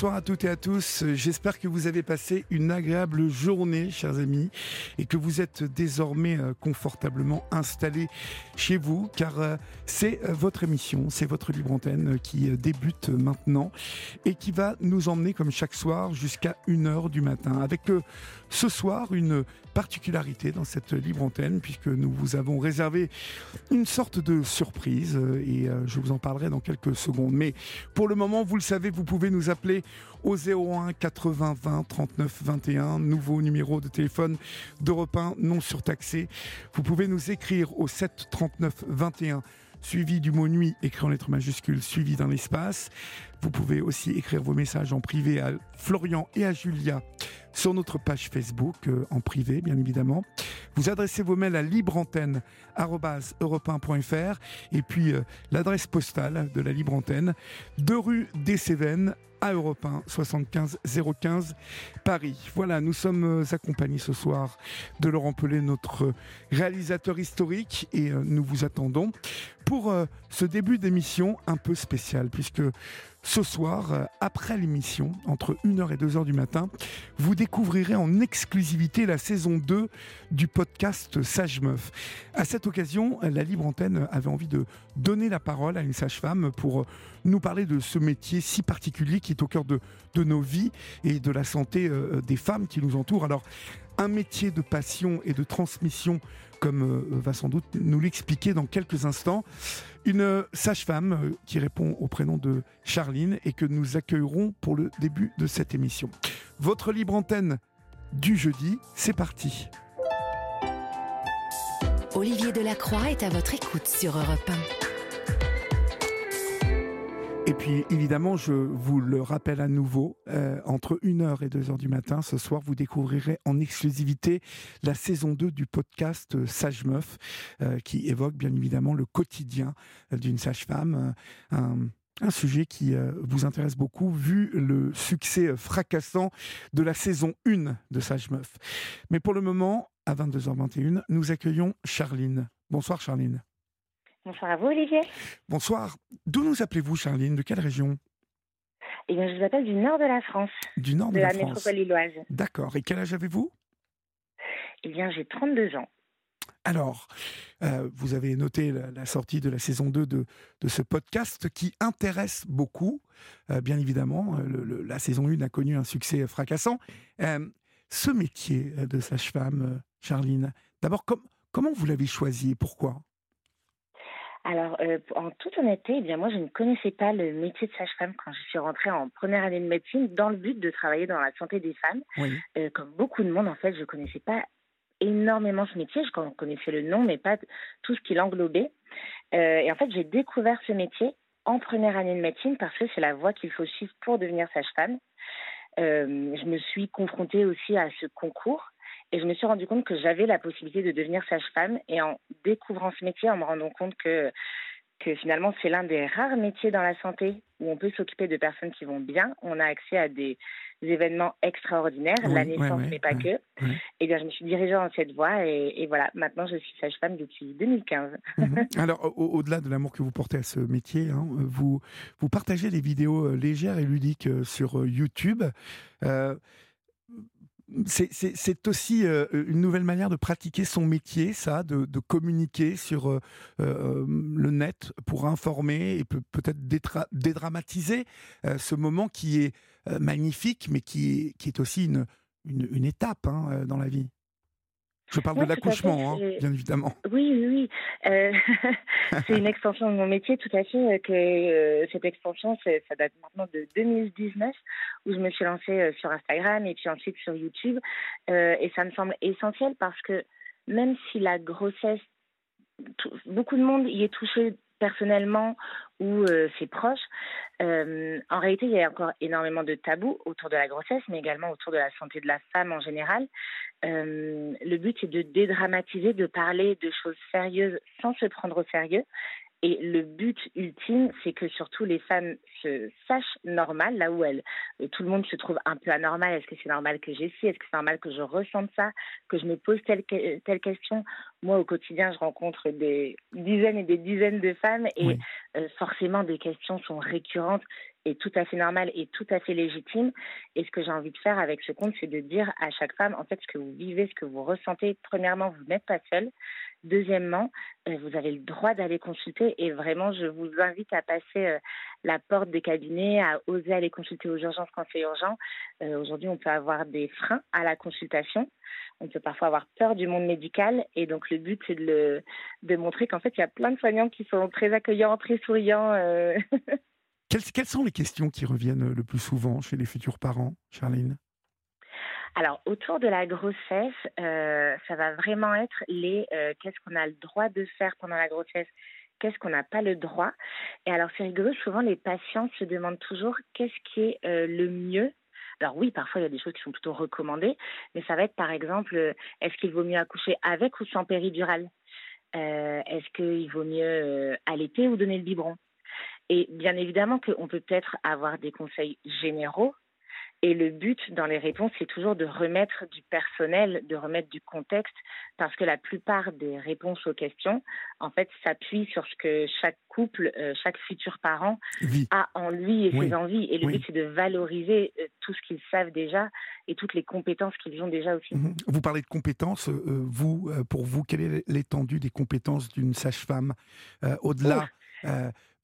Bonsoir à toutes et à tous. J'espère que vous avez passé une agréable journée, chers amis, et que vous êtes désormais euh, confortablement installés chez vous, car euh, c'est euh, votre émission, c'est votre libre antenne qui débute maintenant et qui va nous emmener, comme chaque soir, jusqu'à 1h du matin, avec ce soir une particularité dans cette libre antenne, puisque nous vous avons réservé une sorte de surprise, et je vous en parlerai dans quelques secondes. Mais pour le moment, vous le savez, vous pouvez nous appeler au 01 80 20 39 21, nouveau numéro de téléphone d'Europe 1 non surtaxé. Vous pouvez nous écrire au 7 39 21 suivi du mot nuit écrit en lettres majuscules, suivi dans l'espace. Vous pouvez aussi écrire vos messages en privé à Florian et à Julia sur notre page Facebook, euh, en privé bien évidemment. Vous adressez vos mails à libreantenne.europe1.fr et puis euh, l'adresse postale de la Libre Antenne, 2 rue des Cévennes à Europe 1, 75 015 Paris. Voilà, nous sommes euh, accompagnés ce soir de Laurent Pelé, notre réalisateur historique, et euh, nous vous attendons pour ce début d'émission un peu spécial, puisque ce soir, euh, après l'émission, entre 1h et 2h du matin, vous découvrirez en exclusivité la saison 2 du podcast Sage Meuf. À cette occasion, la Libre Antenne avait envie de donner la parole à une sage-femme pour nous parler de ce métier si particulier qui est au cœur de, de nos vies et de la santé euh, des femmes qui nous entourent. Alors, un métier de passion et de transmission, comme euh, va sans doute nous l'expliquer dans quelques instants. Une sage-femme euh, qui répond au prénom de Charline et que nous accueillerons pour le début de cette émission. Votre libre antenne du jeudi, c'est parti. Olivier Delacroix est à votre écoute sur Europe 1. Et puis évidemment, je vous le rappelle à nouveau, euh, entre 1h et 2h du matin, ce soir, vous découvrirez en exclusivité la saison 2 du podcast euh, Sage Meuf, euh, qui évoque bien évidemment le quotidien d'une sage-femme. un, sujet qui vous intéresse beaucoup vu le succès fracassant de la saison 1 de Sage Meuf. Mais pour le moment, à 22h21, nous accueillons Charline. Bonsoir Charline. Bonsoir à vous, Olivier. Bonsoir. D'où nous appelez-vous, Charline? De quelle région? Eh bien, je vous appelle du nord de la France. Du nord de, de la, la, métropole lilloise. D'accord. Et quel âge avez-vous? Eh bien, j'ai 32 ans. Alors, euh, vous avez noté la, la, sortie de la saison 2 de, de ce podcast qui intéresse beaucoup. Euh, bien évidemment, euh, le, le, la saison 1 a connu un succès fracassant. Euh, ce métier de sage-femme, Charline, d'abord, com comment vous l'avez choisi et pourquoi? Alors, euh, en toute honnêteté, eh bien moi, je ne connaissais pas le métier de sage-femme quand je suis rentrée en première année de médecine dans le but de travailler dans la santé des femmes. Oui. Euh, comme beaucoup de monde, en fait, je ne connaissais pas énormément ce métier. Je connaissais le nom, mais pas tout ce qui l'englobait. Euh, et en fait, j'ai découvert ce métier en première année de médecine parce que c'est la voie qu'il faut suivre pour devenir sage-femme. Je me suis confrontée aussi à ce concours et je me suis rendu compte que j'avais la possibilité de devenir sage-femme. Et en découvrant ce métier, en me rendant compte que, que finalement c'est l'un des rares métiers dans la santé où on peut s'occuper de personnes qui vont bien, on a accès à des événements extraordinaires, oui, la naissance, ouais, mais pas ouais, que. ouais. Et bien, je me suis dirigée dans cette voie et, et voilà, maintenant je suis sage-femme depuis 2015. Mhm. Alors, au-delà de l'amour que vous portez à ce métier, hein, vous, vous partagez des vidéos euh, légères et ludiques euh, sur YouTube. Euh, c'est aussi euh, une nouvelle manière de pratiquer son métier, ça, de, communiquer sur euh, euh, le net pour informer et peut, peut-être dédramatiser ce moment qui est magnifique, mais qui est, aussi une étape hein, dans la vie. Je parle Ouais, de l'accouchement, hein, bien évidemment. Oui, oui, oui. Euh, c'est une extension de mon métier, tout à fait. euh, Que euh, cette extension, ça date maintenant de 2019, où je me suis lancée euh, sur Instagram et puis ensuite sur YouTube. Et ça me semble essentiel parce que même si la grossesse beaucoup de monde y est touché personnellement ou euh, ses proches. Euh, en réalité, il y a encore énormément de tabous autour de la grossesse, mais également autour de la santé de la femme en général. Euh, le but est de dédramatiser, de parler de choses sérieuses sans se prendre au sérieux et le but ultime, c'est que surtout les femmes se sachent normales, là où elles, euh, tout le monde se trouve un peu anormal. Est-ce que c'est normal que j'ai ci Est-ce que c'est normal que je ressente ça? Que je me pose telle, telle question? Moi, au quotidien, je rencontre des dizaines et des dizaines de femmes et euh, forcément, des questions sont récurrentes et tout à fait normales et tout à fait légitimes. Et ce que j'ai envie de faire avec ce compte, c'est de dire à chaque femme, en fait, ce que vous vivez, ce que vous ressentez. Premièrement, vous n'êtes pas seule. Deuxièmement, euh, vous avez le droit d'aller consulter et vraiment, je vous invite à passer euh, la porte des cabinets, à oser aller consulter aux urgences quand c'est urgent. Euh, aujourd'hui, on peut avoir des freins à la consultation. On peut parfois avoir peur du monde médical et donc le but, c'est de, de montrer qu'en fait, il y a plein de soignants qui sont très accueillants, très souriants. quelles, sont les questions qui reviennent le plus souvent chez les futurs parents, Charline? Alors, autour de la grossesse, euh, ça va vraiment être les euh, qu'est-ce qu'on a le droit de faire pendant la grossesse, qu'est-ce qu'on n'a pas le droit? Et alors, c'est rigolo, souvent les patients se demandent toujours qu'est-ce qui est euh, le mieux. Alors oui, parfois il y a des choses qui sont plutôt recommandées, mais ça va être par exemple, est-ce qu'il vaut mieux accoucher avec ou sans péridurale? Est-ce qu'il vaut mieux allaiter ou donner le biberon? Et bien évidemment qu'on peut peut-être avoir des conseils généraux et le but dans les réponses, c'est toujours de remettre du personnel, de remettre du contexte, parce que la plupart des réponses aux questions, en fait, s'appuient sur ce que chaque couple, euh, chaque futur parent a en lui et ses envies. Et le but, c'est de valoriser euh, tout ce qu'ils savent déjà et toutes les compétences qu'ils ont déjà aussi. Mhm. Vous parlez de compétences. Euh, vous, pour vous, quelle est l'étendue des compétences d'une sage-femme au-delà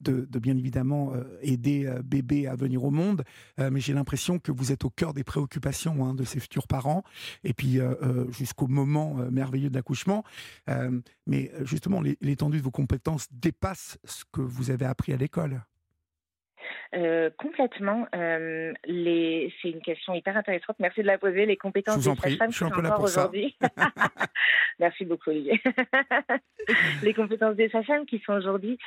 de, bien évidemment euh, aider euh, bébé à venir au monde, euh, mais j'ai l'impression que vous êtes au cœur des préoccupations hein, de ces futurs parents, et puis jusqu'au moment merveilleux de l'accouchement. mais justement, l'étendue de vos compétences dépasse ce que vous avez appris à l'école. complètement. les... C'est une question hyper intéressante. Merci de la poser. Les compétences des sages-femmes sont encore aujourd'hui. Merci beaucoup, Olivier. les compétences des sages-femmes qui sont aujourd'hui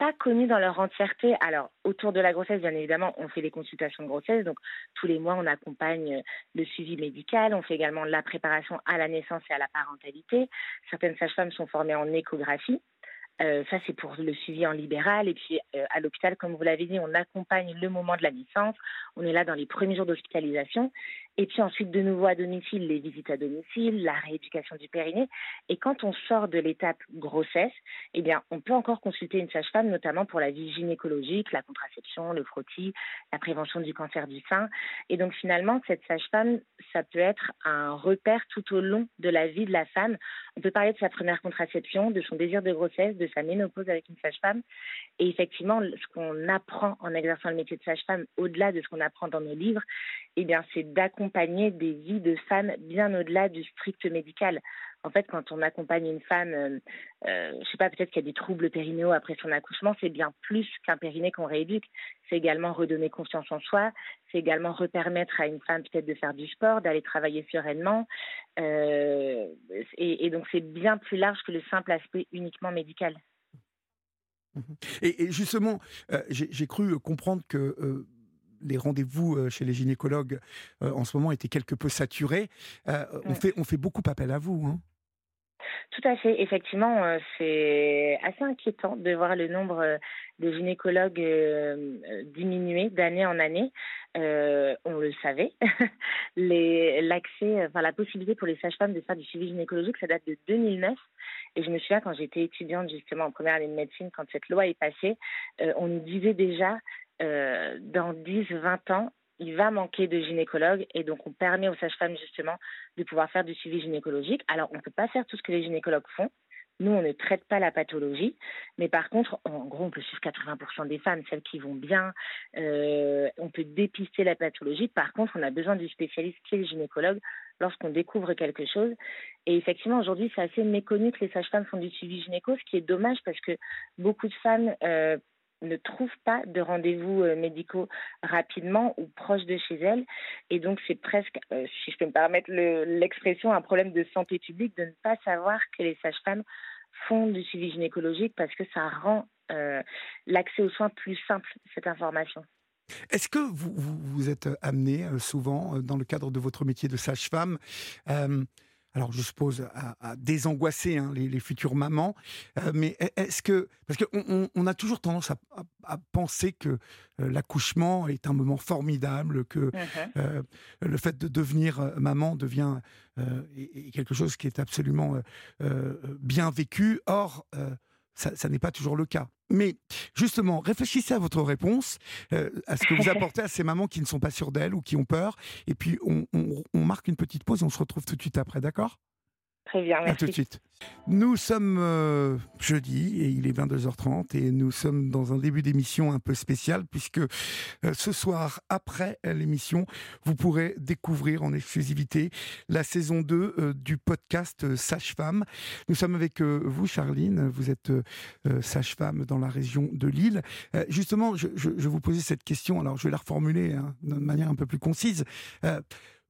pas connues dans leur entièreté. Alors, autour de la grossesse, bien évidemment, on fait des consultations de grossesse. Donc, tous les mois, on accompagne le suivi médical. On fait également la préparation à la naissance et à la parentalité. Certaines sages-femmes sont formées en échographie. Euh, ça, c'est pour le suivi en libéral. Et puis, euh, à l'hôpital, comme vous l'avez dit, on accompagne le moment de la naissance. On est là dans les premiers jours d'hospitalisation. Et puis ensuite, de nouveau à domicile, les visites à domicile, la rééducation du périnée. Et quand on sort de l'étape grossesse, eh bien, on peut encore consulter une sage-femme, notamment pour la vie gynécologique, la contraception, le frottis, la prévention du cancer du sein. Et donc, finalement, cette sage-femme, ça peut être un repère tout au long de la vie de la femme. On peut parler de sa première contraception, de son désir de grossesse, de sa ménopause avec une sage-femme. Et effectivement, ce qu'on apprend en exerçant le métier de sage-femme, au-delà de ce qu'on apprend dans nos livres, eh bien, c'est d'accompagner des vies de femmes bien au-delà du strict médical. En fait, quand on accompagne une femme, euh, euh je sais pas, peut-être qu'il y a des troubles périnéaux après son accouchement, c'est bien plus qu'un périnée qu'on rééduque. C'est également redonner confiance en soi. C'est également repermettre à une femme peut-être de faire du sport, d'aller travailler sereinement. Euh, et, donc, c'est bien plus large que le simple aspect uniquement médical. Mmh et, justement, euh, j'ai cru comprendre que les rendez-vous euh, chez les gynécologues euh, en ce moment étaient quelque peu saturés. Euh, on, fait, on fait beaucoup appel à vous. Hein. Tout à fait. Effectivement, c'est assez inquiétant de voir le nombre de gynécologues diminuer d'année en année. on le savait. L'accès, enfin la possibilité pour les sages-femmes de faire du suivi gynécologique, ça date de 2009. Et je me souviens quand j'étais étudiante justement en première année de médecine, quand cette loi est passée, on nous disait déjà euh, dans 10-20 ans, il va manquer de gynécologues et donc on permet aux sages-femmes justement de pouvoir faire du suivi gynécologique. Alors on ne peut pas faire tout ce que les gynécologues font. Nous, on ne traite pas la pathologie, mais par contre, en gros, on peut suivre 80% des femmes, celles qui vont bien. Euh, on peut dépister la pathologie. Par contre, on a besoin du spécialiste qui est le gynécologue lorsqu'on découvre quelque chose. Et effectivement, aujourd'hui, c'est assez méconnu que les sages-femmes font du suivi gynéco, ce qui est dommage parce que beaucoup de femmes euh, ne trouvent pas de rendez-vous euh, médicaux rapidement ou proche de chez elles. Et donc, c'est presque, euh, si je peux me permettre l'expression, un problème de santé publique de ne pas savoir que les sages-femmes font du suivi gynécologique parce que ça rend l'accès aux soins plus simple, cette information. Est-ce que vous, vous, êtes amené souvent, dans le cadre de votre métier de sage-femme, alors je suppose à, désangoisser hein, les, futures mamans, euh, mais e, est-ce que parce qu'on on a toujours tendance à, penser que euh, l'accouchement est un moment formidable, que mmh euh, le fait de devenir maman devient quelque chose qui est absolument bien vécu. Or ça, n'est pas toujours le cas. Mais justement, réfléchissez à votre réponse, euh, à ce que vous apportez à ces mamans qui ne sont pas sûres d'elles ou qui ont peur. Et puis, on, on marque une petite pause et on se retrouve tout de suite après, d'accord? Très bien, merci. À tout de suite. Nous sommes euh, jeudi et il est 22h30 et nous sommes dans un début d'émission un peu spécial puisque euh, ce soir, après l'émission, vous pourrez découvrir en exclusivité la saison 2 euh, du podcast Sage-Femme. Nous sommes avec vous, Charline. Vous êtes sage-femme dans la région de Lille. justement, je, je, vous posais cette question, alors je vais la reformuler hein, de manière un peu plus concise.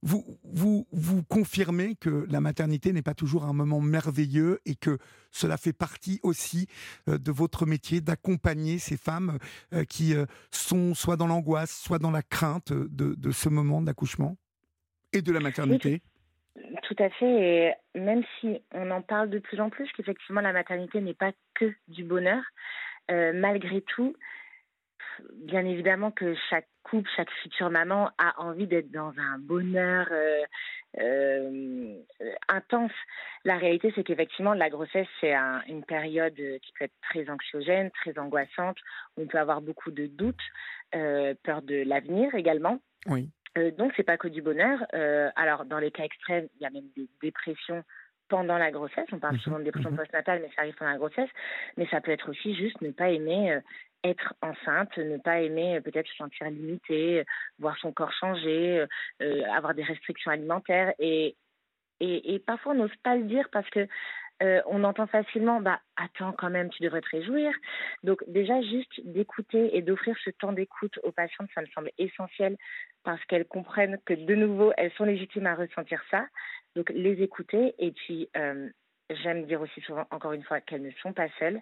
Vous, vous, vous confirmez que la maternité n'est pas toujours un moment merveilleux et que cela fait partie aussi euh, de votre métier d'accompagner ces femmes euh, qui euh, sont soit dans l'angoisse, soit dans la crainte de, de ce moment d'accouchement et de la maternité? Tout à fait. Et même si on en parle de plus en plus, qu'effectivement la maternité n'est pas que du bonheur, malgré tout, bien évidemment que chaque couple, chaque future maman a envie d'être dans un bonheur euh, euh, intense. La réalité, c'est qu'effectivement, la grossesse, c'est une période qui peut être très anxiogène, très angoissante. On peut avoir beaucoup de doutes, euh, peur de l'avenir également. Oui. donc, c'est pas que du bonheur. alors, dans les cas extrêmes, il y a même des dépressions pendant la grossesse. On parle mhm. souvent de dépression mhm. postnatale, mais ça arrive pendant la grossesse. Mais ça peut être aussi juste ne pas aimer être enceinte, ne pas aimer euh, peut-être se sentir limitée, euh, voir son corps changer, euh, avoir des restrictions alimentaires et parfois on n'ose pas le dire parce que on entend facilement bah attends quand même tu devrais te réjouir. Donc déjà juste d'écouter et d'offrir ce temps d'écoute aux patientes ça me semble essentiel parce qu'elles comprennent que de nouveau elles sont légitimes à ressentir ça. Donc les écouter et puis j'aime dire aussi souvent encore une fois qu'elles ne sont pas seules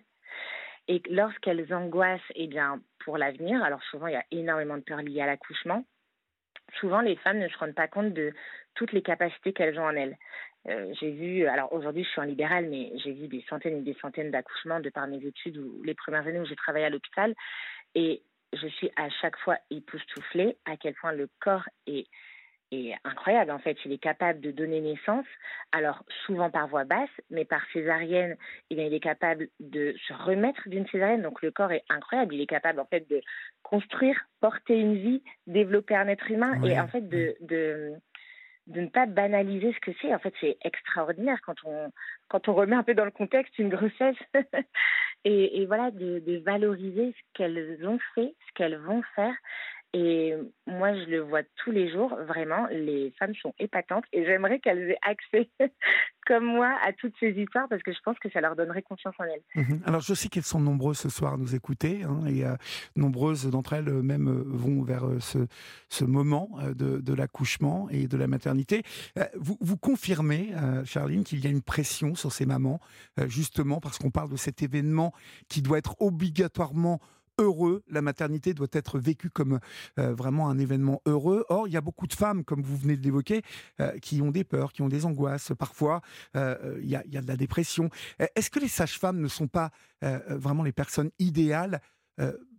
et lorsqu'elles angoissent, eh bien, pour l'avenir, alors souvent il y a énormément de peurs liées à l'accouchement, souvent les femmes ne se rendent pas compte de toutes les capacités qu'elles ont en elles. Euh, j'ai vu, alors aujourd'hui je suis en libéral, mais j'ai vu des centaines et des centaines d'accouchements de par mes études ou les premières années où j'ai travaillé à l'hôpital. Et je suis à chaque fois époustouflée à quel point le corps est est incroyable en fait. Il est capable de donner naissance, alors souvent par voie basse, mais par césarienne, il est capable de se remettre d'une césarienne. Donc le corps est incroyable. Il est capable en fait de construire, porter une vie, développer un être humain et en fait de, de, de ne pas banaliser ce que c'est. En fait, c'est extraordinaire quand on quand on remet un peu dans le contexte une grossesse et, et voilà de, de valoriser ce qu'elles ont fait, ce qu'elles vont faire et moi, je le vois tous les jours, vraiment, les femmes sont épatantes et j'aimerais qu'elles aient accès, comme moi, à toutes ces histoires parce que je pense que ça leur donnerait confiance en elles. Mhm. Alors, je sais qu'elles sont nombreuses ce soir à nous écouter hein, et euh, nombreuses d'entre elles euh, même euh, vont vers ce, moment de, de l'accouchement et de la maternité. Vous, vous confirmez, Charline, qu'il y a une pression sur ces mamans, justement parce qu'on parle de cet événement qui doit être obligatoirement heureux. La maternité doit être vécue comme euh, vraiment un événement heureux. Or, il y a beaucoup de femmes, comme vous venez de l'évoquer, euh, qui ont des peurs, qui ont des angoisses. Parfois, euh, il y, a, de la dépression. Est-ce que les sages-femmes ne sont pas vraiment les personnes idéales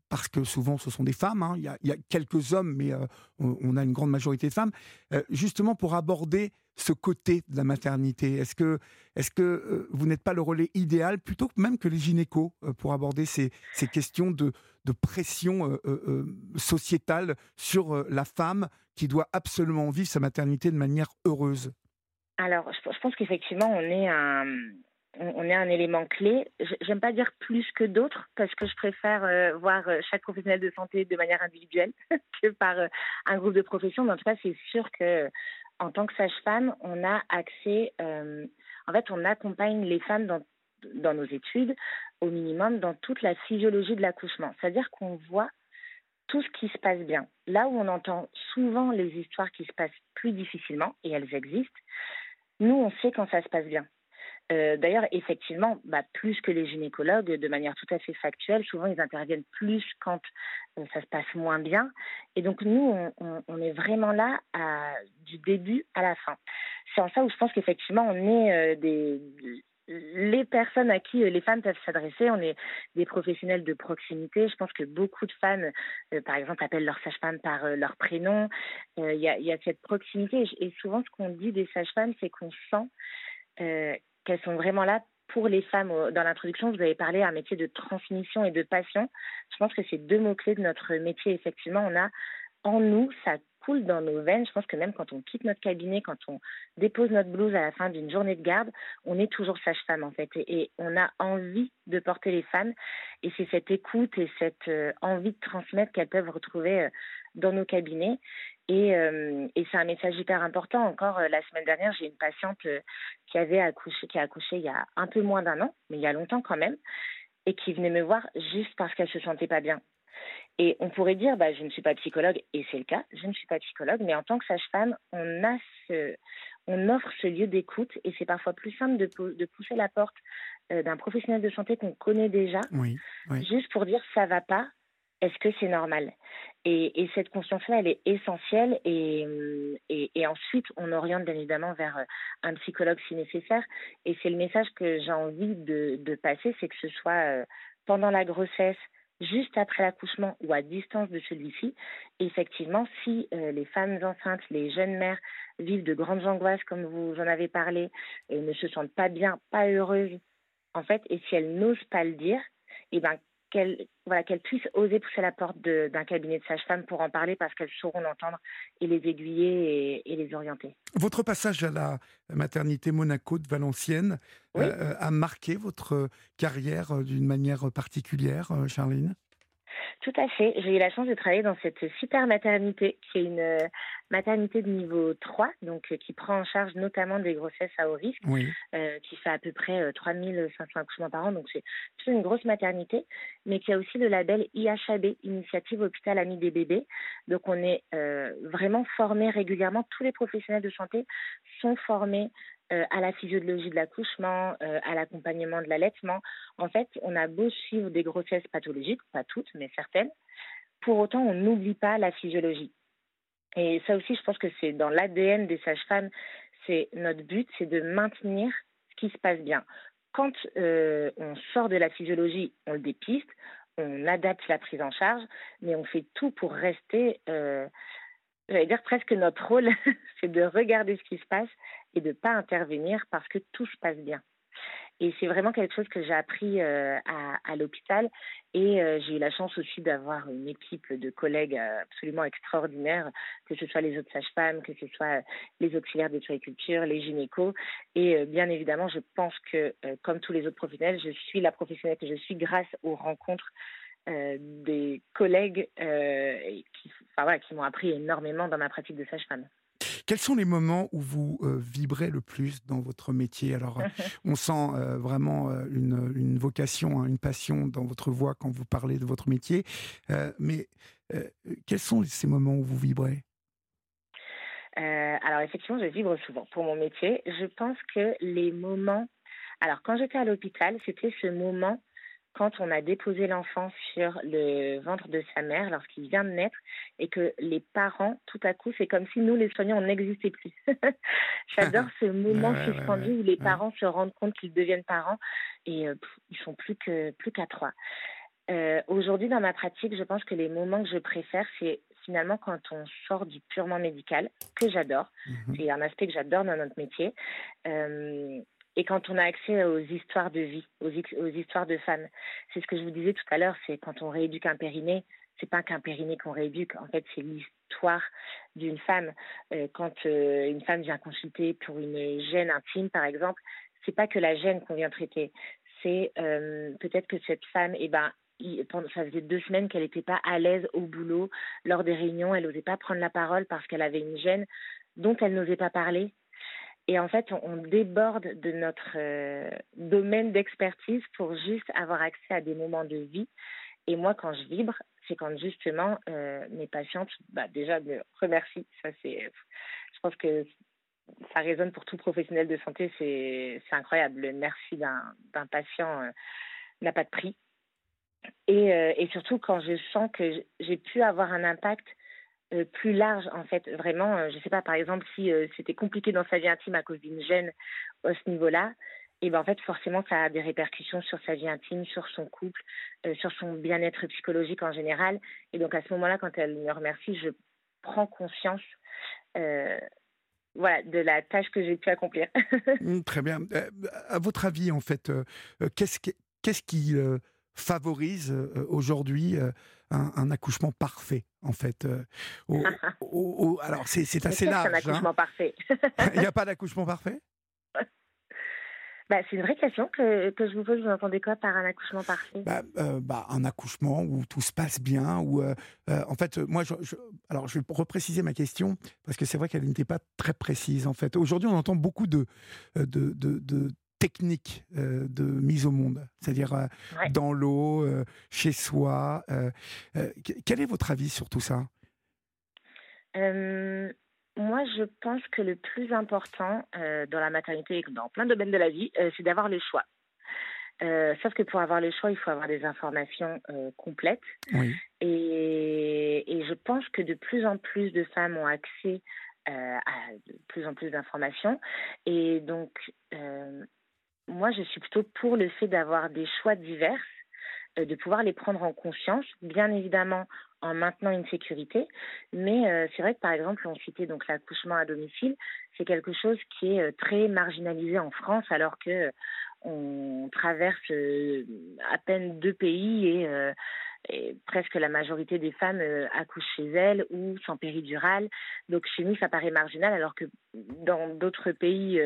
parce que souvent ce sont des femmes, hein. il, y a, quelques hommes, mais on, a une grande majorité de femmes, justement pour aborder ce côté de la maternité? Est-ce que, est que vous n'êtes pas le relais idéal, plutôt même que les gynécos, pour aborder ces, ces questions de, de pression euh, euh, euh, sociétale sur la femme qui doit absolument vivre sa maternité de manière heureuse? Alors, je, pense qu'effectivement, on est un on est un élément clé. J'aime pas dire plus que d'autres parce que je préfère voir chaque professionnel de santé de manière individuelle que par un groupe de profession. Mais en tout cas, c'est sûr que en tant que sage-femme, on a accès. en fait, on accompagne les femmes dans dans nos études, au minimum dans toute la physiologie de l'accouchement. C'est-à-dire qu'on voit tout ce qui se passe bien. Là où on entend souvent les histoires qui se passent plus difficilement, et elles existent, nous, on sait quand ça se passe bien. D'ailleurs, effectivement, bah, plus que les gynécologues, de manière tout à fait factuelle, souvent ils interviennent plus quand ça se passe moins bien. Et donc nous, on, est vraiment là du début à la fin. C'est en ça où je pense qu'effectivement, on est des les personnes à qui euh, les femmes peuvent s'adresser, on est des professionnels de proximité. Je pense que beaucoup de femmes, euh, par exemple, appellent leur sage-femme par euh, leur prénom. Il y, a, cette proximité. Et souvent, ce qu'on dit des sages-femmes, c'est qu'on sent qu'elles sont vraiment là pour les femmes. Dans l'introduction, vous avez parlé d'un métier de transmission et de passion. Je pense que c'est deux mots-clés de notre métier. Effectivement, on a en nous, ça coule dans nos veines. Je pense que même quand on quitte notre cabinet, quand on dépose notre blouse à la fin d'une journée de garde, on est toujours sage-femme en fait. Et, on a envie de porter les femmes. Et c'est cette écoute et cette euh, envie de transmettre qu'elles peuvent retrouver euh, dans nos cabinets. Et, euh, et c'est un message hyper important. Encore la semaine dernière, j'ai une patiente qui avait accouché, qui a accouché il y a un peu moins d'un an, mais il y a longtemps quand même, et qui venait me voir juste parce qu'elle se sentait pas bien. Et on pourrait dire, bah, je ne suis pas psychologue, et c'est le cas, je ne suis pas psychologue, mais en tant que sage-femme, on, a ce, on offre ce lieu d'écoute, et c'est parfois plus simple de, de pousser la porte euh, d'un professionnel de santé qu'on connaît déjà, juste pour dire ça va pas, est-ce que c'est normal? Et, et, cette conscience-là, elle est essentielle. Et, et, ensuite, on oriente bien évidemment vers euh, un psychologue si nécessaire. Et c'est le message que j'ai envie de, passer, c'est que ce soit euh, pendant la grossesse, juste après l'accouchement ou à distance de celui-ci. Effectivement, si euh, les femmes enceintes, les jeunes mères vivent de grandes angoisses, comme vous en avez parlé, et ne se sentent pas bien, pas heureuses, en fait, et si elles n'osent pas le dire, eh ben, qu'elles voilà, qu'elles puissent oser pousser la porte d'un cabinet de sage-femme pour en parler parce qu'elles sauront l'entendre et les aiguiller et, les orienter. Votre passage à la maternité Monaco de Valenciennes euh, a marqué votre carrière euh, d'une manière particulière, euh, Charline? Tout à fait. J'ai eu la chance de travailler dans cette super maternité, qui est une euh, maternité de niveau 3, donc euh, qui prend en charge notamment des grossesses à haut risque, euh, qui fait à peu près 3500 accouchements par an. Donc c'est une grosse maternité, mais qui a aussi le label IHAB, Initiative Hôpital Ami des Bébés. Donc on est vraiment formé régulièrement. Tous les professionnels de santé sont formés euh, à la physiologie de l'accouchement, euh, à l'accompagnement de l'allaitement. En fait, on a beau suivre des grossesses pathologiques, pas toutes, mais certaines. Pour autant, on n'oublie pas la physiologie. Et ça aussi, je pense que c'est dans l'ADN des sages-femmes. C'est notre but, c'est de maintenir ce qui se passe bien. Quand euh, on sort de la physiologie, on le dépiste, on adapte la prise en charge, mais on fait tout pour rester j'allais dire presque notre rôle, c'est de regarder ce qui se passe et de ne pas intervenir parce que tout se passe bien. Et c'est vraiment quelque chose que j'ai appris euh, à, l'hôpital. Et euh, j'ai eu la chance aussi d'avoir une équipe de collègues euh, absolument extraordinaires, que ce soit les autres sages-femmes, que ce soit les auxiliaires de culture, les gynécos. Et bien évidemment, je pense que, comme tous les autres professionnels, je suis la professionnelle que je suis grâce aux rencontres des collègues qui, qui m'ont appris énormément dans ma pratique de sage-femme. Quels sont les moments où vous euh, vibrez le plus dans votre métier? Alors, euh, on sent euh, vraiment une, vocation, hein, une passion dans votre voix quand vous parlez de votre métier. mais quels sont ces moments où vous vibrez? Alors, effectivement, je vibre souvent pour mon métier. Je pense que les moments. Alors, quand j'étais à l'hôpital, c'était ce moment quand on a déposé l'enfant sur le ventre de sa mère lorsqu'il vient de naître et que les parents, tout à coup, c'est comme si nous, les soignants, on n'existait plus. J'adore ce moment suspendu où les parents se rendent compte qu'ils deviennent parents et euh, ils sont plus que plus qu'à trois. Euh, aujourd'hui, dans ma pratique, je pense que les moments que je préfère, c'est finalement quand on sort du purement médical, que j'adore. Mhm. C'est un aspect que j'adore dans notre métier. Euh, et quand on a accès aux histoires de vie, aux, histoires de femmes. C'est ce que je vous disais tout à l'heure, c'est quand on rééduque un périnée, c'est pas qu'un périnée qu'on rééduque, en fait c'est l'histoire d'une femme. Euh, quand euh, une femme vient consulter pour une gêne intime, par exemple, c'est pas que la gêne qu'on vient traiter, c'est euh, peut-être que cette femme, eh ben, ça faisait deux semaines qu'elle n'était pas à l'aise au boulot, lors des réunions, elle n'osait pas prendre la parole parce qu'elle avait une gêne dont elle n'osait pas parler et en fait, on, déborde de notre euh, domaine d'expertise pour juste avoir accès à des moments de vie. Et moi, quand je vibre, c'est quand justement euh, mes patientes, bah, déjà, me remercient. Ça, c'est, je pense que ça résonne pour tout professionnel de santé, c'est incroyable. Le merci d'un patient euh, n'a pas de prix. Et, et, surtout quand je sens que j'ai pu avoir un impact euh, plus large, en fait, vraiment, je ne sais pas, par exemple, si c'était compliqué dans sa vie intime à cause d'une gêne à ce niveau-là, et ben en fait, forcément, ça a des répercussions sur sa vie intime, sur son couple, sur son bien-être psychologique en général. Et donc, à ce moment-là, quand elle me remercie, je prends conscience voilà, de la tâche que j'ai pu accomplir. Mmh, très bien. Euh, à votre avis, en fait, euh, euh, qu'est-ce qui favorise aujourd'hui un, accouchement parfait, en fait Alors, c'est, assez large. un accouchement hein. parfait Il n'y a pas d'accouchement parfait? Bah, c'est une vraie question que, que, je vous pose. Vous entendez quoi par un accouchement parfait? Bah, euh, bah, Un accouchement où tout se passe bien. Où, euh, euh, en fait, moi, je, alors je vais repréciser ma question parce que c'est vrai qu'elle n'était pas très précise. En fait, aujourd'hui, on entend beaucoup de, de, de, techniques de mise au monde, c'est-à-dire dans l'eau, chez soi. quel est votre avis sur tout ça? Moi, je pense que le plus important euh, dans la maternité et dans plein de domaines de la vie, euh, c'est d'avoir le choix. Euh, sauf que pour avoir le choix, il faut avoir des informations complètes. Et, et, je pense que de plus en plus de femmes ont accès à de plus en plus d'informations. Et donc, moi, je suis plutôt pour le fait d'avoir des choix divers de pouvoir les prendre en conscience, bien évidemment en maintenant une sécurité. Mais euh, c'est vrai que par exemple, on citait donc l'accouchement à domicile, c'est quelque chose qui est euh, très marginalisé en France, alors que euh, on traverse à peine deux pays et, et, presque la majorité des femmes accouchent chez elles ou sans péridurale. Donc chez nous, ça paraît marginal, alors que dans d'autres pays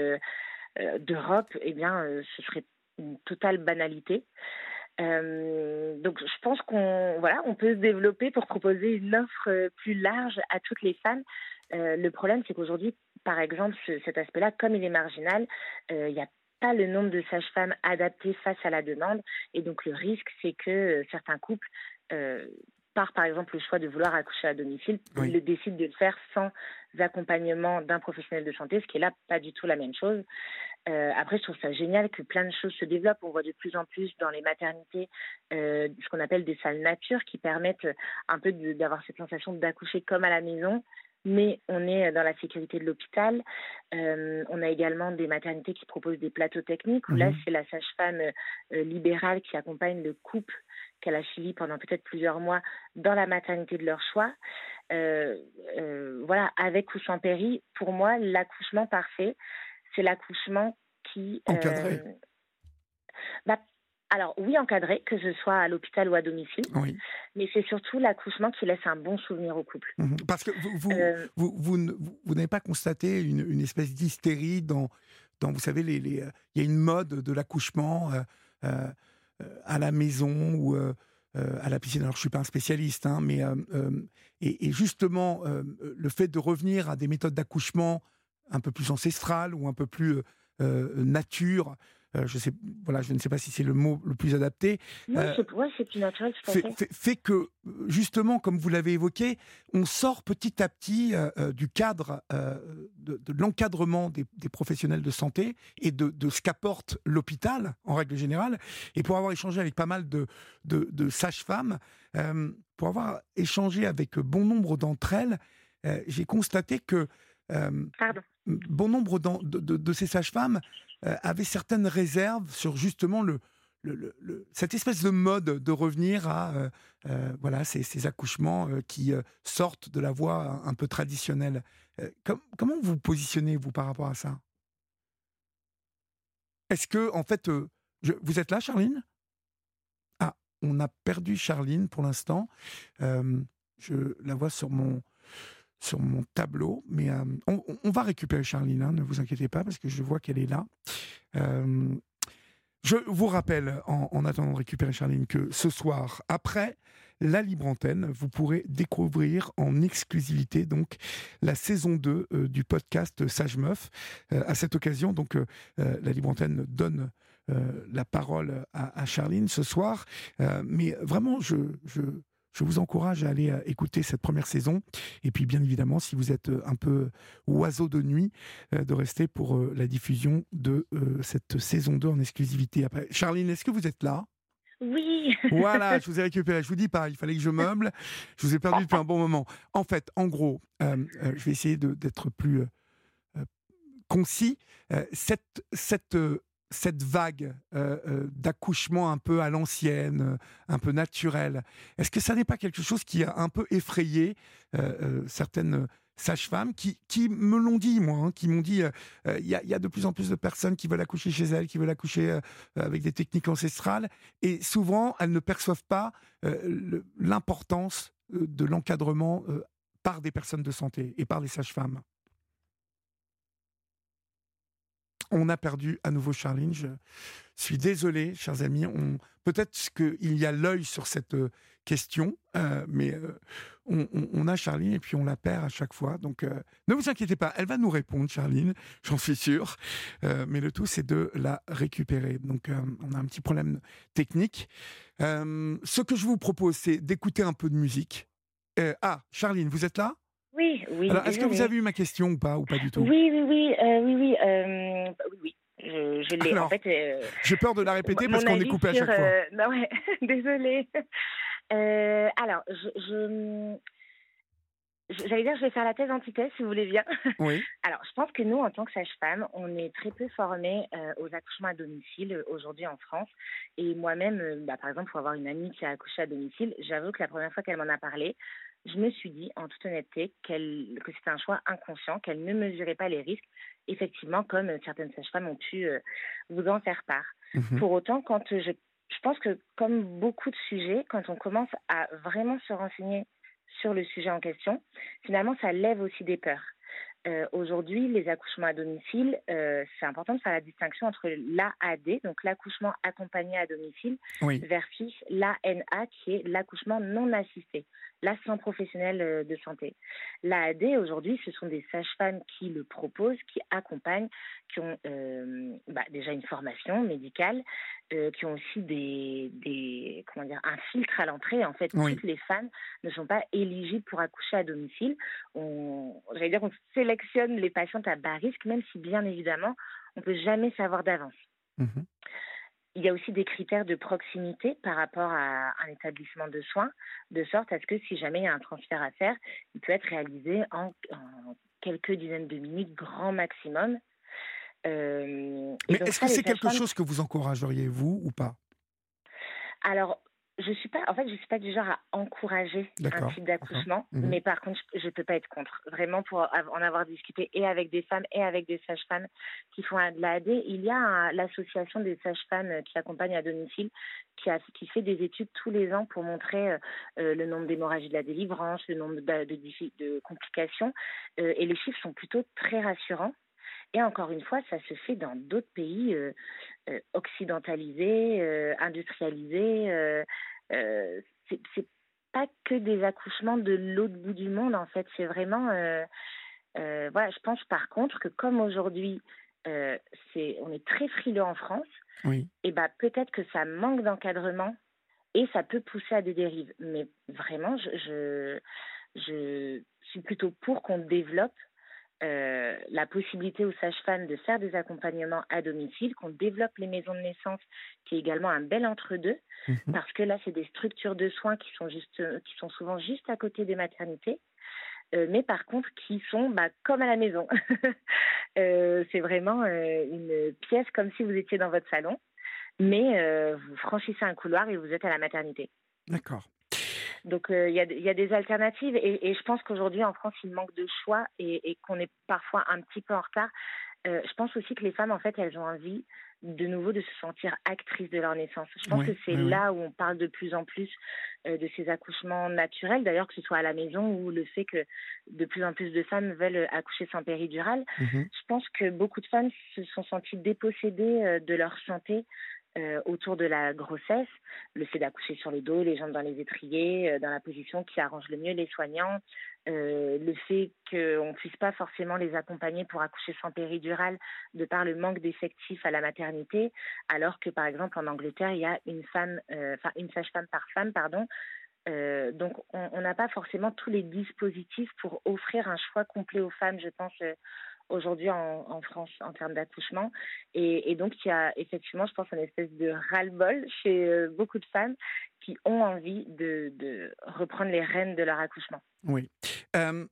d'Europe, eh bien, ce serait une totale banalité. Euh, donc je pense qu'on voilà, on peut se développer pour proposer une offre euh, plus large à toutes les femmes. Euh, le problème, c'est qu'aujourd'hui, par exemple, cet aspect-là, comme il est marginal, il n'y a pas le nombre de sages-femmes adaptées face à la demande. Et donc le risque, c'est que certains couples par par exemple le choix de vouloir accoucher à domicile, ils le décident de le faire sans accompagnement d'un professionnel de santé, ce qui est là pas du tout la même chose. Euh, après, je trouve ça génial que plein de choses se développent. On voit de plus en plus dans les maternités euh, ce qu'on appelle des salles nature qui permettent un peu d'avoir cette sensation d'accoucher comme à la maison, mais on est dans la sécurité de l'hôpital. Euh, on a également des maternités qui proposent des plateaux techniques où là, c'est la sage-femme libérale qui accompagne le couple qu'elle a suivi pendant peut-être plusieurs mois dans la maternité de leur choix. voilà, avec ou sans péri, pour moi, l'accouchement parfait, c'est l'accouchement qui... Encadré euh, bah, alors oui, encadré, que ce soit à l'hôpital ou à domicile. Oui. Mais c'est surtout l'accouchement qui laisse un bon souvenir au couple. Mhm. Parce que vous, vous, euh, vous, vous, n'avez pas constaté une, une espèce d'hystérie dans, dans, vous savez, les, les, il y a une mode de l'accouchement euh, à la maison ou à la piscine. Alors je suis pas un spécialiste, hein, mais et, justement le fait de revenir à des méthodes d'accouchement un peu plus ancestrale ou un peu plus euh, euh, nature. Euh, je sais, voilà, je ne sais pas si c'est le mot le plus adapté. c'est plus naturel. Fait, que justement, comme vous l'avez évoqué, on sort petit à petit du cadre de, l'encadrement des, professionnels de santé et de, ce qu'apporte l'hôpital en règle générale. Et pour avoir échangé avec pas mal de, de sages-femmes, pour avoir échangé avec bon nombre d'entre elles, j'ai constaté que bon nombre de, ces sages-femmes euh, avaient certaines réserves sur justement cette espèce de mode de revenir à euh, euh, voilà ces, accouchements qui sortent de la voie un, peu traditionnelle. comment vous positionnez vous par rapport à ça? Est-ce que en fait vous êtes là, Charline? Ah, on a perdu Charline pour l'instant. je la vois sur mon sur mon tableau. Mais euh, on, va récupérer Charline, hein, ne vous inquiétez pas, parce que je vois qu'elle est là. Euh, je vous rappelle, en, attendant de récupérer Charline, que ce soir, après la libre antenne, vous pourrez découvrir en exclusivité donc la saison 2 euh, du podcast Sage Meuf. à cette occasion, donc la libre antenne donne la parole à, Charline ce soir. mais vraiment, je, je je vous encourage à aller écouter cette première saison. Et puis, bien évidemment, si vous êtes un peu oiseau de nuit, de rester pour la diffusion de cette saison 2 en exclusivité. Après, Charline, est-ce que vous êtes là? Oui. Voilà, je vous ai récupéré. Je vous dis pas, il fallait que je meuble. Je vous ai perdu depuis un bon moment. En fait, en gros, je vais essayer d'être plus concis. cette, cette cette vague euh, euh, d'accouchement un peu à l'ancienne, euh, un peu naturel, est-ce que ça n'est pas quelque chose qui a un peu effrayé certaines sages-femmes qui, me l'ont dit, moi, hein, qui m'ont dit il y, a de plus en plus de personnes qui veulent accoucher chez elles, qui veulent accoucher avec des techniques ancestrales, et souvent elles ne perçoivent pas l'importance de l'encadrement par des personnes de santé et par les sages-femmes. On a perdu à nouveau Charline. Je suis désolé, chers amis. On... Peut-être qu'il y a l'œil sur cette euh, question, euh, mais euh, on, a Charline et puis on la perd à chaque fois. Donc ne vous inquiétez pas, elle va nous répondre, Charline, j'en suis sûr. mais le tout, c'est de la récupérer. Donc on a un petit problème technique. ce que je vous propose, c'est d'écouter un peu de musique. ah, Charline, vous êtes là? Oui, oui. Alors, est-ce que vous avez eu ma question ou pas, ou pas du tout? Oui, oui, oui, euh, oui, oui, euh, oui, oui. Je, l'ai. En fait, euh, j'ai peur de la répéter parce qu'on est coupé à chaque fois. Bah ouais, désolée. alors, je, J'allais dire, je vais faire la thèse antithèse, si vous voulez bien. Oui. Alors, je pense que nous, en tant que sage-femme, on est très peu formés aux accouchements à domicile aujourd'hui en France. Et moi-même, bah, par exemple, pour avoir une amie qui a accouché à domicile, j'avoue que la première fois qu'elle m'en a parlé, je me suis dit, en toute honnêteté, que c'était un choix inconscient, qu'elle ne mesurait pas les risques, effectivement, comme certaines sages-femmes ont pu euh, vous en faire part. Mhm. Pour autant, quand je, je pense que, comme beaucoup de sujets, quand on commence à vraiment se renseigner sur le sujet en question, finalement, ça lève aussi des peurs. Euh, aujourd'hui, les accouchements à domicile, euh, c'est important de faire la distinction entre l'AAD, donc l'accouchement accompagné à domicile, versus l'ANA, qui est l'accouchement non assisté l'assistant professionnel euh, de santé. L'AAD, aujourd'hui, ce sont des sages-femmes qui le proposent, qui accompagnent, qui ont euh, bah, déjà une formation médicale, euh, qui ont aussi des, des, comment dire, un filtre à l'entrée. En fait, toutes les femmes ne sont pas éligibles pour accoucher à domicile. On, j'allais dire qu'on sélectionne les patientes à bas risque, même si, bien évidemment, on ne peut jamais savoir d'avance. Mmh il y a aussi des critères de proximité par rapport à un établissement de soins, de sorte à ce que si jamais il y a un transfert à faire, il peut être réalisé en, quelques dizaines de minutes, grand maximum. Euh, Mais est-ce que c'est quelque chose que vous encourageriez, vous, ou pas? Alors, je suis pas, en fait, je suis pas du genre à encourager un type d'accouchement, mhm. mais par contre, je, ne peux pas être contre. Vraiment, pour en avoir discuté et avec des femmes et avec des sages-femmes qui font de l'AD, il y a l'association des sages-femmes qui accompagnent à domicile, qui, a, qui fait des études tous les ans pour montrer euh, euh, le nombre d'hémorragies de la délivrance, le nombre de, de, complications, euh, et les chiffres sont plutôt très rassurants. Et encore une fois, ça se fait dans d'autres pays euh, euh, occidentalisés, euh, industrialisés. c'est pas que des accouchements de l'autre bout du monde, en fait. C'est vraiment. voilà, je pense par contre que comme aujourd'hui, c'est, on est très frileux en France, oui. et bah, peut-être que ça manque d'encadrement et ça peut pousser à des dérives. Mais vraiment, je, je, je suis plutôt pour qu'on développe euh, la possibilité aux sages-femmes de faire des accompagnements à domicile, qu'on développe les maisons de naissance, qui est également un bel entre-deux, mhm. parce que là, c'est des structures de soins qui sont, juste, qui sont souvent juste à côté des maternités. Euh, mais par contre qui sont bah, comme à la maison. euh, c'est vraiment une pièce comme si vous étiez dans votre salon, mais vous franchissez un couloir et vous êtes à la maternité. D'accord. Donc euh, il y, a, des alternatives et, je pense qu'aujourd'hui en France il manque de choix et, qu'on est parfois un petit peu en retard. Euh, je pense aussi que les femmes en fait elles ont envie de nouveau de se sentir actrices de leur naissance. Je pense que c'est là où on parle de plus en plus euh, de ces accouchements naturels, d'ailleurs que ce soit à la maison ou le fait que de plus en plus de femmes veulent accoucher sans péridurale. Mhm. Je pense que beaucoup de femmes se sont senties dépossédées de leur santé euh, autour de la grossesse, le fait d'accoucher sur le dos, les jambes dans les étriers, euh, dans la position qui arrange le mieux les soignants, euh, le fait qu'on ne puisse pas forcément les accompagner pour accoucher sans péridurale de par le manque d'effectifs à la maternité, alors que par exemple en Angleterre, il y a une une sage-femme par femme, pardon, donc, on n'a pas forcément tous les dispositifs pour offrir un choix complet aux femmes, je pense, aujourd'hui en, France en termes d'accouchement. Et, donc, il y a effectivement, je pense, une espèce de ras-le-bol chez euh, beaucoup de femmes qui ont envie de, reprendre les rênes de leur accouchement. Oui. Euh,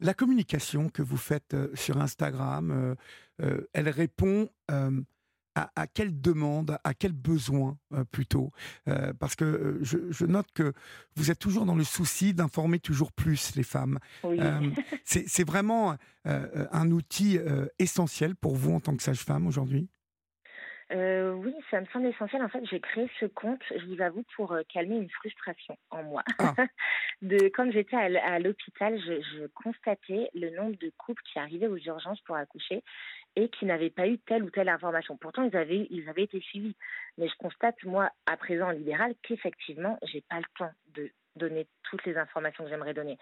la communication que vous faites euh, sur Instagram, elle répond à, quelle demande, à quel besoin euh, plutôt euh, Parce que euh, je, note que vous êtes toujours dans le souci d'informer toujours plus les femmes. c'est vraiment un outil essentiel pour vous en tant que sage-femme aujourd'hui? Oui, ça me semble essentiel. En fait, j'ai créé ce compte, je vous avoue, pour calmer une frustration en moi. Ah. de, comme j'étais à l'hôpital, je, je, constatais le nombre de couples qui arrivaient aux urgences pour accoucher et qui n'avaient pas eu telle ou telle information. Pourtant, ils avaient, ils avaient été suivis. Mais je constate, moi, à présent en libéral, qu'effectivement, j'ai pas le temps de donner toutes les informations que j'aimerais donner.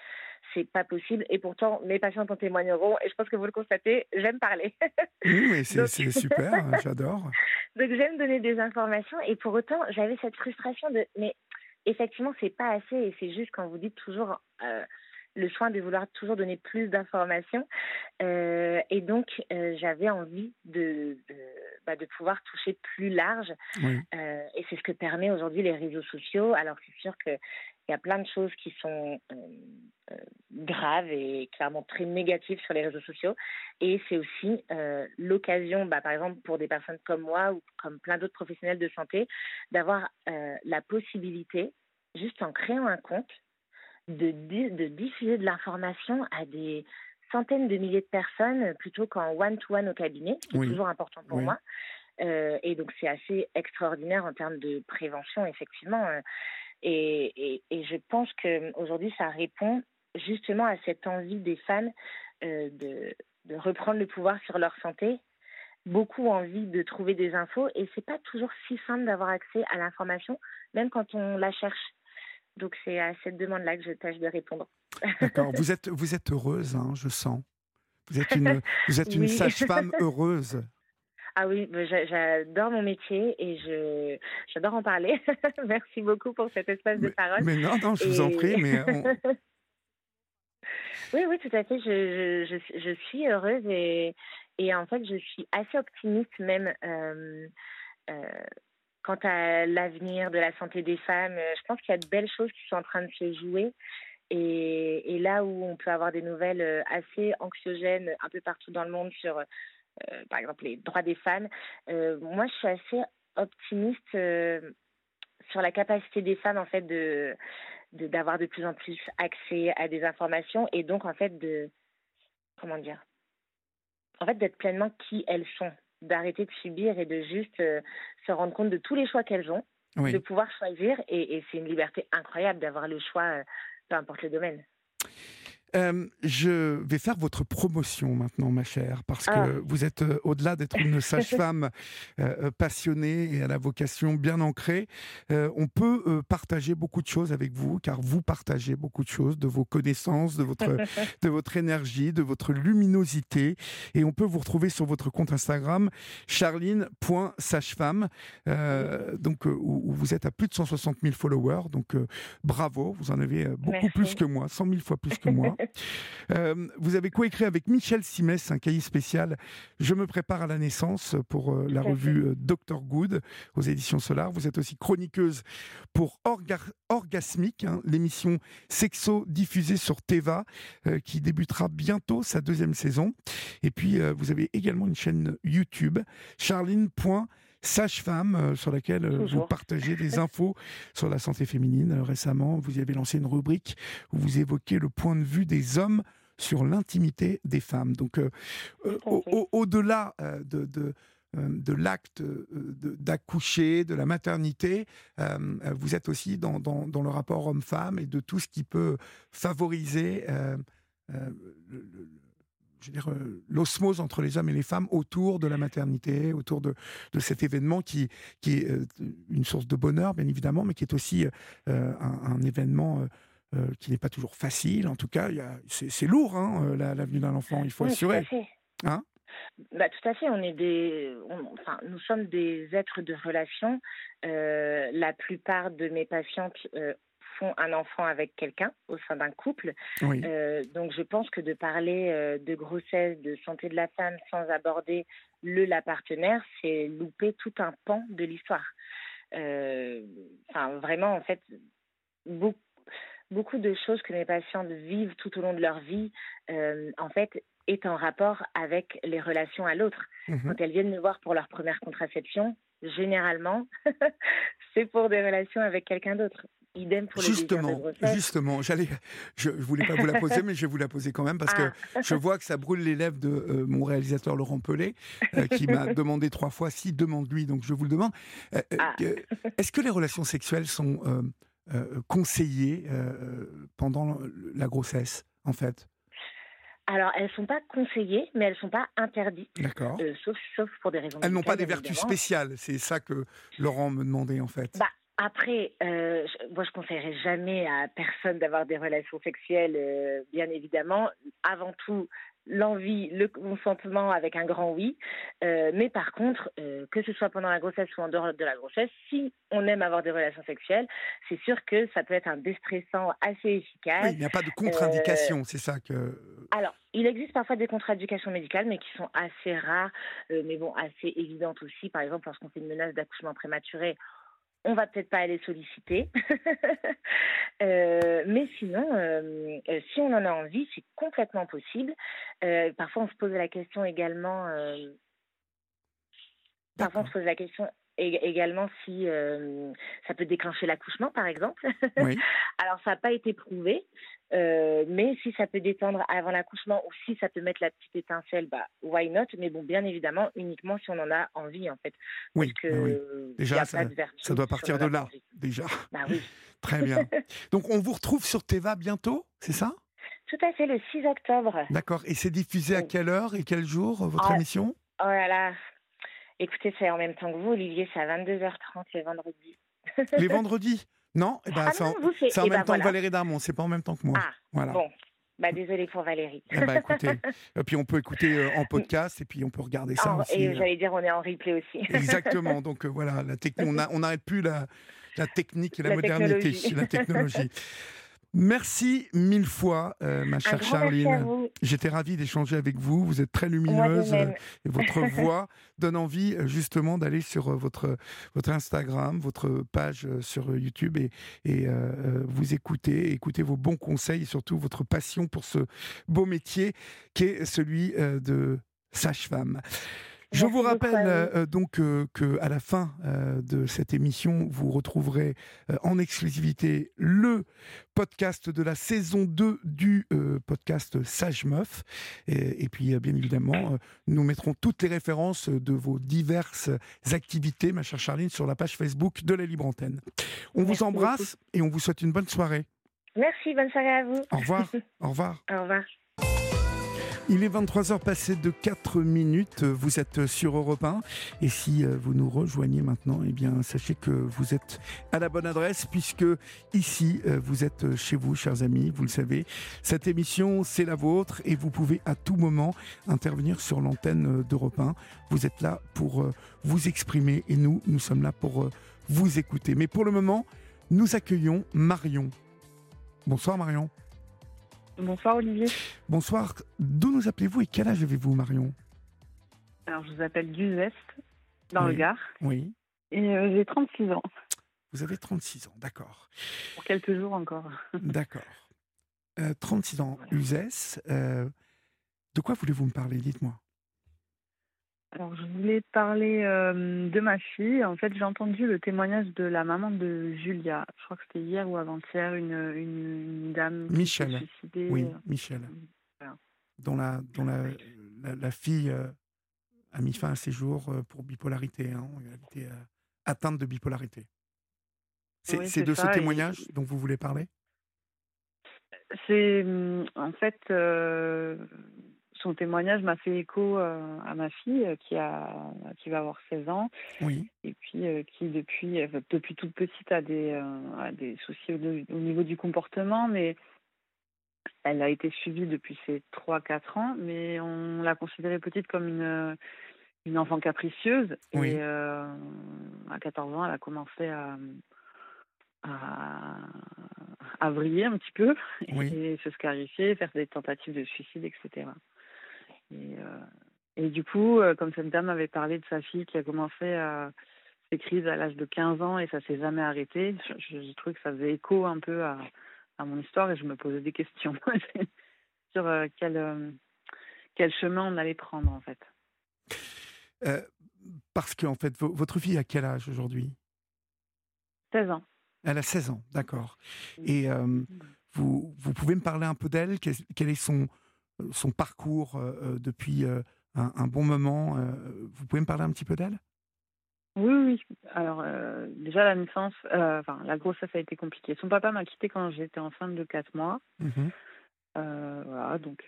C'est pas possible. Et pourtant, mes patients en témoigneront. Et je pense que vous le constatez, j'aime parler. Oui, c'est super. Hein, j'adore. Donc, j'aime donner des informations. Et pour autant, j'avais cette frustration de, mais effectivement, c'est pas assez. Et c'est juste quand vous dites toujours, euh, le soin de vouloir toujours donner plus d'informations. Euh, et donc, euh, j'avais envie de, de, bah, de, pouvoir toucher plus large. Euh, et c'est ce que permet aujourd'hui les réseaux sociaux. Alors, c'est sûr qu'il y a plein de choses qui sont graves et clairement très négatives sur les réseaux sociaux. Et c'est aussi l'occasion, bah, par exemple, pour des personnes comme moi ou comme plein d'autres professionnels de santé, d'avoir la possibilité, juste en créant un compte, de, de diffuser de l'information à des centaines de milliers de personnes plutôt qu'en one-to-one au cabinet, c'est toujours important pour moi. Euh, et donc c'est assez extraordinaire en termes de prévention, effectivement. Euh, et, et, je pense qu'aujourd'hui, ça répond justement à cette envie des femmes euh, de, de, reprendre le pouvoir sur leur santé. Beaucoup envie de trouver des infos et c'est pas toujours si simple d'avoir accès à l'information, même quand on la cherche. Donc c'est à cette demande-là que je tâche de répondre. D'accord. Vous êtes, vous êtes heureuse, hein, je sens. Vous êtes une, vous êtes une sage-femme heureuse. Ah oui, j'adore mon métier et je j'adore en parler. Merci beaucoup pour cet espace de parole. Mais non, non, je vous en prie, mais oui, oui, tout à fait. Je, je, je, suis heureuse et, et en fait, je suis assez optimiste même. Euh, euh, quant à l'avenir de la santé des femmes, euh, je pense qu'il y a de belles choses qui sont en train de se jouer. Et, là où on peut avoir des nouvelles euh, assez anxiogènes un peu partout dans le monde sur, euh, par exemple, les droits des femmes, moi, je suis assez optimiste sur la capacité des femmes, en fait, de d'avoir de, plus en plus accès à des informations et donc, en fait, de, comment dire, en fait, d'être pleinement qui elles sont d'arrêter de subir et de juste euh, se rendre compte de tous les choix qu'elles ont, de pouvoir choisir. Et, et c'est une liberté incroyable d'avoir le choix, euh, peu importe le domaine. Euh, je vais faire votre promotion maintenant, ma chère, parce que ah. vous êtes, euh, au-delà d'être une sage-femme euh, passionnée et à la vocation bien ancrée, on peut partager beaucoup de choses avec vous, car vous partagez beaucoup de choses, de vos connaissances, de votre, de votre énergie, de votre luminosité. Et on peut vous retrouver sur votre compte Instagram, charline.sagefemme, donc, où, vous êtes à plus de 160 000 followers. Donc, bravo, vous en avez beaucoup plus que moi, 100 000 fois plus que moi. Euh, vous avez coécrit avec Michel Simès un cahier spécial Je me prépare à la naissance pour euh, la revue euh, Dr Good aux éditions Solar. Vous êtes aussi chroniqueuse pour Orgasmique, hein, l'émission sexo diffusée sur Teva qui débutera bientôt sa deuxième saison. Et puis vous avez également une chaîne YouTube, charline sage-femme euh, sur laquelle euh, vous partagez des infos sur la santé féminine. Euh, récemment, vous y avez lancé une rubrique où vous évoquez le point de vue des hommes sur l'intimité des femmes. Donc, au-delà de, de l'acte d'accoucher, de, la maternité, vous êtes aussi dans, dans, dans le rapport homme-femme et de tout ce qui peut favoriser le, je dire, euh, l'osmose entre les hommes et les femmes autour de la maternité, autour de, de cet événement qui, qui est euh, une source de bonheur, bien évidemment, mais qui est aussi euh, un, événement qui n'est pas toujours facile. En tout cas, c'est lourd, hein, la, venue d'un enfant, il faut assurer. Tout à fait. Hein? Bah, tout à fait, on est des, enfin, nous sommes des êtres de relation. la plupart de mes patientes un enfant avec quelqu'un au sein d'un couple. Oui. Euh, donc je pense que de parler euh, de grossesse, de santé de la femme sans aborder le la partenaire, c'est louper tout un pan de l'histoire. Euh, Enfin vraiment en fait beaucoup beaucoup de choses que mes patientes vivent tout au long de leur vie, en fait, est en rapport avec les relations à l'autre. Mhm. Quand elles viennent me voir pour leur première contraception, généralement, c'est pour des relations avec quelqu'un d'autre. Idem pour de Justement, justement, j'allais, je, je voulais pas vous la poser, mais je vais vous la poser quand même parce que Ah. je vois que ça brûle les lèvres de euh, mon réalisateur Laurent Pelé, euh, qui m'a demandé trois fois si demande-lui, donc je vous le demande. Euh, Ah. Est-ce que les relations sexuelles sont conseillées pendant la grossesse, en fait? Alors, elles sont pas conseillées, mais elles sont pas interdites, D'accord. euh, sauf, sauf pour des raisons Elles n'ont pas des vertus évidemment. spéciales, c'est ça que Laurent me demandait en fait. Bah, Après, euh, je- moi, je conseillerais jamais à personne d'avoir des relations sexuelles, euh, bien évidemment. Avant tout, l'envie, le consentement avec un grand oui. Euh, mais par contre, euh, que ce soit pendant la grossesse ou en dehors de la grossesse, si on aime avoir des relations sexuelles, c'est sûr que ça peut être un déstressant assez efficace. Oui, il n'y a pas de contre-indication, c'est ça que. Alors, il existe parfois des contre-indications médicales, mais qui sont assez rares, mais bon, assez évidentes aussi. Par exemple, lorsqu'on fait une menace d'accouchement prématuré, on va peut-être pas aller solliciter. Euh, mais sinon, euh, si on en a envie, c'est complètement possible. Euh, parfois, on se pose la question également. parfois, on se pose la question également si euh, ça peut déclencher l'accouchement, par exemple. Oui. Alors, ça n'a pas été prouvé, euh, mais si ça peut détendre avant l'accouchement ou si ça peut mettre la petite étincelle, bah, why not? Mais bon, bien évidemment, uniquement si on en a envie, en fait. Oui, Parce que oui, oui. Déjà, ça- ça doit partir de là. envie. Déjà. Bah oui. Très bien. Donc on vous retrouve sur Teva bientôt, c'est ça? Tout à fait, le 6 octobre. D'accord. Et c'est diffusé à quelle heure et quel jour, votre Ah, émission? Oh là là. Écoutez, c'est en même temps que vous, Olivier, c'est à 22h30 le vendredi. Les vendredis Non eh ben, ah C'est en, non, vous, c'est c'est en eh même ben temps que. Valérie Darmon, c'est pas en même temps que moi. Ah, voilà. bon. Bah, désolé pour Valérie. Eh ben, écoutez, et puis on peut écouter euh, en podcast et puis on peut regarder ça En- aussi. et euh, j'allais dire, on est en replay aussi. Exactement. Donc euh, voilà, la technique, on n'arrête plus la, la technique et la, La modernité, technologie. la technologie. Merci mille fois, euh, ma chère Charline. J'étais ravi d'échanger avec vous. Vous êtes très lumineuse. euh, Et votre voix donne envie euh, justement d'aller sur votre, votre Instagram, votre page sur YouTube et, et vous écouter, écouter vos bons conseils et surtout votre passion pour ce beau métier qui est celui de sage-femme. Je Merci vous rappelle euh, donc euh, que à la fin euh, de cette émission, vous retrouverez euh, en exclusivité le podcast de la saison 2 du podcast Sage Meuf. Et, et puis, bien évidemment, nous mettrons toutes les références de vos diverses activités, ma chère Charline, sur la page Facebook de la Libre Antenne. On Merci vous embrasse et on vous souhaite une bonne soirée. Merci, bonne soirée à vous. Au revoir. Au revoir. Au revoir. Il est 23h passé de 4 minutes, vous êtes sur Europe 1 et si euh, vous nous rejoignez maintenant, eh bien sachez que vous êtes à la bonne adresse puisque ici euh, vous êtes chez vous chers amis, vous le savez. Cette émission c'est la vôtre et vous pouvez à tout moment intervenir sur l'antenne euh, d'Europe 1. Vous êtes là pour vous exprimer et nous, nous sommes là pour vous écouter. Mais pour le moment, nous accueillons Marion. Bonsoir Marion. Bonsoir Olivier. Bonsoir. D'où nous appelez-vous et quel âge avez-vous, Marion Alors je vous appelle Duzest, dans Oui. le Gard, Oui. et euh, j'ai 36 ans, Vous avez 36 ans, d'accord. pour quelques jours encore. D'accord. Euh, 36 ans, Voilà. Uzès. euh, de quoi voulez-vous me parler? Dites-moi. Alors je voulais parler euh, de ma fille. En fait, j'ai entendu le témoignage de la maman de Julia. Je crois que c'était hier ou avant-hier, une, une, une dame qui s'est Michel. suicidée. Oui, Michel. Voilà. Dont la, dont la, la, la fille euh, a mis fin à ses jours euh, pour bipolarité. hein. Elle était euh, atteinte de bipolarité. C'est Oui, de ce ça, témoignage dont vous voulez parler? C'est hum, en fait euh, son témoignage m'a fait écho euh, à ma fille euh, qui a qui va avoir 16 ans. Oui, et puis euh, qui depuis depuis toute petite a des a des soucis au, au niveau du comportement. Mais elle a été suivie depuis ses 3 4 ans. Mais on l'a considérée petite comme une une enfant capricieuse. Oui. et à 14 ans elle a commencé à à, à vriller un petit peu. Et se scarifier, faire des tentatives de suicide, etc. Et, et du coup, comme cette dame avait parlé de sa fille qui a commencé à ses crises à l'âge de 15 ans et ça s'est jamais arrêté, j'ai trouvé que ça faisait écho un peu à, à mon histoire et je me posais des questions sur quel, quel chemin on allait prendre en fait. Euh, parce que, en fait, votre fille a quel âge aujourd'hui? 16 ans. Elle a 16 ans, d'accord. Et vous, vous pouvez me parler un peu d'elle? Quel, est son, son parcours euh, depuis euh, un, bon moment Vous pouvez me parler un petit peu d'elle? Oui, oui. Alors, déjà, la naissance, enfin, la grossesse a été compliquée. Son papa m'a quitté quand j'étais enceinte de 4 mois. Mmh voilà, donc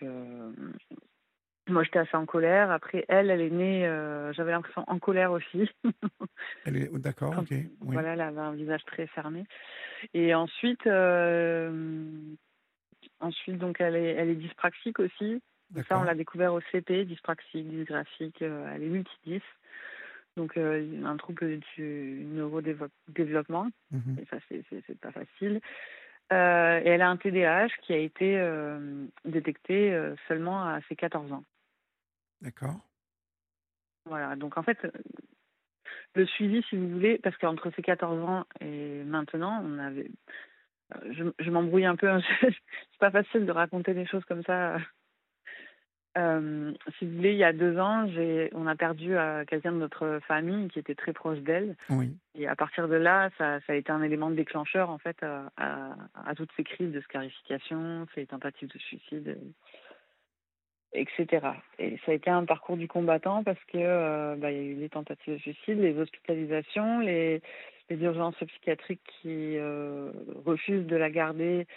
moi, j'étais assez en colère. Après, elle, elle est née, euh, j'avais l'impression en colère aussi. elle est d'accord, ok. Voilà, elle avait un visage très fermé. Et ensuite, euh, ensuite donc, elle est, elle est dyspraxique aussi. Ça, on l'a découvert au CP, dyspraxique, dysgraphique, euh, elle est multidys. Donc, un trouble du neurodéveloppement. Mmh et ça, c'est pas facile. Euh, et elle a un TDAH qui a été détecté seulement à ses 14 ans. D'accord. Voilà, donc en fait, le suivi, si vous voulez, parce qu'entre ces 14 ans et maintenant, on avait. Je, je m'embrouille un peu, hein, c'est pas facile de raconter des choses comme ça. Euh, si vous voulez, il y a deux ans, on a perdu euh, quelqu'un de notre famille qui était très proche d'elle. Oui. Et à partir de là, ça, ça, a été un élément déclencheur en fait à, à, à toutes ces crises de scarification, ces tentatives de suicide etc. Et ça a été un parcours du combattant parce que euh, bah, y a eu les tentatives de suicide, les hospitalisations, les, les urgences psychiatriques qui euh, refusent de la garder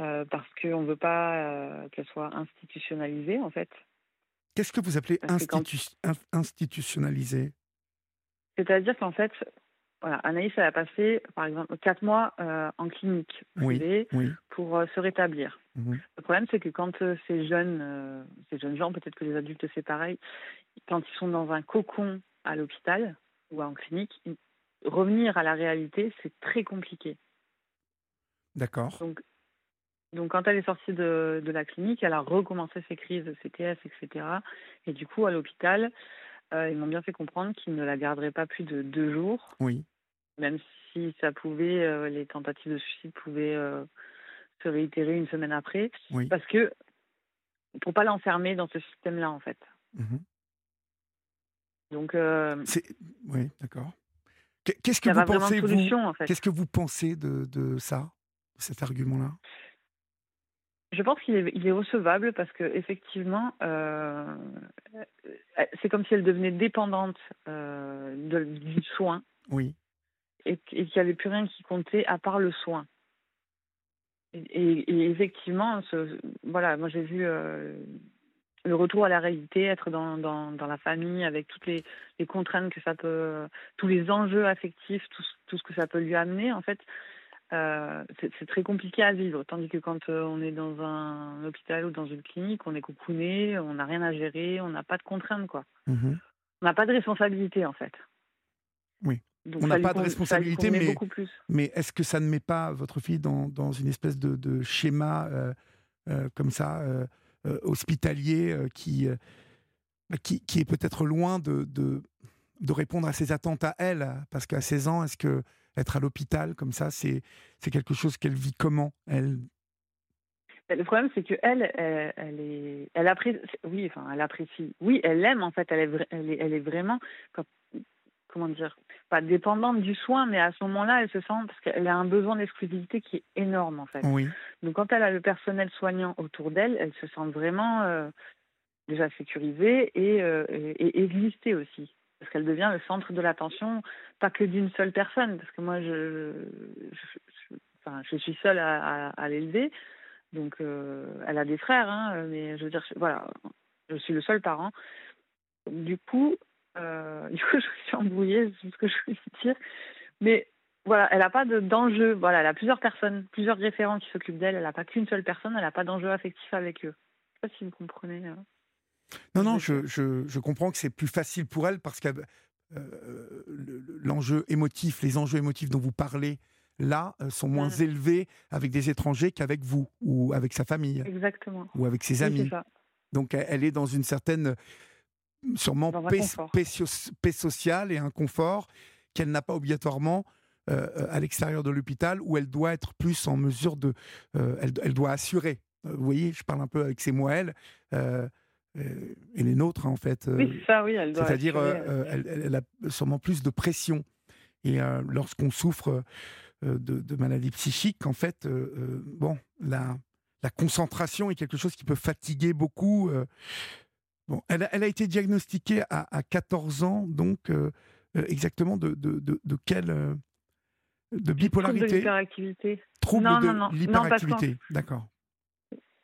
euh, parce qu'on ne veut pas qu'elle soit institutionnalisée en fait. Qu'est-ce que vous appelez institu institutionnalisée C'est-à-dire qu'en fait, voilà, Anaïs, elle a passé, par exemple, quatre mois en clinique privée pour se rétablir. Mmh Le problème, c'est que quand euh, ces jeunes, euh, ces jeunes gens, peut-être que les adultes c'est pareil, quand ils sont dans un cocon à l'hôpital ou en clinique, revenir à la réalité, c'est très compliqué. D'accord. Donc, donc, quand elle est sortie de, de, la clinique, elle a recommencé ses crises de CTS, etc. Et du coup, à l'hôpital, euh, ils m'ont bien fait comprendre qu'ils ne la garderaient pas plus de deux jours. Oui. Même si ça pouvait, les tentatives de suicide pouvaient se réitérer une semaine après. Parce que pour pas l'enfermer dans ce système-là, en fait. Mmh Donc. Euh, oui, d'accord. Qu'est-ce que vous pensez vous Qu'est-ce que vous pensez de, de ça, cet argument-là? Je pense qu'il est, il est, recevable parce que effectivement, euh, c'est comme si elle devenait dépendante euh, de, du soin. Oui. Et, et qu'il n'y avait plus rien qui comptait à part le soin. Et, effectivement, ce, voilà, moi j'ai vu euh, le retour à la réalité, être dans, dans, dans la famille avec toutes les, les, contraintes que ça peut, tous les enjeux affectifs, tout, tout ce que ça peut lui amener, en fait, euh, c'est très compliqué à vivre. Tandis que quand euh, on est dans un hôpital ou dans une clinique, on est coucouné, on n'a rien à gérer, on n'a pas de contraintes, quoi. Mmh on n'a pas de responsabilité, en fait. Oui on n'a pas de responsabilité, mais, mais est-ce que ça ne met pas votre fille dans, dans une espèce de, de schéma euh, comme ça, hospitalier, qui, bah, qui, qui, est peut-être loin de, de, répondre à ses attentes à elle. Parce qu'à 16 ans, est-ce que être à l'hôpital comme ça, c'est quelque chose qu'elle vit comment, elle? Bah, le problème, c'est que elle, elle, est, elle apprécie, oui, enfin, elle apprécie, oui, elle aime en fait, elle est, elle est, elle est vraiment, comment dire, pas dépendante du soin, mais à ce moment-là, elle se sent, parce qu'elle a un besoin d'exclusivité qui est énorme en fait. Oui. Donc quand elle a le personnel soignant autour d'elle, elle se sent vraiment euh, déjà sécurisée et, euh, et, exister aussi. Parce qu'elle devient le centre de l'attention, pas que d'une seule personne, parce que moi, je, je, enfin, je suis seule à, à, l'élever, donc euh, elle a des frères, hein, mais je veux dire, voilà, je suis le seul parent. Du coup, euh, du coup, je suis embrouillée, c'est ce que je veux dire. Mais voilà, elle n'a pas d'enjeu. voilà, elle a plusieurs personnes, plusieurs référents qui s'occupent d'elle. Elle n'a pas qu'une seule personne, elle n'a pas d'enjeu affectif avec eux. Je ne sais pas si vous comprenez. Euh. Non, non, je, je, je comprends que c'est plus facile pour elle parce que euh, l'enjeu émotif, les enjeux émotifs dont vous parlez là, sont moins élevés avec des étrangers qu'avec vous ou avec sa famille. Exactement. Ou avec ses amis. Donc elle est dans une certaine, sûrement, paix, paix, sociale et un confort qu'elle n'a pas obligatoirement à l'extérieur de l'hôpital où elle doit être plus en mesure de... Elle, elle, doit assurer. Vous voyez, je parle un peu avec ses mots, elle. Euh, et les nôtres, en fait. oui, euh, ça, oui, elle C'est-à-dire, euh, elle, a sûrement plus de pression. Et lorsqu'on souffre de, de, maladies psychiques, en fait, bon, la, la concentration est quelque chose qui peut fatiguer beaucoup. Bon, elle, elle, a été diagnostiquée à, à 14 ans, donc exactement de, de, de, de quelle de bipolarité Trouble de l'hyperactivité. Trouble de l'hyperactivité, d'accord.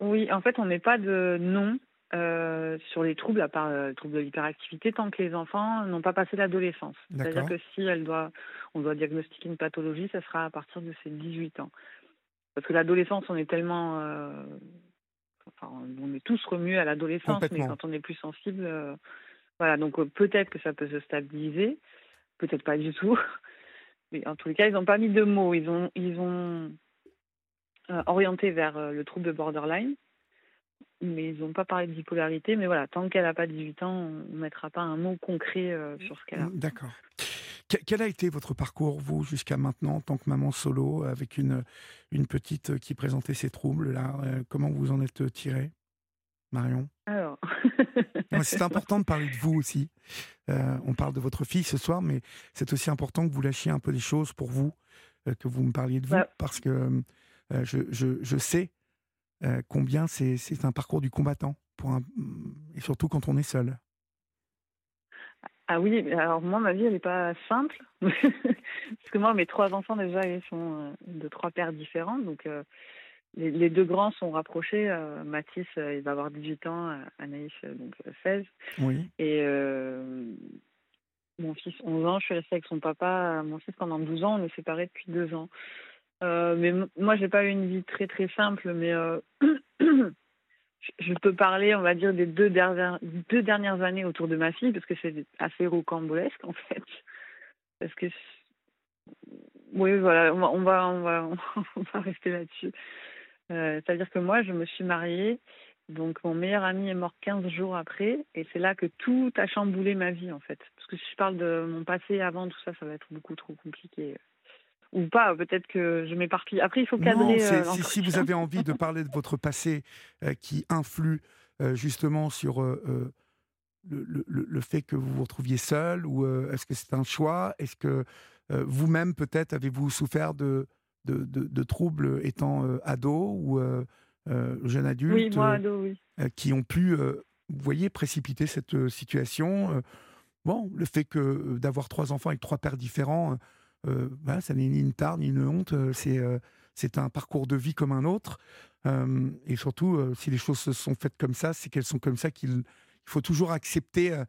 Oui, en fait, on n'est pas de nom euh, sur les troubles, à part euh, le trouble de l'hyperactivité, tant que les enfants n'ont pas passé l'adolescence. C'est-à-dire que si elle doit, on doit diagnostiquer une pathologie, ça sera à partir de ses 18 ans. Parce que l'adolescence, on est tellement... Euh, enfin, on est tous remués à l'adolescence, mais quand on est plus sensible... voilà, donc peut-être que ça peut se stabiliser, peut-être pas du tout. Mais en tous les cas, ils n'ont pas mis de mots. Ils ont, ils ont orienté vers le trouble de borderline mais ils n'ont pas parlé de bipolarité. Mais voilà, tant qu'elle n'a pas 18 ans, on ne mettra pas un mot concret euh, sur ce qu'elle a. D'accord. Quel a été votre parcours, vous, jusqu'à maintenant, en tant que maman solo, avec une, une petite qui présentait ses troubles là euh, Comment vous en êtes tirée, Marion? Alors. c'est important de parler de vous aussi. Euh, on parle de votre fille ce soir, mais c'est aussi important que vous lâchiez un peu des choses pour vous, que vous me parliez de vous, parce que je, je, je, sais euh, combien c'est un parcours du combattant, pour un, et surtout quand on est seul. Ah oui, alors moi, ma vie, elle n'est pas simple. Parce que moi, mes trois enfants, déjà, ils sont euh, de trois pères différents. Donc, euh, les, deux grands sont rapprochés. Mathis, il va avoir 18 ans, Anaïs, donc 16. Oui. Et mon fils, 11 ans, je suis restée avec son papa. Mon fils, pendant 12 ans, on est séparés depuis deux ans. Euh, mais moi, j'ai pas eu une vie très très simple, mais euh, je peux parler, on va dire, des deux dernières, années autour de ma fille, parce que c'est assez rocambolesque en fait. Parce que oui, voilà, on va, rester là-dessus. Euh, c'est-à-dire que moi, je me suis mariée, donc mon meilleur ami est mort 15 jours après, et c'est là que tout a chamboulé ma vie en fait. Parce que si je parle de mon passé avant, tout ça, ça va être beaucoup trop compliqué ou pas. Peut-être que je m'éparpille. Après, il faut cadrer. Non, euh, si, si, vous avez envie de parler de votre passé euh, qui influe euh, justement sur le, le, le, fait que vous vous retrouviez seul, ou est-ce que c'est un choix? Est-ce que vous-même, peut-être, avez-vous souffert de, de, de, troubles étant ado ou jeune adulte Oui, moi, ado, oui. qui ont pu, vous voyez, précipiter cette situation? Bon, le fait que d'avoir trois enfants avec trois pères différents bah, ça n'est ni une tare ni une honte, euh, c'est euh, c'est un parcours de vie comme un autre. et surtout, si les choses se sont faites comme ça, c'est qu'elles sont comme ça qu'il faut toujours accepter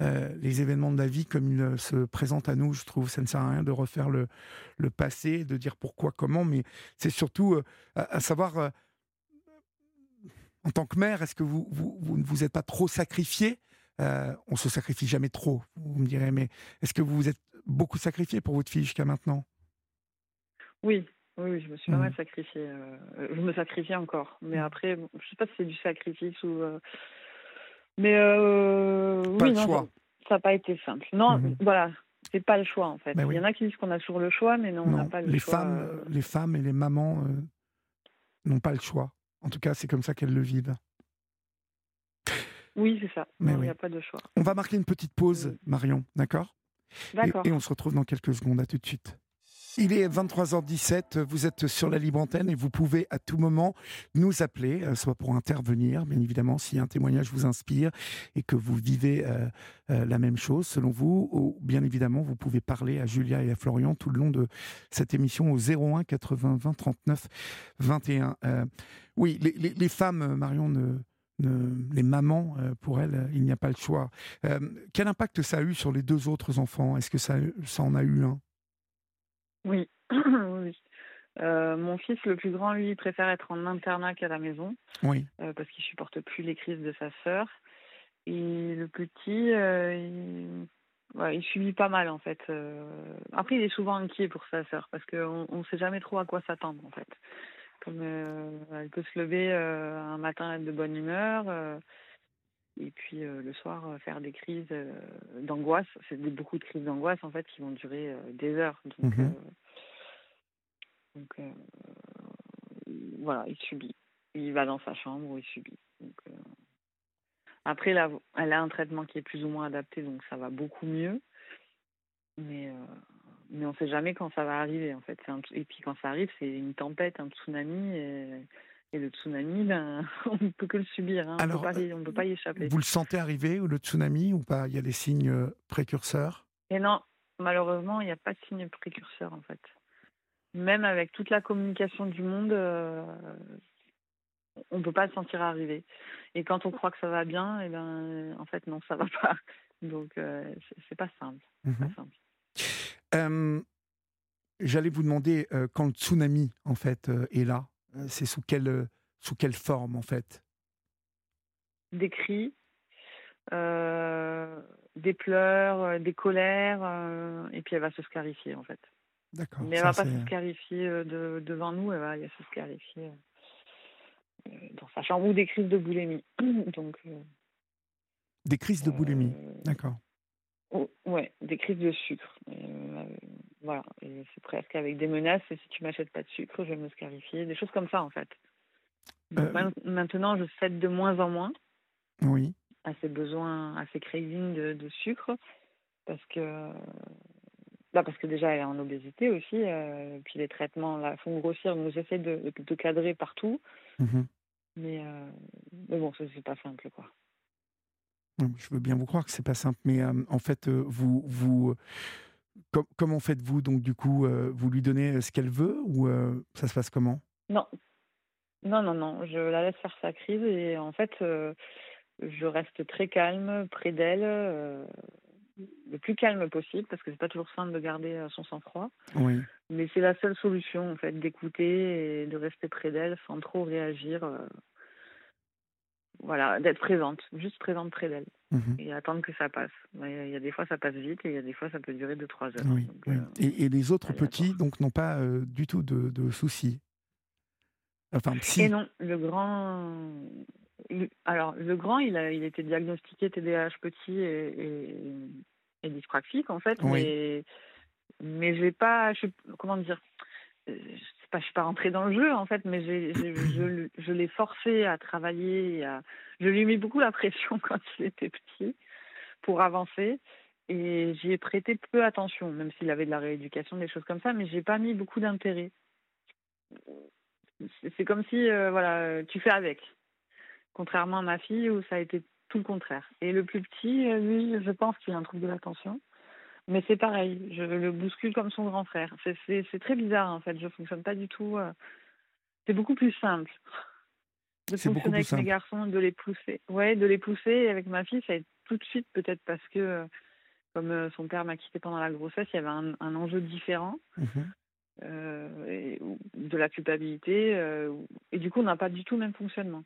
les événements de la vie comme ils se présentent à nous. Je trouve ça ne sert à rien de refaire le, le passé, de dire pourquoi, comment, mais c'est surtout à, savoir, en tant que mère, est-ce que vous, vous, vous, ne vous êtes pas trop sacrifié On se sacrifie jamais trop, vous me direz, mais est-ce que vous vous êtes beaucoup sacrifié pour votre fille jusqu'à maintenant? Oui, oui, je me suis pas mal mmh. sacrifiée. Euh, je me sacrifie encore. Mais mmh. après, je ne sais pas si c'est du sacrifice ou. Euh, mais euh, oui, non, Ça n'a pas été simple. Non, mmh. voilà, c'est pas le choix en fait. Il y en a qui disent qu'on a toujours le choix, mais non, on n'a pas le les choix. Femmes, Les femmes et les mamans n'ont pas le choix. En tout cas, c'est comme ça qu'elles le vivent. Oui, c'est ça. il n'y a pas de choix. On va marquer une petite pause, Marion, d'accord? Et, et, on se retrouve dans quelques secondes. À tout de suite. Il est 23h17, vous êtes sur la libre antenne et vous pouvez à tout moment nous appeler, euh, soit pour intervenir, bien évidemment, si un témoignage vous inspire et que vous vivez euh, euh, la même chose selon vous, ou bien évidemment, vous pouvez parler à Julia et à Florian tout le long de cette émission au 01 80 20 39 21. oui, les, les, les femmes, Marion, ne les mamans, euh, pour elles, il n'y a pas le choix. Euh, quel impact ça a eu sur les deux autres enfants? Est-ce que ça, ça en a eu un? Oui. oui. Euh, mon fils, le plus grand, lui, préfère être en internat qu'à la maison. Oui. parce qu'il supporte plus les crises de sa sœur. Et le petit, il subit pas mal en fait. Après, il est souvent inquiet pour sa sœur parce qu'on ne sait jamais trop à quoi s'attendre en fait. Comme elle peut se lever un matin être de bonne humeur et puis le soir faire des crises d'angoisse. C'est beaucoup de crises d'angoisse en fait qui vont durer des heures. Donc, mmh donc voilà, il subit. Il va dans sa chambre où il subit. Donc, après, là, elle a un traitement qui est plus ou moins adapté, donc ça va beaucoup mieux. Mais, mais on ne sait jamais quand ça va arriver, en fait. Et puis quand ça arrive, c'est une tempête, un tsunami. Et, le tsunami, ben, on ne peut que le subir. Hein. Alors, on ne peut, pas y échapper. Vous le sentez arriver, le tsunami, ou pas? Il y a des signes précurseurs? Et non, malheureusement, il n'y a pas de signes précurseurs, en fait. Même avec toute la communication du monde, on ne peut pas le sentir arriver. Et quand on croit que ça va bien, et eh ben, en fait, non, ça va pas. Donc, euh, c'est pas simple. Pas mhm. J'allais vous demander, euh, quand le tsunami, en fait, euh, est là, c'est sous quelle, sous quelle forme, en fait? Des cris, des pleurs, des colères, et puis elle va se scarifier, en fait. D'accord. Mais elle ne va pas se scarifier devant nous, elle va, elle va se scarifier dans sa chambre ou des crises de boulimie. Donc, euh, des crises de boulimie, euh, d'accord. Oh, ouais, des crises de sucre. Euh, voilà, c'est presque avec des menaces. Si tu m'achètes pas de sucre, je vais me scarifier. Des choses comme ça, en fait. Maintenant, je cède de moins en moins. Oui. À ces besoins, à ces cravings de, de sucre, parce que bah parce que déjà elle est en obésité aussi, puis les traitements la font grossir, donc j'essaie de, de, cadrer partout. Mmh mais, euh, mais bon, c'est pas simple, quoi. Je veux bien vous croire que c'est pas simple, mais en fait, vous, vous, comment faites-vous donc du coup, vous lui donnez ce qu'elle veut ou ça se passe comment? Non, non, non, non, je la laisse faire sa crise et en fait, je reste très calme près d'elle le plus calme possible parce que c'est pas toujours simple de garder son sang-froid. Oui. Mais c'est la seule solution en fait d'écouter et de rester près d'elle sans trop réagir. Euh, voilà, d'être présente, juste présente près d'elle mhm. et attendre que ça passe. Il y a des fois ça passe vite et il y a des fois ça peut durer 2-3 heures. Oui, euh, et, les autres petits donc n'ont pas du tout de, soucis. Enfin, si. Et non, le grand, alors, le grand, il a, il était diagnostiqué TDAH petit et, et, dyspraxique, en fait, mais, mais j'ai pas, je, comment dire, pas, je suis pas rentrée dans le jeu, en fait, mais je, l'ai forcé à travailler, je lui ai mis beaucoup la pression quand il était petit pour avancer. Et j'y ai prêté peu attention, même s'il avait de la rééducation, des choses comme ça, mais j'ai pas mis beaucoup d'intérêt. C'est comme si, euh, voilà, tu fais avec contrairement à ma fille où ça a été tout le contraire. Et le plus petit, euh, lui, je pense qu'il a un trouble de l'attention. Mais c'est pareil, je le bouscule comme son grand frère. C'est très bizarre en fait, je fonctionne pas du tout. Euh, c'est beaucoup plus simple de fonctionner avec mes garçons, de les pousser. Ouais, de les pousser. Avec ma fille, ça a été tout de suite peut-être parce que, euh, comme son père m'a quitté pendant la grossesse, il y avait un, enjeu différent. Mhm. de la culpabilité. et du coup, on n'a pas du tout le même fonctionnement.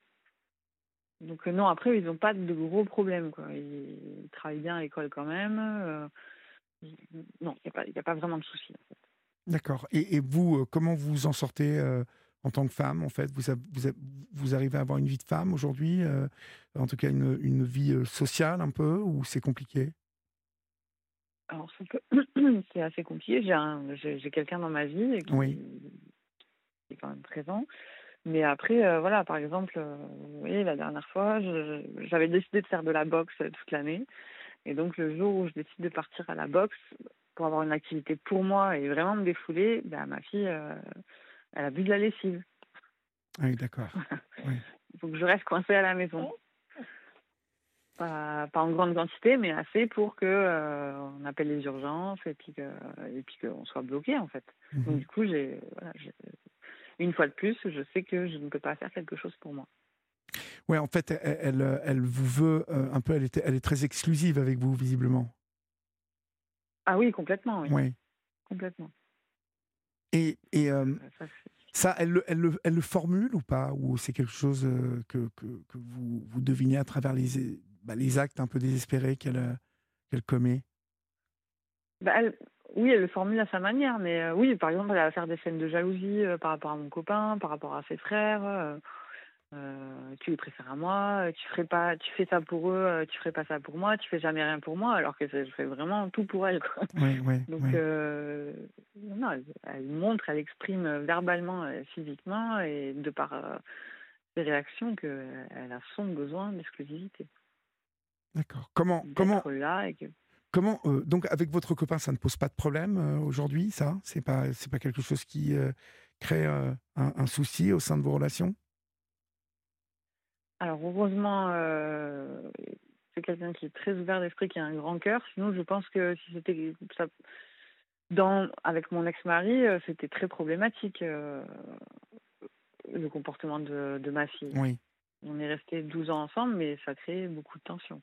Donc euh, non, après, ils n'ont pas de gros problèmes. Quoi. Ils, travaillent bien à l'école quand même. Euh, non, il n'y a, pas vraiment de soucis. En fait. D'accord. Et, vous, euh, comment vous en sortez en tant que femme en fait? Vous, vous, vous, arrivez à avoir une vie de femme aujourd'hui En tout cas, une, une vie sociale un peu Ou c'est compliqué? Alors, c'est assez compliqué. J'ai quelqu'un dans ma vie qui, oui. qui est quand même présent. Mais après, euh, voilà, par exemple, euh, oui, la dernière fois, j'avais décidé de faire de la boxe euh, toute l'année. Et donc, le jour où je décide de partir à la boxe pour avoir une activité pour moi et vraiment me défouler, ben, ma fille, elle a bu de la lessive. Ah oui, d'accord. Il faut que je reste coincée à la maison. Pas, pas en grande quantité, mais assez pour que on appelle les urgences et puis que et puis qu'on soit bloqué en fait. Donc mhm. du coup, j'ai voilà, une fois de plus, je sais que je ne peux pas faire quelque chose pour moi. Ouais, en fait, elle, elle, vous veut euh, un peu, elle est, elle est très exclusive avec vous, visiblement. Ah oui, complètement, oui. Complètement. Et, et euh, ça, elle, elle, elle, le formule ou pas? Ou c'est quelque chose euh, que, que, que, vous, vous devinez à travers les, bah, les actes un peu désespérés qu'elle qu'elle commet? Bah, oui, elle le formule à sa manière, mais oui, par exemple, elle va faire des scènes de jalousie par rapport à mon copain, par rapport à ses frères. Euh, tu les préfères à moi, euh, tu ferais pas, tu fais ça pour eux, euh, tu ferais pas ça pour moi, tu fais jamais rien pour moi, alors que je fais vraiment tout pour elle. Quoi. Oui, Donc, non, elle, montre, elle exprime verbalement, physiquement et de par ses réactions qu'elle a son besoin d'exclusivité. D'accord. Comment, comment, là comment, donc avec votre copain, ça ne pose pas de problème aujourd'hui, ça? C'est pas, c'est pas quelque chose qui crée un souci au sein de vos relations? Alors heureusement, euh, c'est quelqu'un qui est très ouvert d'esprit, qui a un grand cœur. Sinon, je pense que si c'était ça, dans avec mon ex-mari, euh, c'était très problématique euh, le comportement de, de, ma fille. Oui. On est resté 12 ans ensemble, mais ça crée beaucoup de tension.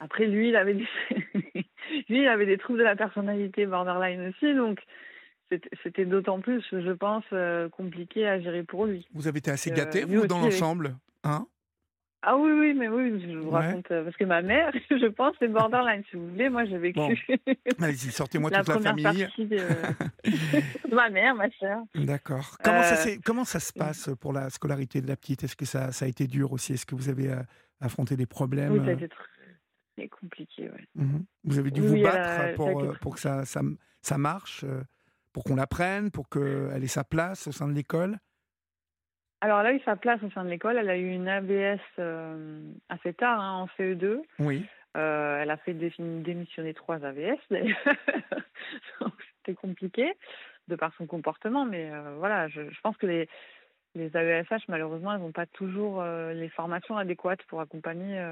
Après, lui, il avait des, lui, il avait des troubles de la personnalité borderline aussi, donc c'était d'autant plus, je pense, compliqué à gérer pour lui. Vous avez été assez gâté, vous, dans l'ensemble? Hein? Ah oui, oui, mais oui, je vous raconte. Euh, parce que ma mère, je pense, c'est borderline. Si vous voulez, moi, j'ai vécu. Allez-y, sortez-moi toute la famille. De... ma mère, ma soeur. D'accord. Comment, ça euh, comment ça se passe pour la scolarité de la petite? Est-ce que ça, ça a été dur aussi? Est-ce que vous avez euh, affronté des problèmes Oui, ça a été très compliqué, ouais. Mmh vous avez dû vous battre pour, pour que ça, ça, ça marche, pour qu'on l'apprenne, pour qu'elle ait sa place au sein de l'école? Alors, elle a eu sa place au sein de l'école. Elle a eu une ABS euh, assez tard, hein, en CE2. Oui. Euh, elle a fait démissionner trois AVS, C'était compliqué de par son comportement, mais euh, voilà, je, pense que les, les AESH, malheureusement, elles n'ont pas toujours les formations adéquates pour accompagner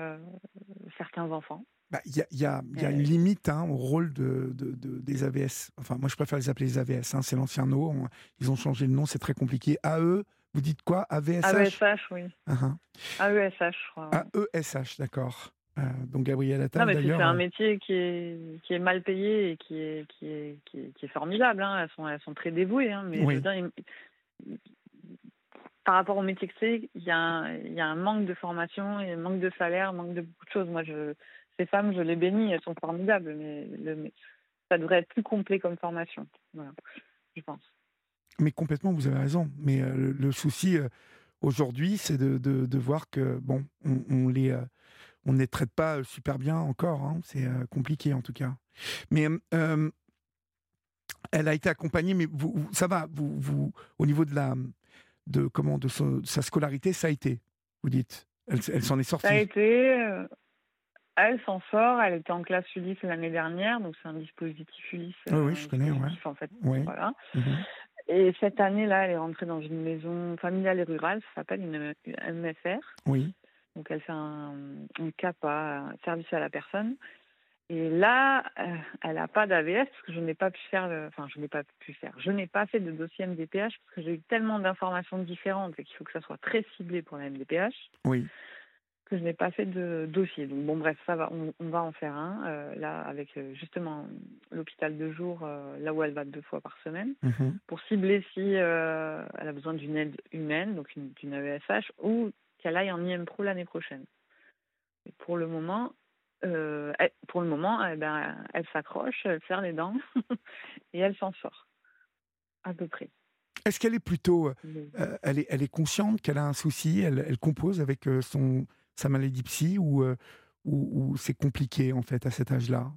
certains enfants. Bah, il y, a, y, a, y, a, une limite hein, au rôle de, de, des AVS. Enfin, moi, je préfère les appeler les AVS. Hein, c'est l'ancien nom. Ils ont changé le nom, c'est très compliqué. AE, vous dites quoi? AVSH AESH, oui. Uh AESH, je crois. AESH, d'accord. Euh, donc Gabriel Attal, mais c'est un euh, métier qui est, qui est mal payé et qui est, qui est, qui est, formidable. Hein. Elles, sont, elles sont très dévouées. Hein, mais par rapport au métier que c'est, il y, a un, il y a un manque de formation, il y a un manque de salaire, un manque de beaucoup de choses. Moi, je, ces femmes, je les bénis, elles sont formidables, mais le, ça devrait être plus complet comme formation. Voilà, je pense. Mais complètement, vous avez raison. Mais euh, le, souci euh, aujourd'hui, c'est de, de, voir que bon, on, on les euh, on ne les traite pas super bien encore. Hein. C'est compliqué en tout cas. Mais elle a été accompagnée, mais vous, ça va. Vous, vous, au niveau de la de comment de, sa scolarité, ça a été. Vous dites, elle, elle s'en est sortie. Ça a été. Elle s'en sort. Elle était en classe Ulysse l'année dernière, donc c'est un dispositif Ulysse. Oui, je connais. Ouais. En fait, oui. voilà. Mmh et cette année-là, elle est rentrée dans une maison familiale et rurale, ça s'appelle une, MFR. Oui. Donc elle fait un, un CAPA, service à la personne. Et là, euh, elle n'a pas d'AVS parce que je n'ai pas pu faire, enfin je n'ai pas pu faire, je n'ai pas fait de dossier MDPH parce que j'ai eu tellement d'informations différentes et qu'il faut que ça soit très ciblé pour la MDPH. Oui que je n'ai pas fait de dossier. Donc bon, bref, ça va, on, va en faire un euh, là avec euh, justement l'hôpital de jour, euh, là où elle va deux fois par semaine, mhm. pour cibler si elle a besoin d'une aide humaine, donc d'une AESH, ou qu'elle aille en IM Pro l'année prochaine. Et pour le moment, elle, pour le moment, eh ben, elle s'accroche, elle serre les dents et elle s'en sort à peu près. Est-ce qu'elle est plutôt, elle, est, elle est consciente qu'elle a un souci, elle, elle compose avec son, sa maladie psy euh, ou, ou, c'est compliqué en fait à cet âge-là?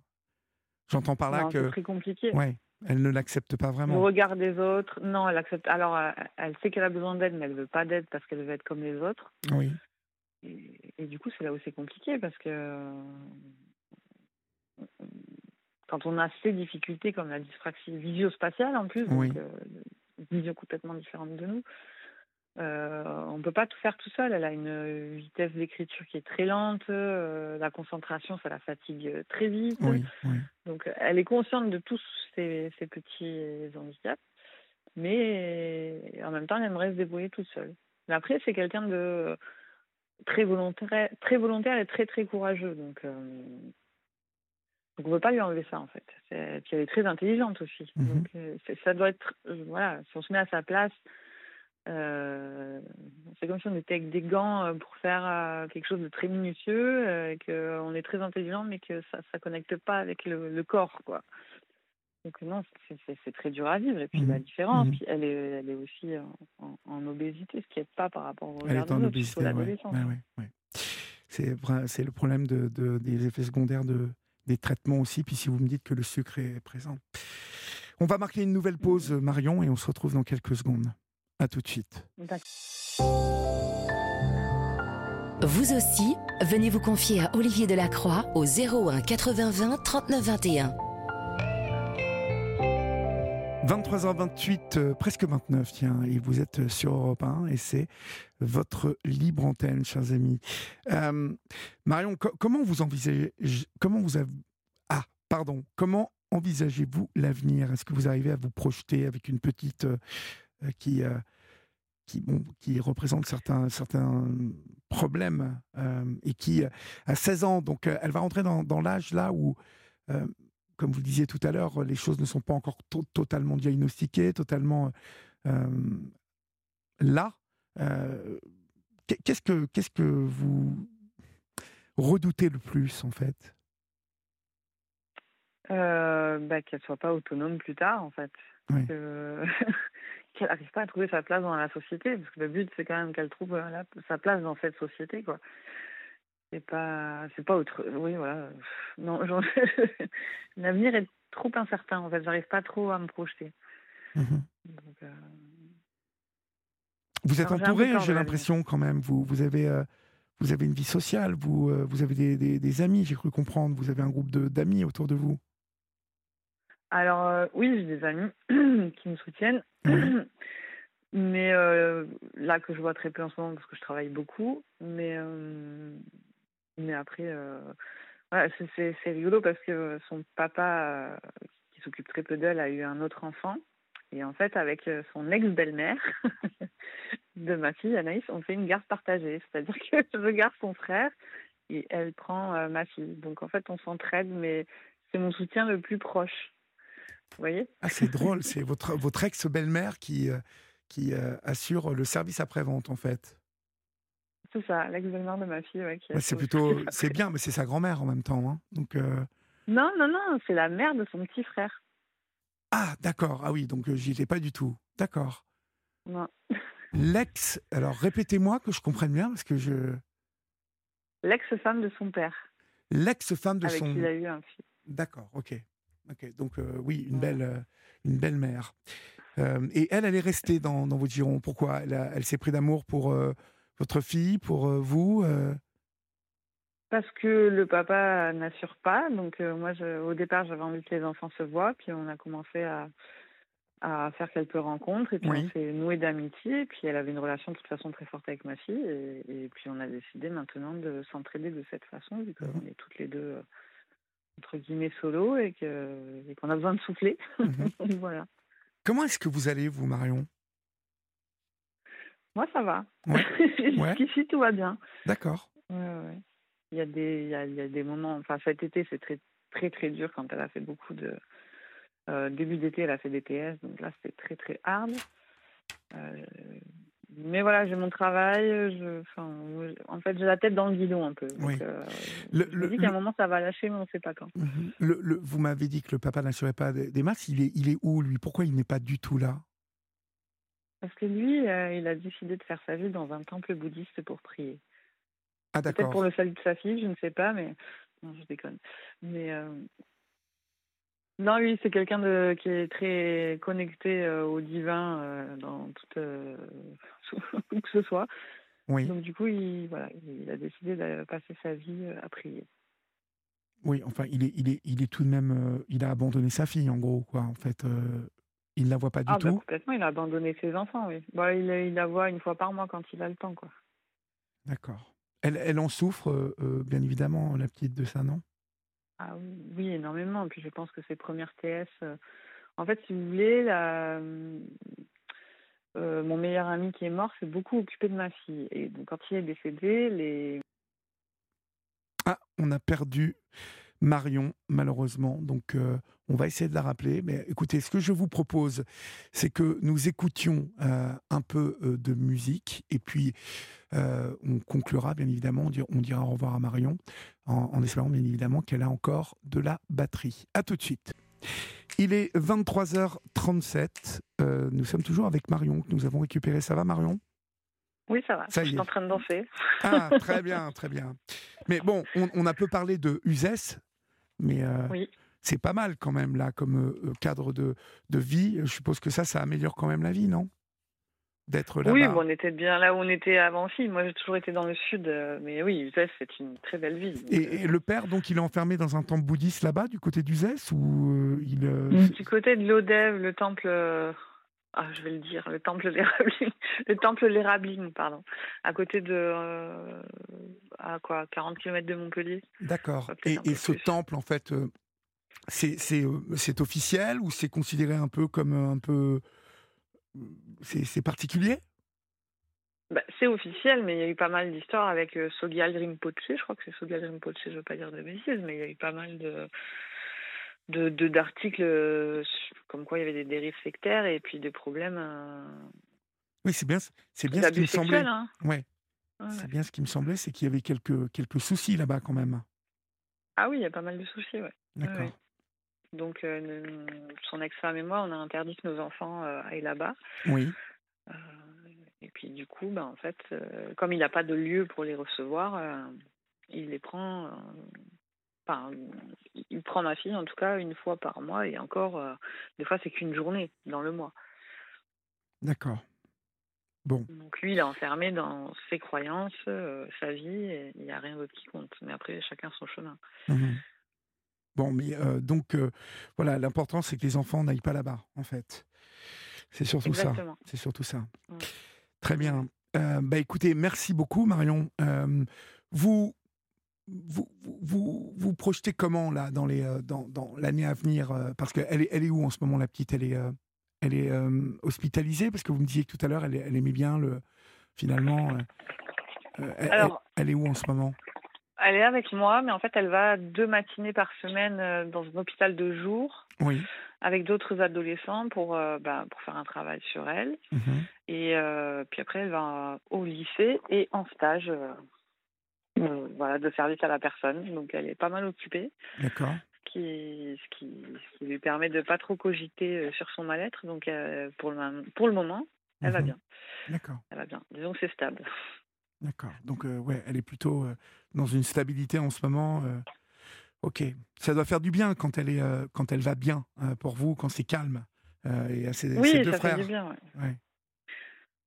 J'entends par là que. C'est très compliqué. Ouais, elle ne l'accepte pas vraiment. Le regard des autres, non, elle accepte. Alors, euh, elle sait qu'elle a besoin d'aide, mais elle veut pas d'aide parce qu'elle veut être comme les autres. Oui. Et, du coup, c'est là où c'est compliqué parce que quand on a ces difficultés comme la dyspraxie visio-spatiale en plus, donc, euh, vision complètement différente de nous, euh, on ne peut pas tout faire tout seul. Elle a une vitesse d'écriture qui est très lente. Euh, la concentration, ça la fatigue très vite. Donc, elle est consciente de tous ces, petits handicaps. Mais en même temps, elle aimerait se débrouiller toute seule. Mais après, c'est quelqu'un de très volontaire, très volontaire et très, très courageux. Donc, euh, donc on ne peut pas lui enlever ça, en fait. Puis, elle est très intelligente aussi. Mhm. Donc, ça doit être... voilà, si on se met à sa place c'est comme si on était avec des gants pour faire quelque chose de très minutieux, et qu'on est très intelligent, mais que ça ne connecte pas avec le, le corps, quoi. Donc non, c'est très dur à vivre. Et puis la mmh différence, mmh elle, est, elle est aussi en, en, obésité, ce qui n'est pas par rapport au Elle est en obésité, l'adolescence. Ouais, ouais, c'est le problème de, de, des effets secondaires de, des traitements aussi. Puis si vous me dites que le sucre est présent. On va marquer une nouvelle pause, Marion, et on se retrouve dans quelques secondes. À tout de suite. Vous aussi, venez vous confier à Olivier Delacroix au 01 80 20 39 21. 23h28, euh, presque 29, tiens, et vous êtes euh, sur Europe 1, et c'est votre libre antenne, chers amis. Euh, Marion, comment vous envisagez, comment vous avez, ah, pardon, comment envisagez-vous l'avenir? Est-ce que vous arrivez à vous projeter avec une petite qui, qui, représente certains, certains problèmes et qui a 16 ans, donc elle va rentrer dans, l'âge là où comme vous le disiez tout à l'heure, les choses ne sont pas encore totalement diagnostiquées, totalement euh, là. Euh, qu'est-ce que qu'est-ce que vous redoutez le plus en fait? Euh, bah, Qu'elle soit pas autonome plus tard en fait. qu'elle n'arrive pas à trouver sa place dans la société, parce que le but c'est quand même qu'elle trouve sa place dans cette société quoi. C'est pas c'est pas autre oui voilà. Non l'avenir est trop incertain en fait. J'arrive pas trop à me projeter. Mhm. euh, vous êtes entouré j'ai l'impression quand même. Vous vous avez euh, vous avez une vie sociale vous euh, vous avez des, des, amis j'ai cru comprendre. Vous avez un groupe d'amis autour de vous alors oui j'ai des amis qui me soutiennent mais là que je vois très peu en ce moment parce que je travaille beaucoup mais mais après, euh, c'est rigolo parce que son papa, euh, qui s'occupe très peu d'elle, a eu un autre enfant. Et en fait, avec euh, son ex-belle-mère de ma fille, Anaïs, on fait une garde partagée. C'est-à-dire que je garde son frère et elle prend ma fille. Donc en fait, on s'entraide, mais c'est mon soutien le plus proche. Vous voyez Ah, c'est drôle. C'est votre, votre ex-belle-mère qui, qui assure le service après-vente, en fait. C'est ça, l'ex-belle-mère de ma fille. Ouais, c'est plutôt, c'est bien, mais c'est sa grand-mère en même temps. Hein. Donc, euh Non, non, non, c'est la mère de son petit frère. Ah, d'accord. Ah oui, donc euh, j'y étais pas du tout. D'accord. Non. L'ex, alors répétez-moi que je comprenne bien parce que je. L'ex-femme de son père. L'ex-femme de Avec son. Qui il a eu un fils. D'accord, ok. Ok, donc euh, oui, une belle, une belle mère. et elle, elle est restée dans, dans votre giron. Pourquoi? Elle, elle s'est pris d'amour pour votre fille, pour euh, vous euh? Parce que le papa n'assure pas. Donc euh, moi, je, au départ, j'avais envie que les enfants se voient. Puis on a commencé à, à faire quelques rencontres. Et puis on s'est noué d'amitié. Puis elle avait une relation de toute façon très forte avec ma fille. Et, puis on a décidé maintenant de s'entraider de cette façon, vu qu'on mmh est toutes les deux entre guillemets solo et qu'on a besoin de souffler. Mmh voilà. Comment est-ce que vous allez, vous, Marion? Moi, ça va. Ouais. Jusqu'ici, tout va bien. D'accord. Ouais, Il y a des, il y a, il y a des moments. Enfin, cet été, c'est très, très, très dur quand elle a fait beaucoup de. Euh, début d'été, elle a fait des TS, donc là, c'était très, très hard. Euh, mais voilà, j'ai mon travail. Je, enfin, en fait, j'ai la tête dans le guidon un peu. Donc, oui. Euh, le, je me dis qu'à un moment, ça va lâcher, mais on ne sait pas quand. Mhm. Le, vous m'avez dit que le papa n'assurait pas des, masses. Il est, il est où, lui? Pourquoi il n'est pas du tout là? Parce que lui, euh, il a décidé de faire sa vie dans un temple bouddhiste pour prier. Ah Peut-être pour le salut de sa fille, je ne sais pas, mais non, je déconne. Mais euh, non, lui, c'est quelqu'un de qui est très connecté euh, au divin dans toute où que ce soit. Oui. Donc du coup, il voilà, il a décidé de passer sa vie à prier. Oui, enfin, il est, il est, il est tout de même, il a abandonné sa fille, en gros, quoi. En fait, il ne la voit pas du ah, bah, tout Complètement, il a abandonné ses enfants, oui. Bah, il, il, la voit une fois par mois quand il a le temps, quoi. D'accord. Elle, elle en souffre, euh, euh, bien évidemment, la petite de ça, non? Ah, Oui, énormément. Puis je pense que ses premières TS. Euh, en fait, si vous voulez, la, mon meilleur ami qui est mort s'est beaucoup occupé de ma fille. Et donc, quand il est décédé, les. Ah, on a perdu Marion, malheureusement. Donc, euh, on va essayer de la rappeler. Mais écoutez, ce que je vous propose, c'est que nous écoutions euh, un peu euh, de musique et puis on conclura, bien évidemment. On dira, au revoir à Marion en, espérant, bien évidemment, qu'elle a encore de la batterie. À tout de suite. Il est 23h37. nous sommes toujours avec Marion que nous avons récupéré. Ça va, Marion? Oui, ça va. je suis en train de danser. Ah, très bien, très bien. Mais bon, on, a peu parlé de Uzès, mais euh, oui. c'est pas mal quand même, là, comme euh, euh, cadre de, de, vie. Je suppose que ça, ça améliore quand même la vie, non? D'être là-bas. Oui, on était bien là où on était avant aussi. Moi, j'ai toujours été dans le sud, mais oui, Uzès, c'est une très belle ville. Et, le père, donc, il est enfermé dans un temple bouddhiste là-bas, du côté d'Uzès ou il, Du côté de l'Odev, le temple ah, je vais le dire, le temple l'Érabling, le temple l'Érabling, pardon, à côté de, à quoi, 40 km de Montpellier. D'accord. Et, ce temple, en fait, euh, c'est euh, c'est officiel ou c'est considéré un peu comme un peu, c'est particulier? Bah, c'est officiel, mais il y a eu pas mal d'histoires avec Sogyal Rinpoche. Je crois que c'est Sogyal Rinpoche, je ne veux pas dire de bêtises, mais il y a eu pas mal de, de d'articles euh, comme quoi il y avait des dérives sectaires et puis des problèmes. Euh, oui, c'est bien, c'est bien ce qui me semblait. Hein. Ouais. C'est bien ce qui me semblait, c'est qu'il y avait quelques quelques soucis là-bas quand même. Ah oui, il y a pas mal de soucis, ouais. D'accord. Donc euh, son ex-femme et moi, on a interdit que nos enfants aillent là-bas. Oui. et puis du coup, ben, en fait, comme il n'a pas de lieu pour les recevoir, il les prend Enfin, il prend ma fille en tout cas une fois par mois et encore, euh, des fois c'est qu'une journée dans le mois. D'accord. Bon. Donc lui, il est enfermé dans ses croyances, euh, sa vie, et il n'y a rien d'autre qui compte. Mais après, chacun son chemin. Mmh bon, mais euh, donc voilà, l'important c'est que les enfants n'aillent pas là-bas, en fait. C'est surtout ça. C'est surtout ça. Très bien. bah écoutez, merci beaucoup Marion. vous vous, vous, vous projetez comment là dans les euh, dans, dans l'année à venir euh, Parce qu'elle est, elle est où en ce moment la petite? Elle est euh, elle est hospitalisée parce que vous me disiez tout à l'heure elle, elle aimait bien le finalement. Elle, Alors, elle, est où en ce moment? Elle est avec moi, mais en fait elle va deux matinées par semaine dans un hôpital de jour. Oui. Avec d'autres adolescents pour, bah, pour faire un travail sur elle. Mmh et puis après, elle va au lycée et en stage euh, voilà, de service à la personne. Donc elle est pas mal occupée. D'accord. Ce qui, ce, qui, lui permet de pas trop cogiter euh, sur son mal-être. Donc euh, pour, le, pour le moment, elle va mhm. bien. D'accord. Elle va bien. Disons que c'est stable. D'accord. Donc ouais, elle est plutôt dans une stabilité en ce moment. Ok. Ça doit faire du bien quand elle est quand elle va bien pour vous, quand c'est calme. et à ses, oui, deux ça frères. fait du bien. Ouais.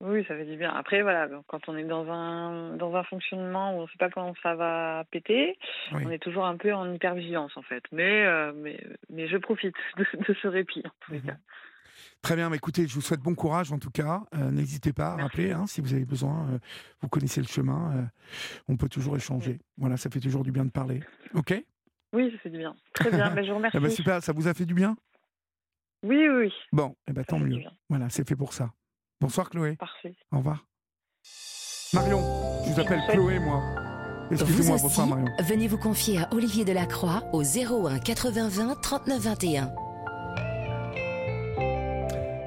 Oui, ça fait du bien. Après, voilà, quand on est dans un, dans un fonctionnement où on ne sait pas quand ça va péter, on est toujours un peu en hypervigilance, en fait. Mais, euh, mais, mais je profite de, ce répit, en tous les cas. Très bien, mais écoutez, je vous souhaite bon courage en tout cas. Euh, n'hésitez pas à rappeler hein, si vous avez besoin. Euh, vous connaissez le chemin. on peut toujours échanger. Voilà, ça fait toujours du bien de parler. OK? Oui, ça fait du bien. Très bien, mais je vous remercie. Eh ben, super, ça vous a fait du bien? Oui, oui, oui. Bon, eh ben, tant mieux. Voilà, c'est fait pour ça. Bonsoir Chloé. Parfait. Au revoir. Marion, je vous appelle Chloé, moi. Excusez-moi, bonsoir Marion. Venez vous confier à Olivier Delacroix au 01 80 20 39 21.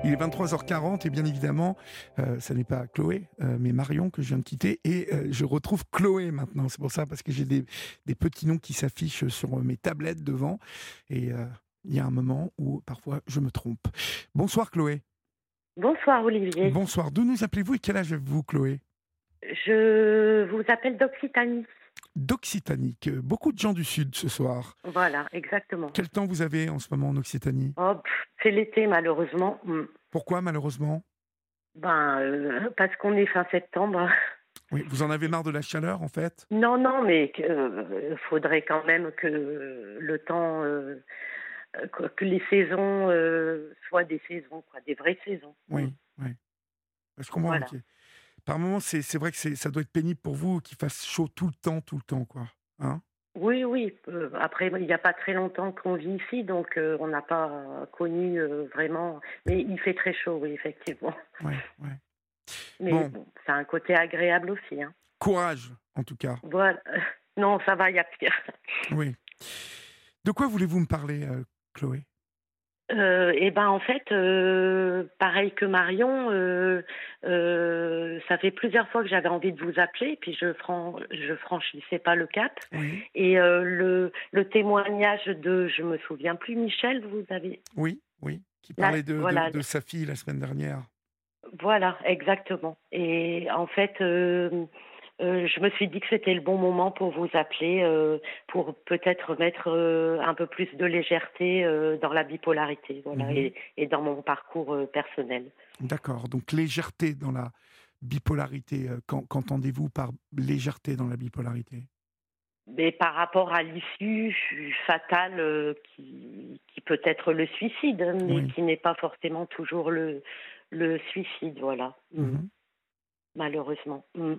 Il est 23h40 et bien évidemment, euh, ce n'est pas Chloé, euh, mais Marion que je viens de quitter et euh, je retrouve Chloé maintenant. C'est pour ça parce que j'ai des, des, petits noms qui s'affichent sur mes tablettes devant et il y a un moment où parfois je me trompe. Bonsoir Chloé. Bonsoir Olivier. Bonsoir. D'où nous appelez-vous et quel âge avez-vous Chloé? Je vous appelle d'Occitanie. D'Occitanie. Beaucoup de gens du Sud ce soir. Voilà, exactement. Quel temps vous avez en ce moment en Occitanie? Oh, C'est l'été malheureusement. Mm. Pourquoi malheureusement? Ben, euh, parce qu'on est fin septembre. Oui, vous en avez marre de la chaleur en fait? Non, non, mais il euh, faudrait quand même que le temps euh, que les saisons euh, soient des saisons, quoi, des vraies saisons. Oui, oui. Je comprends. Par moments, c'est vrai que ça doit être pénible pour vous qu'il fasse chaud tout le temps, tout le temps, quoi. Hein? Oui, oui. Euh, après, il n'y a pas très longtemps qu'on vit ici, donc on n'a pas connu vraiment. Mais il fait très chaud, oui, effectivement. Oui, oui. Mais bon. c'est un côté agréable aussi. Hein. Courage, en tout cas. Voilà. Non, ça va, il y a pire. Oui. De quoi voulez-vous me parler, Chloé euh, et ben en fait, euh, pareil que Marion, euh, ça fait plusieurs fois que j'avais envie de vous appeler, puis je fran je franchissais pas le cap. Oui. Et le, le témoignage de, je me souviens plus, Michel, vous avez. Oui, oui, qui parlait de, de sa fille la semaine dernière. Voilà, exactement. Et en fait, euh, je me suis dit que c'était le bon moment pour vous appeler, euh, pour peut-être mettre euh, un peu plus de légèreté dans la bipolarité, voilà, Mhm. et, et dans mon parcours personnel. D'accord, donc légèreté dans la bipolarité. qu'en- Qu'entendez-vous par légèreté dans la bipolarité? Mais par rapport à l'issue fatale qui, qui peut être le suicide, hein, mais Oui. qui n'est pas forcément toujours le, le suicide, voilà. Mhm. malheureusement. Mm.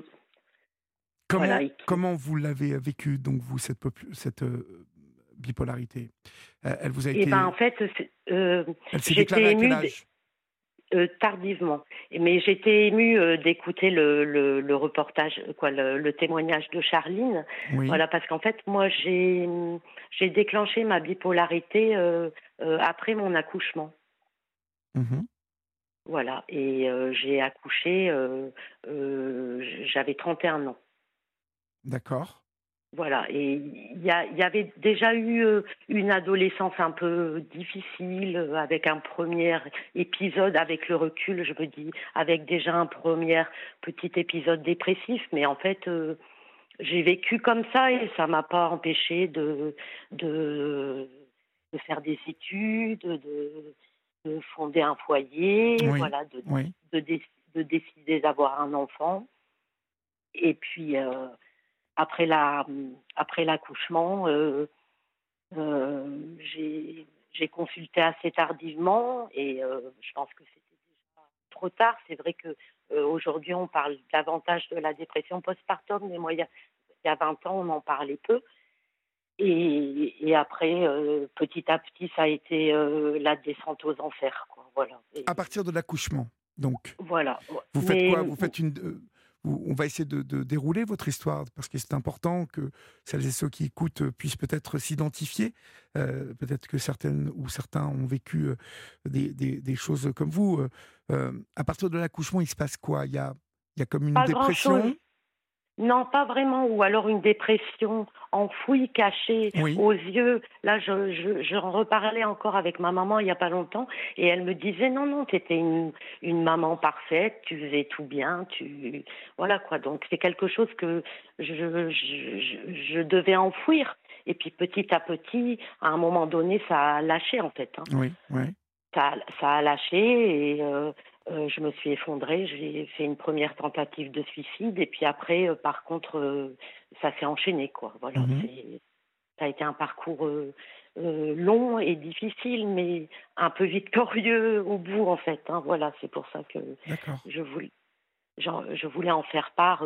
Comment, Voilà, et qui- comment vous l'avez vécu, donc vous, cette, euh, bipolarité? Euh, Elle vous a Et été. ben en fait, euh, j'étais émue Euh, tardivement. Mais j'étais émue euh, d'écouter le, le, le reportage, quoi, le, le témoignage de Charline. Oui. Voilà, parce qu'en fait, moi, j'ai j'ai déclenché ma bipolarité euh, après mon accouchement. Mhm. Voilà, et j'ai accouché, j'avais 31 ans. D'accord. Voilà, et il y, avait déjà eu euh, une adolescence un peu difficile, euh, avec un premier épisode, avec le recul, je me dis, avec déjà un premier petit épisode dépressif, mais en fait, euh, j'ai vécu comme ça et ça m'a pas empêché de, de, de faire des études, de, de fonder un foyer, Oui. voilà, de, Oui. de, dé- de décider d'avoir un enfant. Et puis, euh, après la après l'accouchement, euh, euh, j'ai j'ai consulté assez tardivement et euh, je pense que c'était déjà trop tard. C'est vrai que euh, aujourd'hui on parle davantage de la dépression postpartum, mais moi il y a, il y a 20 ans on en parlait peu. Et, et après, petit à petit, ça a été la descente aux enfers. Quoi. Voilà. Et- À partir de l'accouchement, donc. voilà. Vous faites Mais- quoi? Vous faites une. On va essayer de, de dérouler votre histoire parce que c'est important que celles et ceux qui écoutent puissent peut-être s'identifier. Euh, peut-être que certaines ou certains ont vécu euh, des, des- des choses comme vous. Euh, euh, à partir de l'accouchement, il se passe quoi? Il y a, il y a comme une Pas dépression? Non, pas vraiment. Ou alors une dépression enfouie, cachée Oui. aux yeux. Là, je, je, j'en reparlais encore avec ma maman il n'y a pas longtemps. Et elle me disait, non, non, tu étais une, une maman parfaite, tu faisais tout bien. tu Voilà quoi. Donc c'est quelque chose que je, je, je, je devais enfouir. Et puis petit à petit, à un moment donné, ça a lâché en fait. hein Oui, oui. ça, ça a lâché et euh, euh, je me suis effondrée. J'ai fait une première tentative de suicide et puis après, euh, par contre, euh, ça s'est enchaîné quoi. Voilà, Mhm. ça a été un parcours long et difficile, mais un peu victorieux au bout en fait. hein. Voilà, c'est pour ça que je voulais, genre, je voulais en faire part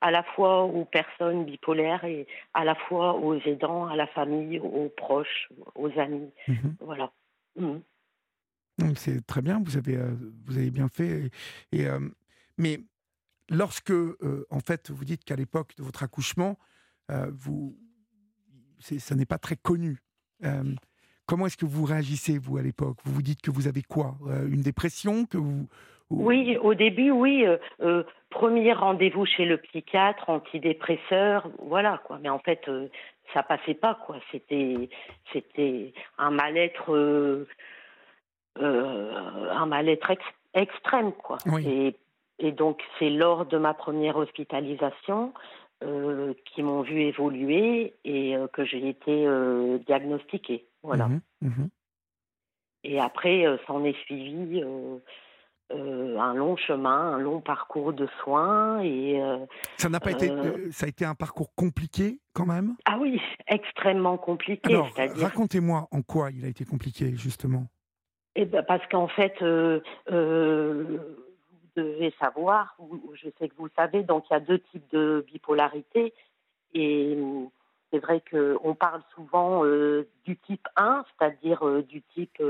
à la fois aux personnes bipolaires et à la fois aux aidants, à la famille, aux proches, aux amis. Mhm. Voilà. Mhm. C'est très bien, vous avez, euh, vous avez bien fait. Euh, mais lorsque, euh, en fait, vous dites qu'à l'époque de votre accouchement, vous, ça n'est pas très connu. Comment est-ce que vous réagissez, vous, à l'époque? Vous vous dites que vous avez quoi? Une dépression que vous, ou- Oui, au début, oui. premier rendez-vous chez le psychiatre, antidépresseur, voilà quoi. Mais en fait, ça passait pas quoi. C'était, c'était un mal-être, un mal-être ex- extrême quoi. Oui. Et, et donc, c'est lors de ma première hospitalisation euh, qui m'ont vu évoluer et euh, que j'ai été euh, diagnostiquée. Voilà. Mhm, mhm. Et après, euh, s'en est suivi euh, euh, un long chemin, un long parcours de soins. Et euh, Ça n'a pas été, Euh, euh, ça a été un parcours compliqué quand même? ah oui, extrêmement compliqué. Alors, racontez-moi en quoi il a été compliqué justement. Eh ben, parce qu'en fait, euh, euh, vous devez savoir, je sais que vous le savez, donc il y a deux types de bipolarité. Et euh, c'est vrai qu'on parle souvent du type 1, c'est-à-dire du type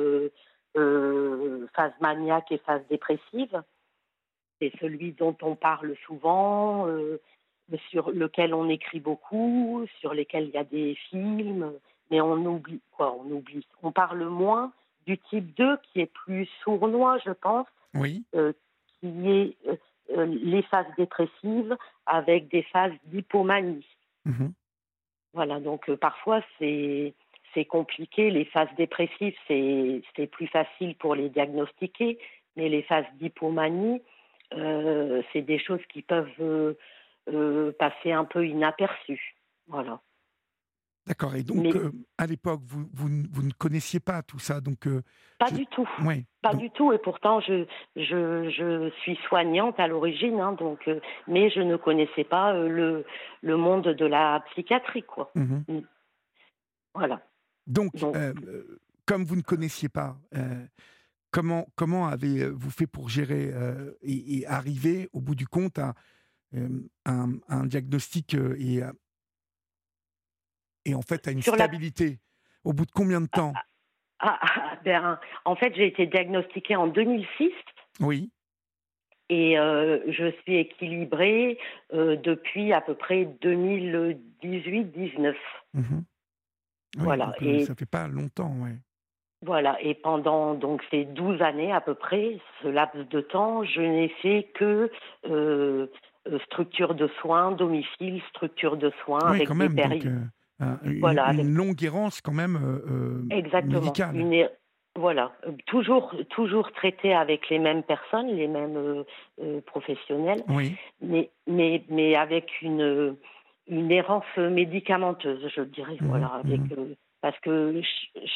phase maniaque et phase dépressive. C'est celui dont on parle souvent, sur lequel on écrit beaucoup, sur lesquels il y a des films, mais on oublie quoi On oublie. On parle moins du type 2 qui est plus sournois, je pense. Oui. Euh, qui est euh, les phases dépressives avec des phases d'hypomanie. Mhm. Voilà, donc parfois c'est c'est compliqué. Les phases dépressives, c'est plus facile pour les diagnostiquer, mais les phases d'hypomanie, euh, c'est des choses qui peuvent euh, euh, passer un peu inaperçues. Voilà. D'accord. Et donc, à l'époque, vous, vous, vous, ne connaissiez pas tout ça, donc. pas du tout. Ouais, pas du tout. Et pourtant, je, je, je suis soignante à l'origine, hein, donc, mais je ne connaissais pas le, le monde de la psychiatrie, quoi. Mhm. Mm. Voilà. Donc, comme vous ne connaissiez pas, comment, comment avez-vous fait pour gérer et, arriver au bout du compte à un, un, diagnostic et, et en fait à une stabilité Au bout de combien de temps? Ah, ah, ah, ben, En fait, j'ai été diagnostiquée en 2006. Oui. Et je suis équilibrée depuis à peu près 2018-19. voilà. et ça fait pas longtemps, oui. Voilà, et pendant donc ces 12 années à peu près, ce laps de temps, je n'ai fait que euh, euh, structure de soins, domicile, structure de soins avec quand même, des euh, une, voilà, une longue errance quand même Exactement. médicale. Une, voilà, toujours toujours traité avec les mêmes personnes, les mêmes professionnels, oui. mais mais mais avec une une errance médicamenteuse, je dirais, Mmh voilà, avec parce que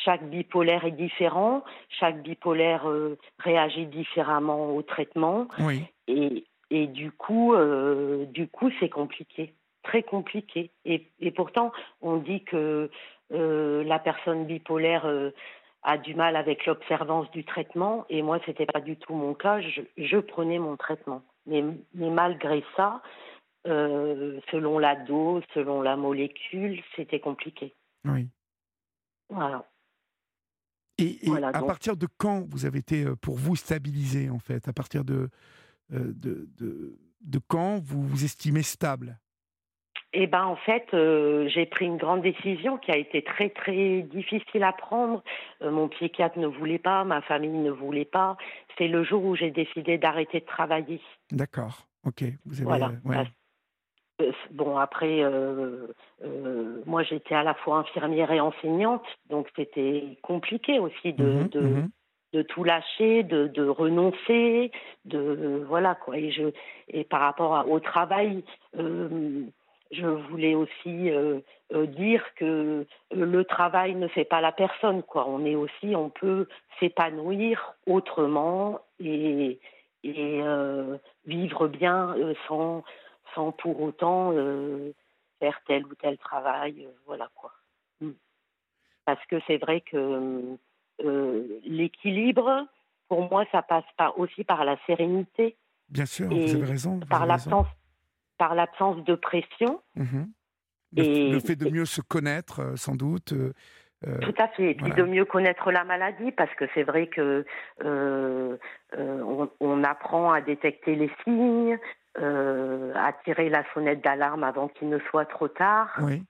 chaque bipolaire est différent, chaque bipolaire euh, réagit différemment au traitement, oui. et, et du coup, euh, du coup, c'est compliqué, très compliqué. Et, et, pourtant, on dit que euh, la personne bipolaire a du mal avec l'observance du traitement, et moi, c'était pas du tout mon cas. Je, je prenais mon traitement, mais, mais malgré ça, selon la dose, selon la molécule, c'était compliqué. Oui. Voilà. Et, à partir de quand vous avez été, pour vous, stabilisé, en fait? À partir de, de, de, de, quand vous vous estimez stable? Eh ben en fait, euh, j'ai pris une grande décision qui a été très très difficile à prendre. Euh, mon psychiatre ne voulait pas, ma famille ne voulait pas. C'est le jour où j'ai décidé d'arrêter de travailler. D'accord. Ok. Vous avez, voilà. ouais. Bon, après, euh, euh, moi j'étais à la fois infirmière et enseignante, donc c'était compliqué aussi de, Mmh de, mmh de, tout lâcher, de, de, renoncer, de voilà quoi. Et, je, et par rapport à, au travail, euh, je voulais aussi euh, dire que le travail ne fait pas la personne, quoi. On est aussi, on peut s'épanouir autrement et, et vivre bien sans sans pour autant euh, faire tel ou tel travail, euh, voilà quoi. Mm. Parce que c'est vrai que euh, l'équilibre, pour moi, ça passe pas aussi par la sérénité. Bien sûr, vous avez raison. Vous par l'absence, par l'absence de pression. Mmh le, et, le, fait de mieux se connaître, sans doute. Euh, Tout à fait. Et puis voilà. de mieux connaître la maladie, parce que c'est vrai que euh, euh, on, on, apprend à détecter les signes, à tirer la sonnette d'alarme avant qu'il ne soit trop tard. Oui.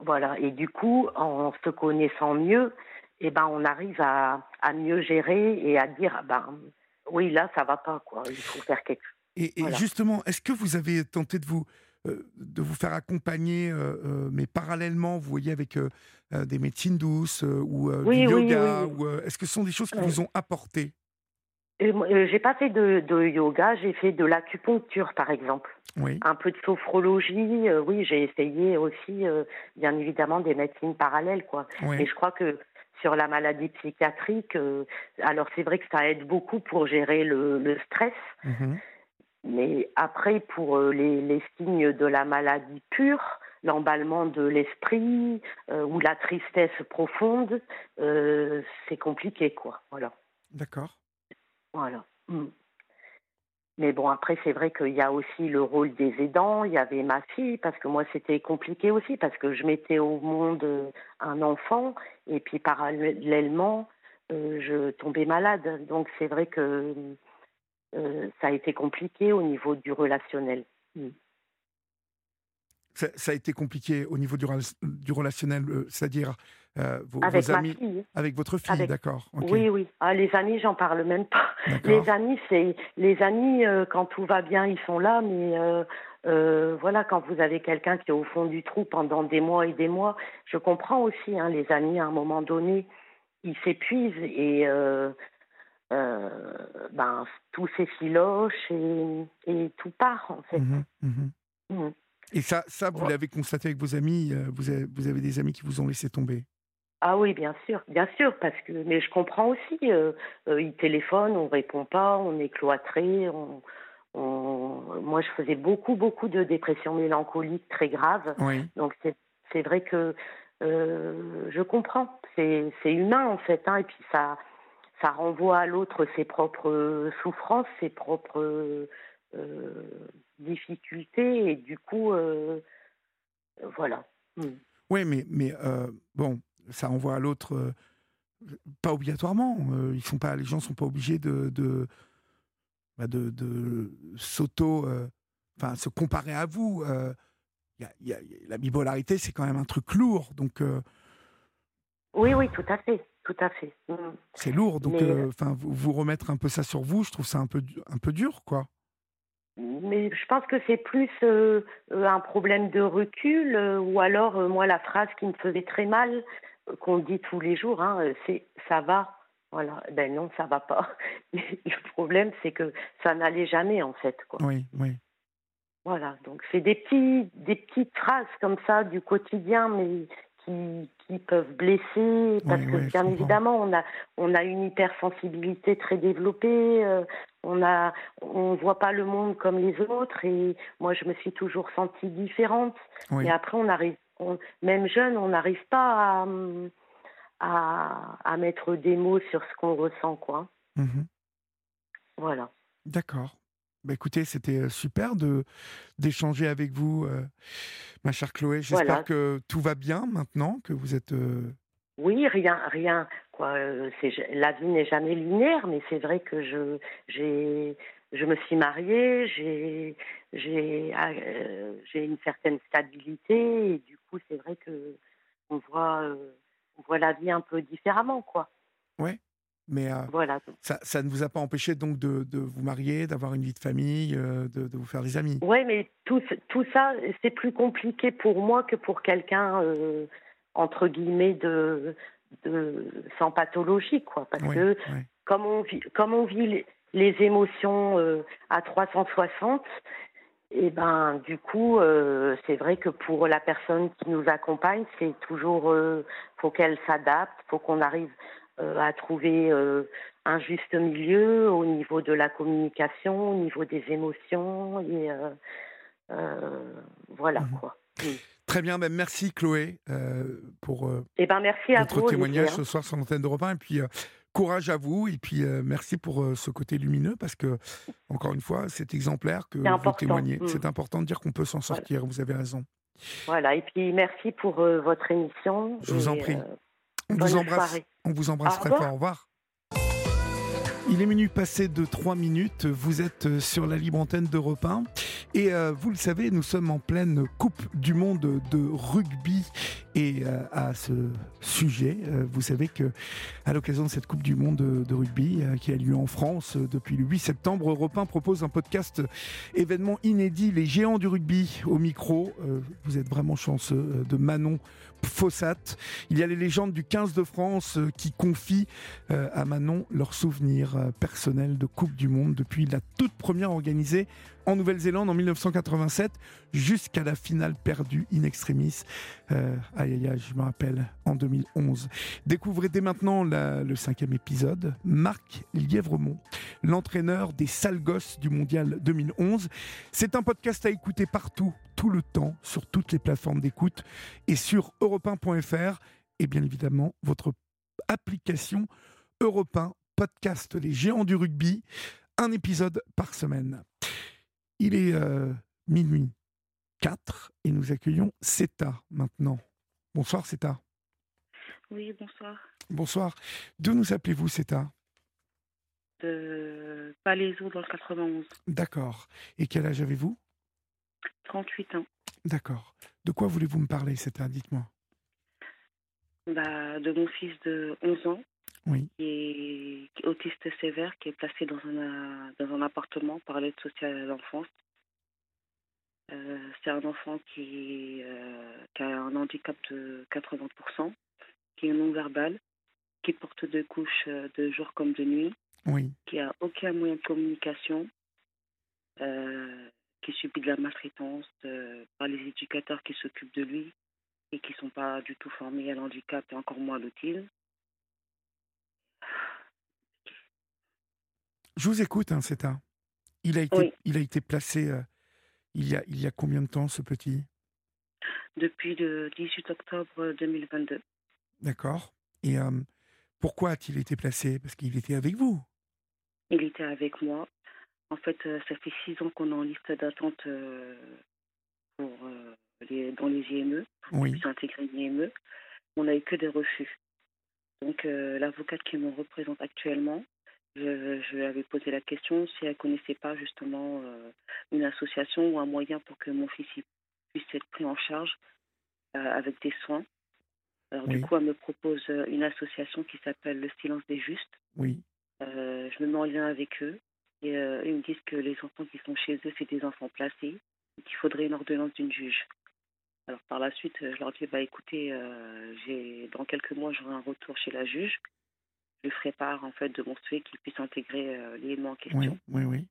Voilà. Et du coup, en se connaissant mieux, eh ben, on arrive à, à mieux gérer et à dire, ben, oui, là, ça va pas, quoi. Il faut faire quelque chose. Et, et voilà. justement, est-ce que vous avez tenté de vous de vous faire accompagner, euh, mais parallèlement, vous voyez, avec euh, des médecines douces euh, ou oui, du yoga oui, ou Est-ce que ce sont des choses qui vous ont apporté? J'ai pas fait de, de yoga, j'ai fait de l'acupuncture, par exemple. Oui. Un peu de sophrologie, oui, j'ai essayé aussi, bien évidemment, des médecines parallèles, quoi. Oui. Et je crois que sur la maladie psychiatrique, alors c'est vrai que ça aide beaucoup pour gérer le, le stress. Mmh. Mais après, pour les, les, signes de la maladie pure, l'emballement de l'esprit euh, ou la tristesse profonde, euh, c'est compliqué, quoi. Voilà. D'accord. Voilà. Mm. Mais bon, après, c'est vrai qu'il y a aussi le rôle des aidants. Il y avait ma fille, parce que moi, c'était compliqué aussi, parce que je mettais au monde un enfant, et puis parallèlement, euh, je tombais malade. Donc, c'est vrai que euh, ça a été compliqué au niveau du relationnel. Mm. Ça, ça, a été compliqué au niveau du, du relationnel, euh, c'est-à-dire euh, vos, avec vos ma fille. Avec votre fille, Avec- d'accord. Oui, oui. Ah, les amis, j'en parle même pas. Les amis, c'est les amis euh, quand tout va bien, ils sont là, mais voilà, quand vous avez quelqu'un qui est au fond du trou pendant des mois et des mois, je comprends aussi. Hein, les amis, à un moment donné, ils s'épuisent et ben tout s'effiloche et, et tout part en fait. Mhm, mhm. Mhm. Et ça, ça vous Ouais. l'avez constaté avec vos amis euh, vous avez, vous avez des amis qui vous ont laissé tomber? Ah oui, bien sûr, bien sûr, parce que mais je comprends aussi. Euh, euh, ils téléphonent, on répond pas, on est cloîtré. On, on- Moi, je faisais beaucoup, beaucoup de dépression mélancolique très grave. Oui. Donc c'est vrai que euh, je comprends. C'est c'est humain en fait, hein, et puis ça ça renvoie à l'autre ses propres souffrances, ses propres euh, difficultés, et du coup, euh, voilà. Mm. Oui, mais, mais euh, bon, ça envoie à l'autre, pas obligatoirement. ils sont pas, les gens sont pas obligés de, de, bah, de, de s'auto, enfin, se comparer à vous. y a- y a- la bipolarité, c'est quand même un truc lourd, donc Oui, oui, tout à fait, tout à fait. Mm. c'est lourd. Donc, euh, enfin, vous, vous remettre un peu ça sur vous, je trouve ça un peu, un peu dur, quoi. Mais je pense que c'est plus euh, euh, un problème de recul, euh, ou alors, moi, la phrase qui me faisait très mal, qu'on dit tous les jours, hein, c'est ça va. Voilà. Ben non, ça va pas. Le problème, c'est que ça n'allait jamais, en fait. Quoi. Oui, oui. Voilà. Donc, c'est des, petits, des petites phrases comme ça du quotidien, mais qui, qui peuvent blesser, parce Oui, que oui, bien évidemment, on a, on a une hypersensibilité très développée. euh, on a, on voit pas le monde comme les autres et moi je me suis toujours sentie différente. Oui. Mais après on arrive, on- même jeune, on n'arrive pas à, à, à mettre des mots sur ce qu'on ressent quoi. Mhm. Voilà. D'accord. Bah, écoutez, c'était euh, super de d'échanger avec vous, euh, ma chère Chloé. J'espère Voilà. que tout va bien maintenant, que vous êtes. euh, Oui, rien, rien. Quoi, euh, la vie n'est jamais linéaire, mais c'est vrai que je, j'ai, je me suis mariée, j'ai, j'ai, euh, j'ai une certaine stabilité, et du coup, c'est vrai que on voit, on voit la vie un peu différemment, quoi. Mais euh, Voilà. ça, ça ne vous a pas empêché donc de, de vous marier, d'avoir une vie de famille, euh, de, de vous faire des amis? Ouais, mais tout, tout ça, c'est plus compliqué pour moi que pour quelqu'un, euh, entre guillemets, de, de, sans pathologie, quoi. Parce Oui, que oui. comme on vit, comme on vit les, les émotions à 360, et ben du coup, euh, c'est vrai que pour la personne qui nous accompagne, c'est toujours, euh, faut qu'elle s'adapte, faut qu'on arrive à trouver euh, un juste milieu au niveau de la communication, au niveau des émotions, et euh, euh, voilà Mhm. quoi. Très bien, ben, merci Chloé euh, pour euh, Et ben merci à votre vous. témoignage Olivier, ce soir sur l'antenne d'Europe 1. Et puis, euh, courage à vous. Et puis, euh, merci pour euh, ce côté lumineux parce que, encore une fois, c'est exemplaire que vous important. témoignez. Mm. C'est important de dire qu'on peut s'en Voilà. sortir. Vous avez raison. Voilà, et puis merci pour euh, votre émission. Je vous en prie. euh, On vous embrasse. soirée. On vous embrasse Au très fort. Au revoir. Il est minuit passé de 3 minutes. Vous êtes euh, sur la libre antenne d'Europe 1. Et euh, vous le savez, nous sommes en pleine Coupe du Monde de rugby. Et euh, à ce sujet, euh, vous savez que à l'occasion de cette Coupe du Monde de, de rugby qui a lieu en France depuis le 8 septembre, Europe 1 propose un podcast événement inédit, les géants du rugby au micro. Vous êtes vraiment chanceux de Manon Fossat. Il y a les légendes du 15 de France euh, qui confient euh, à Manon leurs souvenirs euh, personnels de Coupe du Monde depuis la toute première organisée en Nouvelle-Zélande en 1987 jusqu'à la finale perdue in extremis. Euh, aïe aïe aïe, je me rappelle, en 2011. Découvrez dès maintenant le cinquième épisode. Marc Lièvremont, l'entraîneur des sales gosses du Mondial 2011. C'est un podcast à écouter partout, tout le temps, sur toutes les plateformes d'écoute et sur europe1.fr et bien évidemment votre application Europe 1 Podcast Les Géants du Rugby, un épisode par semaine. Il est euh, minuit 4 et nous accueillons Seta maintenant. Bonsoir Seta. Oui, bonsoir. Bonsoir. D'où nous appelez-vous Seta? De Palaiso dans le 91. D'accord. Et quel âge avez-vous? 38 ans. D'accord. De quoi voulez-vous me parler Seta? Dites-moi. bah, De mon fils de 11 ans, Oui. qui est, qui est autiste sévère, qui est placé dans un, dans un appartement par l'aide sociale à l'enfance. Euh, c'est un enfant qui, euh, qui a un handicap de 80%, qui est non-verbal, qui porte deux couches euh, de jour comme de nuit, Oui. qui a aucun moyen de communication, euh, qui subit de la maltraitance par les éducateurs qui s'occupent de lui et qui ne sont pas du tout formés à l'handicap et encore moins à l'autisme. Je vous écoute, hein, Ceta. Il a été, Oui. il a été placé euh, il, y a, il y a combien de temps, ce petit? Depuis le 18 octobre 2022. D'accord. Et euh, pourquoi a-t-il été placé? Parce qu'il était avec vous. Il était avec moi. En fait, euh, ça fait six ans qu'on est en liste d'attente euh, pour les, dans les IME, pour Oui. intégrer l'IME. On n'a eu que des refus. Donc, l'avocate qui me représente actuellement, je, je lui avais posé la question si elle connaissait pas justement euh, une association ou un moyen pour que mon fils il puisse être pris en charge euh, avec des soins. Alors, Oui. du coup, elle me propose euh, une association qui s'appelle Le Silence des Justes. Oui. Euh, je me mets en lien avec eux et ils me disent que les enfants qui sont chez eux, c'est des enfants placés et qu'il faudrait une ordonnance d'une juge. Alors par la suite, je leur dis bah écoutez, j'ai dans quelques mois j'aurai un retour chez la juge. Je lui ferai part en fait de mon souhait qu'il puisse intégrer euh, l'élément en question. Oui. Oui. Oui.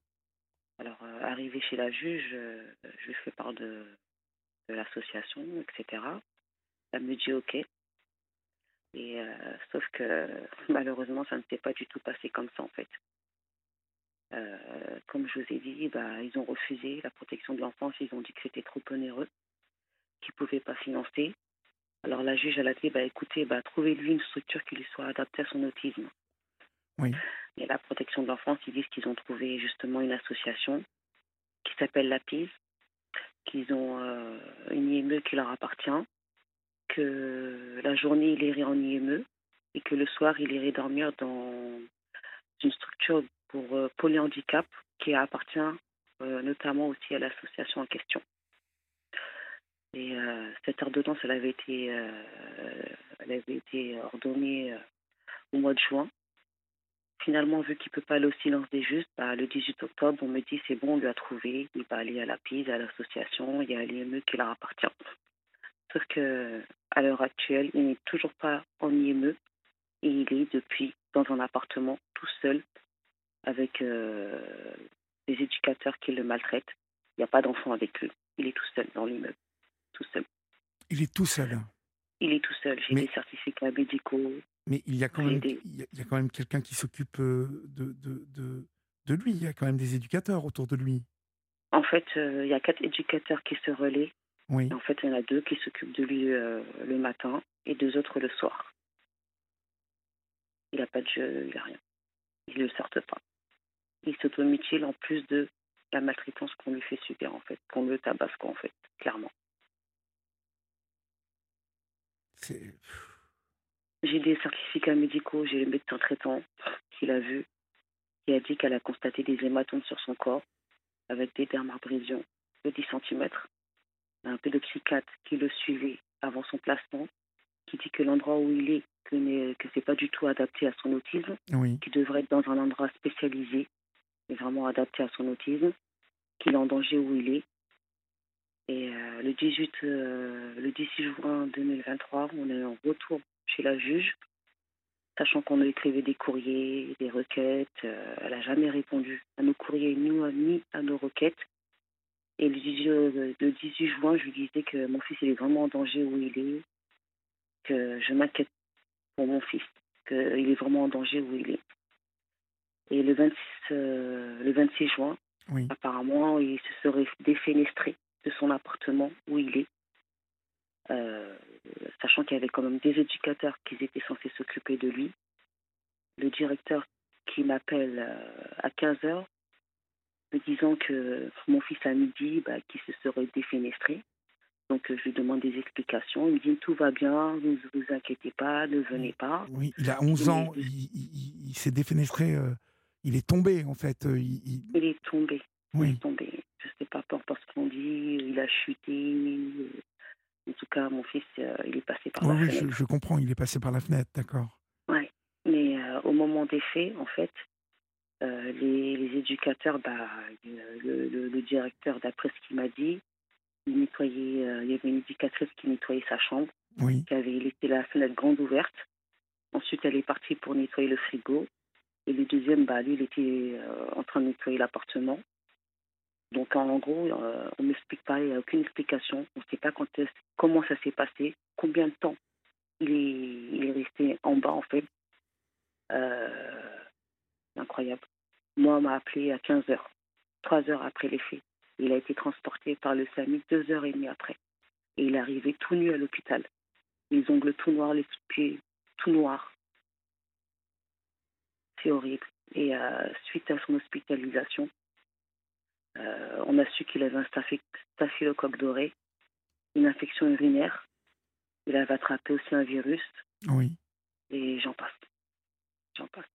Alors euh, arrivé chez la juge, euh, je lui fais part de, de l'association, etc. Elle me dit ok. Et sauf que malheureusement, ça ne s'est pas du tout passé comme ça en fait. Comme je vous ai dit, bah, ils ont refusé la protection de l'enfance. Ils ont dit que c'était trop onéreux, qu'ils ne pouvaient pas financer. Alors la juge, elle a dit, bah, écoutez, bah, trouvez-lui une structure qui lui soit adaptée à son autisme. Oui. Et la protection de l'enfance, ils disent qu'ils ont trouvé justement une association qui s'appelle la PIS, qu'ils ont euh, une IME qui leur appartient, que la journée, il irait en IME et que le soir, il irait dormir dans une structure pour euh, polyhandicap qui appartient euh, notamment aussi à l'association en question. Et euh, cette ordonnance, elle avait été, euh, elle avait été ordonnée euh, au mois de juin. Finalement, vu qu'il ne peut pas aller au silence des justes, bah, le 18 octobre, on me dit c'est bon, on lui a trouvé, il va aller à la PIS, à l'association, il y a l'IME qui leur appartient. Sauf que à l'heure actuelle, il n'est toujours pas en IME et il est depuis dans un appartement tout seul avec des éducateurs qui le maltraitent. Il n'y a pas d'enfant avec lui. Il est tout seul dans l'immeuble. Tout seul. Il est tout seul. Il est tout seul. J'ai Mais- des certificats médicaux. Mais il y a quand même, des- il y a, il quand même quelqu'un qui s'occupe euh, de, de, de, de lui. Il y a quand même des éducateurs autour de lui. En fait, euh, il y a quatre éducateurs qui se relaient. Oui. En fait, il y en a deux qui s'occupent de lui euh, le matin et deux autres le soir. Il n'a pas de jeu, il n'a rien. Ils ne le sortent pas. Il s'automutile en plus de la maltraitance qu'on lui fait subir, en fait, qu'on le tabasse, quoi, en fait, clairement. J'ai des certificats médicaux, j'ai le médecin traitant qui l'a vu, qui a dit qu'elle a constaté des hématomes sur son corps avec des dermabrasions de 10 cm. Un pédopsychiatre qui le suivait avant son placement, qui dit que l'endroit où il est, que, n'est- que c'est pas du tout adapté à son autisme, Oui. qu'il devrait être dans un endroit spécialisé, et vraiment adapté à son autisme, qu'il est en danger où il est. Et euh, le 18, euh, le 18 juin 2023, on est en retour chez la juge, sachant qu'on a écrivé des courriers, des requêtes. euh, elle n'a jamais répondu à nos courriers ni à, ni à nos requêtes. Et le 18, euh, le 18 juin, je lui disais que mon fils il est vraiment en danger où il est, que je m'inquiète pour mon fils, qu'il est vraiment en danger où il est. Et le 26, euh, le 26 juin, Oui. apparemment, il se serait défenestré de son appartement où il est, euh, sachant qu'il y avait quand même des éducateurs qui étaient censés s'occuper de lui. Le directeur qui m'appelle euh, à 15 heures, me disant que mon fils à midi, bah, qui se serait défenestré. Donc euh, je lui demande des explications. Il me dit tout va bien, ne vous inquiétez pas, ne venez pas. Oui. Il a 11 ans. Il, il- il s'est défenestré. euh, il est tombé, en fait. Il est tombé. Il Oui. est tombé. Je sais pas, peu importe ce qu'on dit, il a chuté. euh, En tout cas, mon fils, il est passé par la fenêtre. Oui, je, comprends, il est passé par la fenêtre, d'accord. Oui, mais au moment des faits, en fait, les, éducateurs, bah, le, le, directeur, d'après ce qu'il m'a dit, il nettoyait, il y avait une éducatrice qui nettoyait sa chambre, oui. qui avait laissé la fenêtre grande ouverte. Ensuite, elle est partie pour nettoyer le frigo. Et le deuxième, bah, lui, il était euh, en train de nettoyer l'appartement. Donc, en gros, euh, on m'explique pas, il n'y a aucune explication. On ne sait pas quand comment ça s'est passé, combien de temps il est, resté en bas, en fait. Euh, incroyable. Moi, on m'a appelé à 15 heures, 3 heures après les faits. Il a été transporté par le SAMU deux heures et demie après. Et il est arrivé tout nu à l'hôpital. Les ongles tout noirs, les pieds tout noirs horrible. Et euh, suite à son hospitalisation, euh, on a su qu'il avait un staphylocoque doré, une infection urinaire. Il avait attrapé aussi un virus. Oui. Et j'en passe. J'en passe.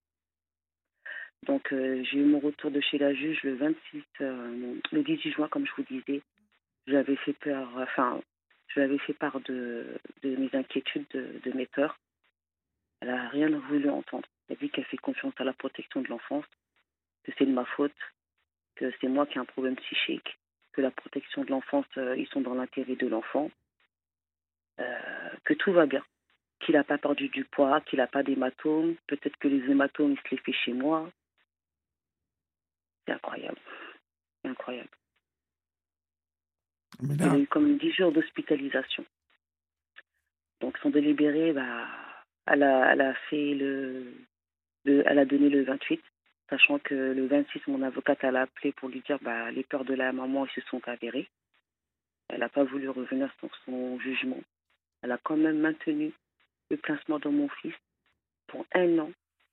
Donc euh, j'ai eu mon retour de chez la juge le 26, le 18 juin, comme je vous disais. J'avais fait peur, enfin, je lui avais fait part de, de mes inquiétudes, de, de mes peurs. Elle n'a rien voulu entendre. Elle dit qu'elle fait confiance à la protection de l'enfance, que c'est de ma faute, que c'est moi qui ai un problème psychique, que la protection de l'enfance, euh, ils sont dans l'intérêt de l'enfant, euh, que tout va bien, qu'il n'a pas perdu du poids, qu'il n'a pas d'hématomes, peut-être que les hématomes, il se les fait chez moi. C'est incroyable. C'est incroyable. Il a eu comme 10 jours d'hospitalisation. Donc son délibéré, bah, elle, a, elle a fait le, elle a donné le 28, sachant que le 26, mon avocate, elle a appelé pour lui dire bah, les peurs de la maman se sont avérées. Elle n'a pas voulu revenir sur son jugement. Elle a quand même maintenu le placement de mon fils pour un an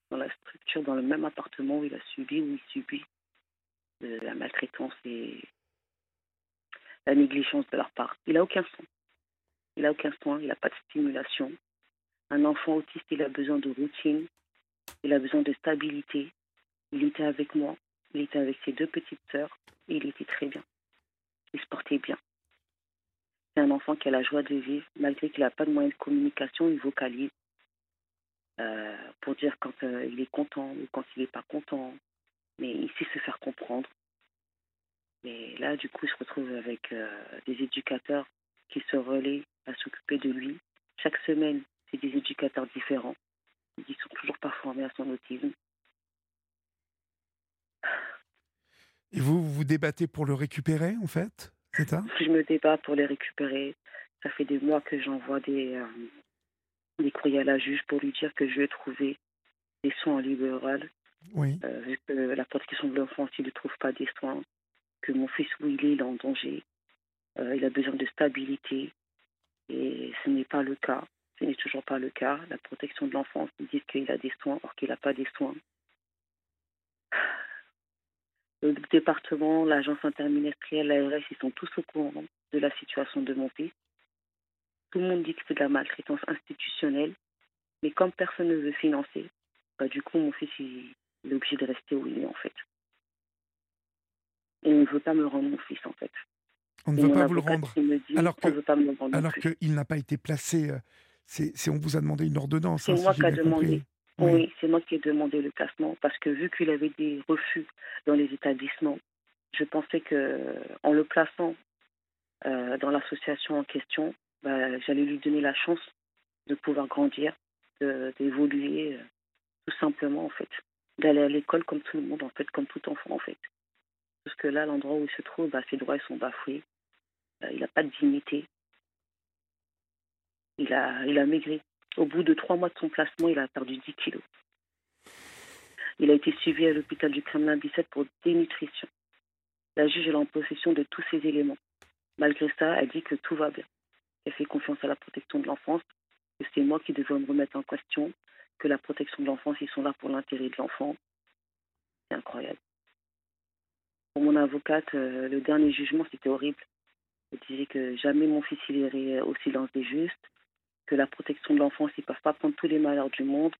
dans la structure, dans le même appartement où il a subi, où il subit la maltraitance et la négligence de leur part. Il n'a aucun soin. Il n'a aucun soin, il n'a pas de stimulation. Un enfant autiste, il a besoin de routine, il a besoin de stabilité. Il était avec moi, il était avec ses deux petites sœurs et il était très bien. Il se portait bien. C'est un enfant qui a la joie de vivre, malgré qu'il n'a pas de moyens de communication, il vocalise euh, pour dire quand euh, il est content ou quand il n'est pas content. Mais il sait se faire comprendre. Mais là, du coup, il se retrouve avec euh, des éducateurs qui se relaient à s'occuper de lui. Chaque semaine, c'est des éducateurs différents ils sont toujours pas formés à son autisme. Et vous, vous débattez pour le récupérer, en fait C'est ça? Je me débat pour les récupérer. Ça fait des mois que j'envoie des, euh, des courriers à la juge pour lui dire que je vais trouver des soins en libéral. Oui. Euh, vu que la protection de l'enfance, il ne trouve pas des soins, que mon fils, où il est, il est en danger. Euh, il a besoin de stabilité. Et ce n'est pas le cas. Ce n'est toujours pas le cas. La protection de l'enfance, ils disent qu'il a des soins, or qu'il n'a pas des soins. Le département, l'agence interministérielle, l'ARS, ils sont tous au courant de la situation de mon fils. Tout le monde dit que c'est de la maltraitance institutionnelle, mais comme personne ne veut financer, bah, du coup, mon fils, il, est obligé de rester où il est, en fait. Et on ne veut pas me rendre mon fils, en fait. On ne veut pas vous le rendre. alors qu'il n'a pas été placé euh, c'est, on vous a demandé une ordonnance. C'est hein, moi qui ai demandé. Oui, c'est moi qui ai demandé le placement parce que vu qu'il avait des refus dans les établissements, je pensais que en le plaçant euh, dans l'association en question, bah, j'allais lui donner la chance de pouvoir grandir, d'évoluer, euh, tout simplement en fait, d'aller à l'école comme tout le monde en fait, comme tout enfant en fait. Parce que là, l'endroit où il se trouve, bah, ses droits sont bafoués, euh, il n'a pas de dignité, il a, il a maigri. Au bout de trois mois de son placement, il a perdu 10 kilos. Il a été suivi à l'hôpital du Kremlin-Bicêtre pour dénutrition. La juge est en possession de tous ces éléments. Malgré ça, elle dit que tout va bien. Elle fait confiance à la protection de l'enfance, que c'est moi qui devrais me remettre en question, que la protection de l'enfance, ils sont là pour l'intérêt de l'enfant. C'est incroyable. Pour mon avocate, euh, le dernier jugement, c'était horrible. Elle disait que jamais mon fils irait au silence des justes, que la protection de l'enfance, ils ne peuvent pas prendre tous les malheurs du monde,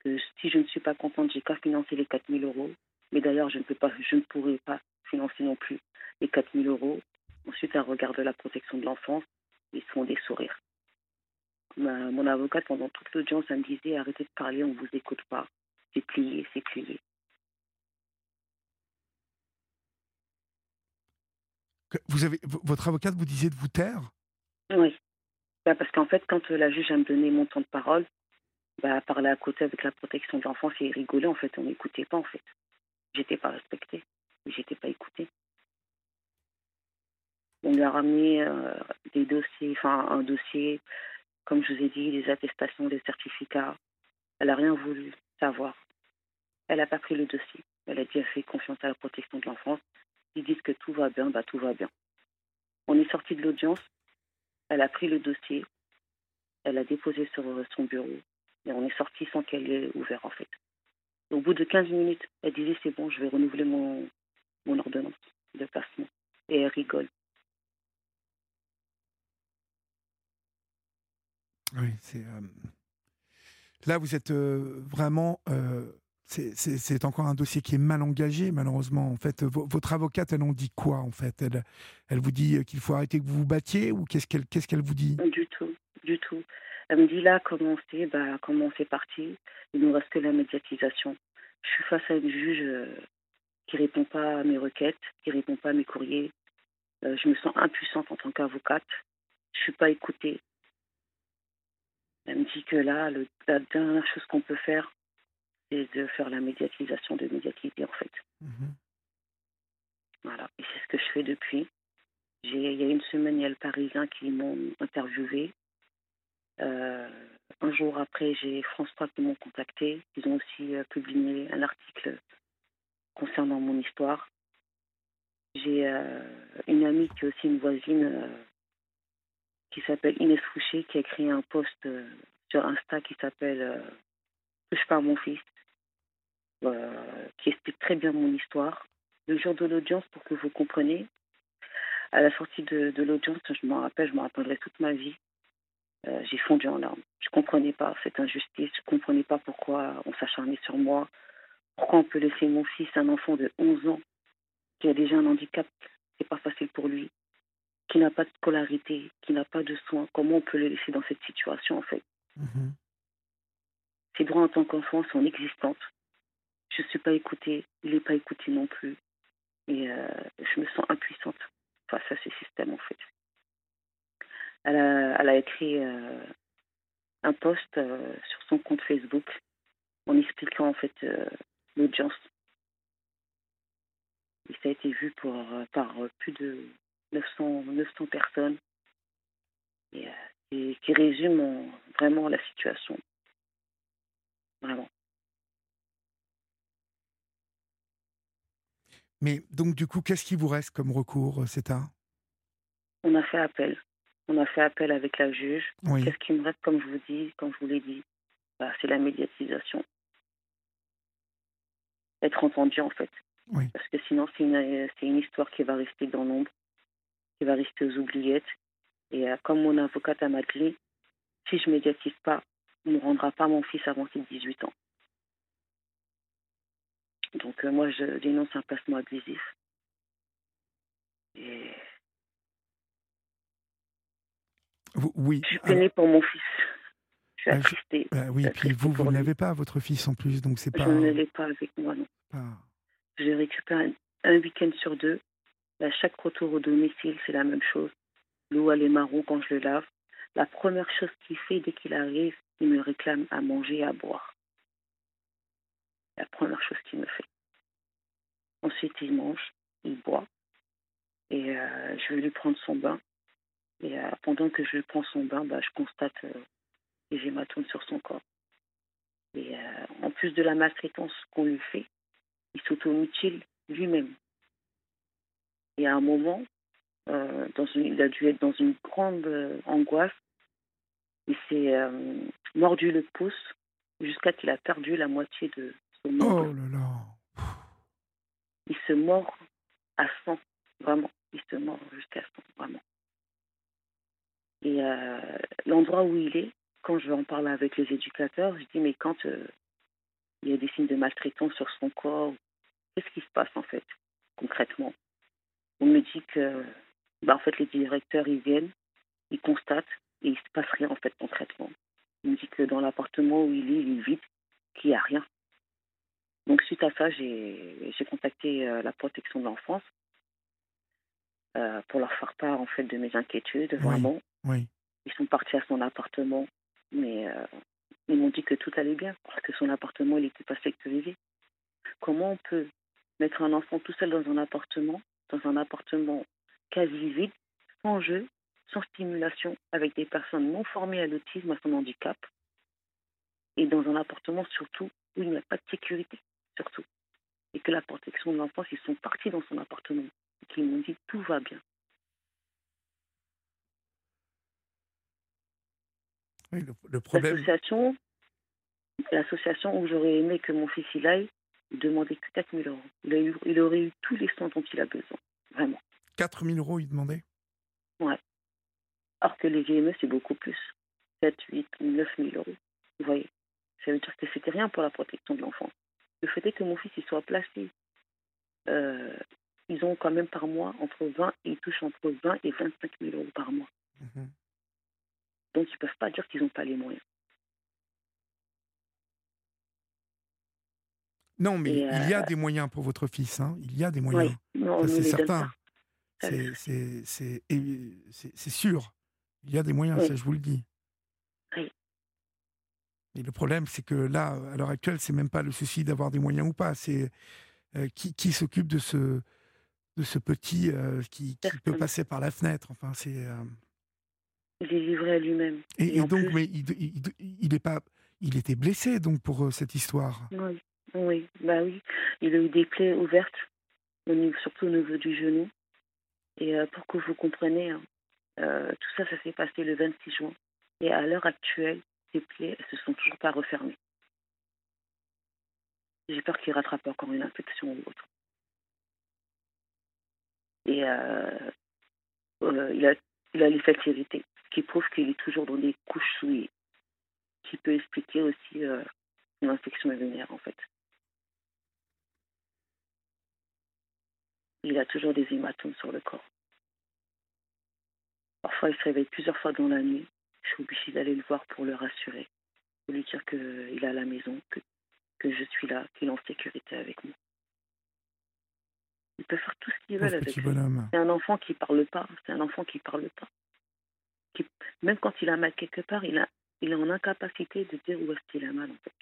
que si je ne suis pas contente, j'ai qu'à financer les 4 000 euros. Mais d'ailleurs, je ne peux pas, je ne pourrai pas financer non plus les 4 000 euros. Ensuite, elle regarde la protection de l'enfance. ils se font des sourires. mon avocate, pendant toute l'audience, elle me disait arrêtez de parler, on ne vous écoute pas. C'est plié, c'est plié. Vous avez, votre avocate vous disait de vous taire? Oui. Bah, parce qu'en fait, quand la juge a me donné mon temps de parole, bah, parler à côté avec la protection de l'enfance et rigoler, en fait, on n'écoutait pas, en fait. J'étais pas respectée, j'étais pas écoutée. On lui a ramené euh, des dossiers, enfin un dossier, comme je vous ai dit, des attestations, des certificats. Elle n'a rien voulu savoir. Elle n'a pas pris le dossier. Elle a dit elle fait confiance à la protection de l'enfance. Ils disent que tout va bien, bah tout va bien. On est sorti de l'audience. Elle a pris le dossier. Elle a déposé sur son bureau. Et on est sorti sans qu'elle ait ouvert, en fait. Au bout de 15 minutes, elle disait c'est bon, je vais renouveler mon, ordonnance de placement. Et elle rigole. Oui, c'est. Euh, là, vous êtes euh, vraiment. Euh, c'est encore un dossier qui est mal engagé, malheureusement. En fait, votre avocate, elle en dit quoi, en fait? Elle, elle vous dit qu'il faut arrêter que vous vous battiez ou qu'est-ce qu'elle qu'est-ce vous dit? Du tout, du tout. Elle me dit là, comment c'est? Bah, Comment c'est parti? Il nous reste que la médiatisation. Je suis face à une juge qui ne répond pas à mes requêtes, qui répond pas à mes courriers. je me sens impuissante en tant qu'avocate. Je suis pas écoutée. Elle me dit que là, la dernière chose qu'on peut faire, de faire la médiatisation, de médiatiser en fait. Mhm. Voilà, et c'est ce que je fais depuis. Il y a une semaine, il y a le Parisien qui m'ont interviewé. Euh, un jour après, j'ai France 3 qui m'ont contacté. Ils ont aussi euh, publié un article concernant mon histoire. J'ai euh, une amie qui est aussi une voisine qui s'appelle Inès Fouché, qui a créé un post sur Insta qui s'appelle Touche pas mon fils, euh, qui explique très bien mon histoire. Le jour de l'audience, pour que vous compreniez, à la sortie de, l'audience, je m'en rappelle, je me rappellerai toute ma vie. j'ai fondu en larmes. Je ne comprenais pas cette injustice, je ne comprenais pas pourquoi on s'acharnait sur moi, pourquoi on peut laisser mon fils, un enfant de 11 ans, qui a déjà un handicap, c'est pas facile pour lui, qui n'a pas de scolarité, qui n'a pas de soins, comment on peut le laisser dans cette situation en fait? Mhm. Ses droits en tant qu'enfant sont existants. Je ne suis pas écoutée, il n'est pas écouté non plus. Et euh, je me sens impuissante face à ces systèmes en fait. Elle a, elle a écrit euh, un post euh, sur son compte Facebook en expliquant en fait l'audience. Et ça a été vu pour, par plus de 900, 900 personnes, et, qui résument vraiment la situation. Vraiment. Mais donc, du coup, qu'est-ce qui vous reste comme recours, CETA euh, On a fait appel. On a fait appel avec la juge. Qu'est-ce qui me reste, comme je vous dis, comme je vous l'ai dit? Bah, C'est la médiatisation. Être entendu, en fait. Parce que sinon, c'est une, une histoire qui va rester dans l'ombre va rester aux oubliettes. Et euh, comme mon avocate m'a dit, si je ne médiatise pas, on ne rendra pas mon fils avant ses 18 ans. Donc euh, moi, je dénonce un placement abusif. Et... Oui. Je suis peinée pour mon fils. Je suis bah, attristée. Bah oui, puis vous, vous n'avez pas votre fils en plus, donc c'est pas. Je ne l'ai pas avec moi, non. Je récupère un week-end sur deux à chaque retour au domicile, c'est la même chose. L'eau, elle est marron quand je le lave. La première chose qu'il fait dès qu'il arrive, il me réclame à manger et à boire. La première chose qu'il me fait. Ensuite, il mange, il boit. Et euh, je vais lui prendre son bain. Et euh, pendant que je lui prends son bain, bah, je constate euh, des hématomes sur son corps. Et en plus de la maltraitance qu'on lui fait, il s'automutile lui-même. Et à un moment, euh, il a dû être dans une grande euh, angoisse. Il s'est euh, mordu le pouce jusqu'à qu'il a perdu la moitié de Oh là là. Il se mord à 100, vraiment. Il se mord jusqu'à 100, vraiment. Et l'endroit où il est, quand je vais en parler avec les éducateurs, je dis mais quand il y a des signes de maltraitance sur son corps, qu'est-ce qui se passe en fait concrètement? On me dit que bah, en fait, les directeurs, ils viennent, il constate et il se passe rien en fait concrètement. Il me dit que dans l'appartement où il est, il est vide, qu'il n'y a rien. Donc suite à ça, j'ai contacté euh, la protection de l'enfance euh, pour leur faire part en fait de mes inquiétudes. Vraiment, Oui. ils sont partis à son appartement, mais euh, ils m'ont dit que tout allait bien parce que son appartement il n'était pas sécurisé. Comment on peut mettre un enfant tout seul dans un appartement, dans un appartement quasi vide, sans jeu, sans stimulation, avec des personnes non formées à l'autisme, à son handicap, et dans un appartement surtout où il n'y a pas de sécurité, surtout. Et que la protection de l'enfance, ils sont partis dans son appartement. Et qu'ils m'ont dit tout va bien. Oui, le, le problème. L'association, l'association où j'aurais aimé que mon fils il aille, il demandait que 4 000 euros. Il, a eu, il aurait eu tous les soins dont il a besoin, vraiment. 4 000 euros, il demandait? Ouais. Alors que les GME, c'est beaucoup plus. 7, 8, 9 000 euros. Vous voyez? Ça veut dire que c'était rien pour la protection de l'enfant. Le fait est que mon fils il soit placé. Euh, ils ont quand même par mois entre 20 et ils touchent entre 20 et 25 000 euros par mois. Mhm. Donc ils ne peuvent pas dire qu'ils n'ont pas les moyens. Non, mais il y a euh, des moyens pour votre fils. hein. Il y a des moyens. c'est certain. C'est- sûr. Il y a des moyens, Oui. ça je vous le dis. Et le problème, c'est que là, à l'heure actuelle, c'est même pas le souci d'avoir des moyens ou pas. C'est euh, qui, qui s'occupe de ce, de ce petit euh, qui, qui peut passer par la fenêtre. Enfin, c'est. euh, Il est livré à lui-même. Et, Et et en donc, plus- mais il, il, il est pas, il était blessé donc pour cette histoire. Oui, oui, bah oui. Il a eu des plaies ouvertes, au niveau, surtout au niveau du genou. Et pour que vous compreniez, hein, tout ça, ça s'est passé le 26 juin. Et à l'heure actuelle, ces plaies, elles se sont toujours pas refermées. J'ai peur qu'il rattrape encore une infection ou autre. Et euh, euh, il, a, il a les ce qui prouve qu'il est toujours dans des couches souillées, qui peut expliquer aussi euh, une infection urinaire en fait. Il a toujours des hématomes sur le corps. Parfois, il se réveille plusieurs fois dans la nuit. Je suis obligée d'aller le voir pour le rassurer, pour lui dire qu'il est à la maison, que, que je suis là, qu'il est en sécurité avec moi. Il peut faire tout ce qu'il veut avec lui. C'est un enfant qui parle pas. C'est un enfant qui parle pas. Qui, même quand il a mal quelque part, il, a, il est en incapacité de dire où est-ce qu'il a mal, en fait.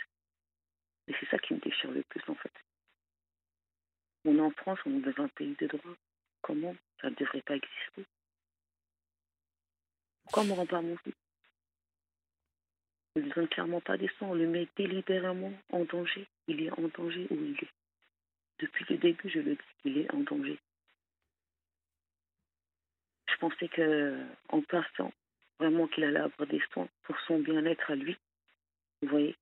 Et c'est ça qui me déchire le plus, en fait. On est en France, on est dans un pays de droit. Comment Ça ne devrait pas exister? Pourquoi on ne me rend pas mon fils? On ne donne clairement pas des soins. On le met délibérément en danger. Il est en danger où il est. Depuis le début, je le dis, il est en danger. Je pensais que en passant, vraiment qu'il allait avoir des soins pour son bien-être à lui. Vous voyez,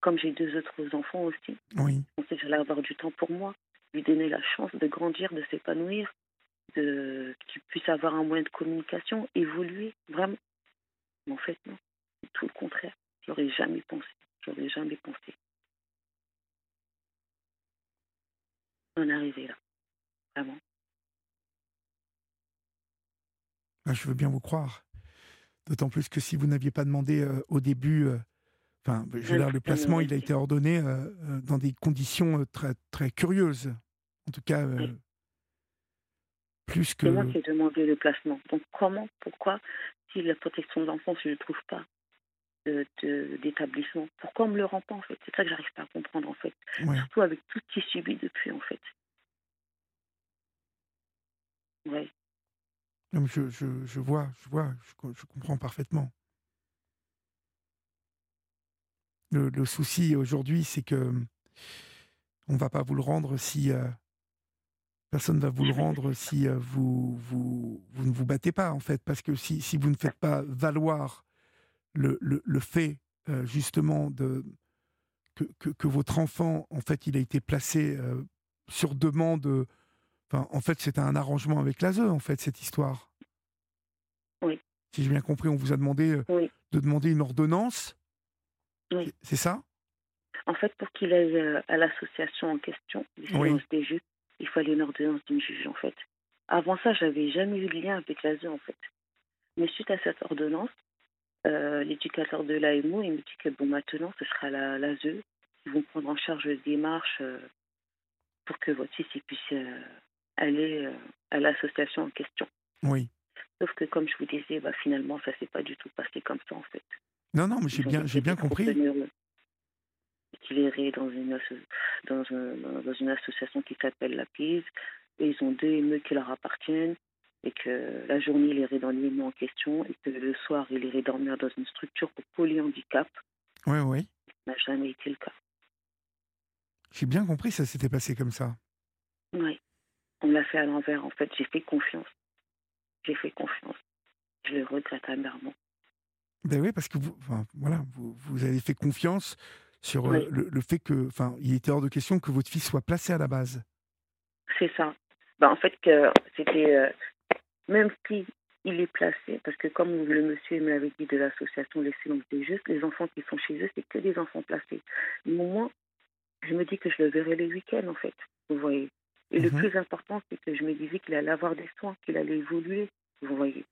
comme j'ai deux autres enfants aussi, Oui. je pensais que j'allais avoir du temps pour moi, lui donner la chance de grandir, de s'épanouir, de qu'il puisse avoir un moyen de communication, évoluer, vraiment. Mais en fait, non, c'est tout le contraire. J'aurais jamais pensé, j'aurais jamais pensé. On est arrivé là, vraiment. Ah, Je veux bien vous croire. D'autant plus que si vous n'aviez pas demandé euh, au début, euh, enfin, je veux Je dire, ne le placement, il a été ordonné euh, dans des conditions très, très curieuses. En tout cas, Oui. plus que. C'est moi qui ai demandé le placement. Donc comment, pourquoi, si la protection de l'enfance, je ne trouve pas? D'établissement, pourquoi on me le rend pas en fait? C'est ça que j'arrive pas à comprendre en fait. Ouais. Surtout avec tout ce qui subit depuis en fait. Ouais. Non, mais je, je, je vois, je vois, je, co- je comprends parfaitement. Le, le souci aujourd'hui, c'est que on va pas vous le rendre si euh, personne va vous le rendre si euh, vous, vous, vous ne vous battez pas en fait, parce que si, si vous ne faites pas valoir le, le, le fait euh, justement de que, que, que votre enfant en fait il a été placé euh, sur demande euh, Enfin, en fait, c'était un arrangement avec l'ASE, en fait, cette histoire. Oui. Si j'ai bien compris, on vous a demandé euh, Oui. de demander une ordonnance. Oui. C'est- ça? En fait, pour qu'il aille à l'association en question, Oui. des juges, il fallait une ordonnance d'une juge en fait. Avant ça, j'avais jamais eu de lien avec l'ASE en fait. Mais suite à cette ordonnance, euh, l'éducateur de l'AMO, il me dit que bon, maintenant, ce sera la, l'ASE qui vont prendre en charge les démarches euh, pour que votre fils il puisse euh, aller à l'association en question. Oui. Sauf que, comme je vous disais, bah, finalement, ça s'est pas du tout passé comme ça, en fait. Non, non, mais j'ai Ils bien, j'ai bien compris. Qu'il irait dans une, dans, un- dans une association qui s'appelle la PIS. Et ils ont deux ME qui leur appartiennent. Et que la journée, il irait dans l'IME en question. Et que le soir, il irait dormir dans une structure pour polyhandicap. Oui, oui. Ça n'a jamais été le cas. J'ai bien compris, ça s'était passé comme ça. Oui. On l'a fait à l'envers, en fait. J'ai fait confiance. J'ai fait confiance. Je le regrette amèrement. Ben oui, parce que vous, enfin, voilà, vous, vous avez fait confiance sur euh, Oui. le, le fait que, enfin, il était hors de question que votre fils soit placé à la base. C'est ça. Bah, en fait, que c'était euh, même si il est placé, parce que comme le monsieur me l'avait dit de l'association Les Silences des Justes, les enfants qui sont chez eux, c'est que des enfants placés. Mais moi, je me dis que je le verrai les week-ends, en fait. Vous voyez. Et le Mhm. plus important, c'est que je me disais qu'il allait avoir des soins, qu'il allait évoluer. Vous voyez.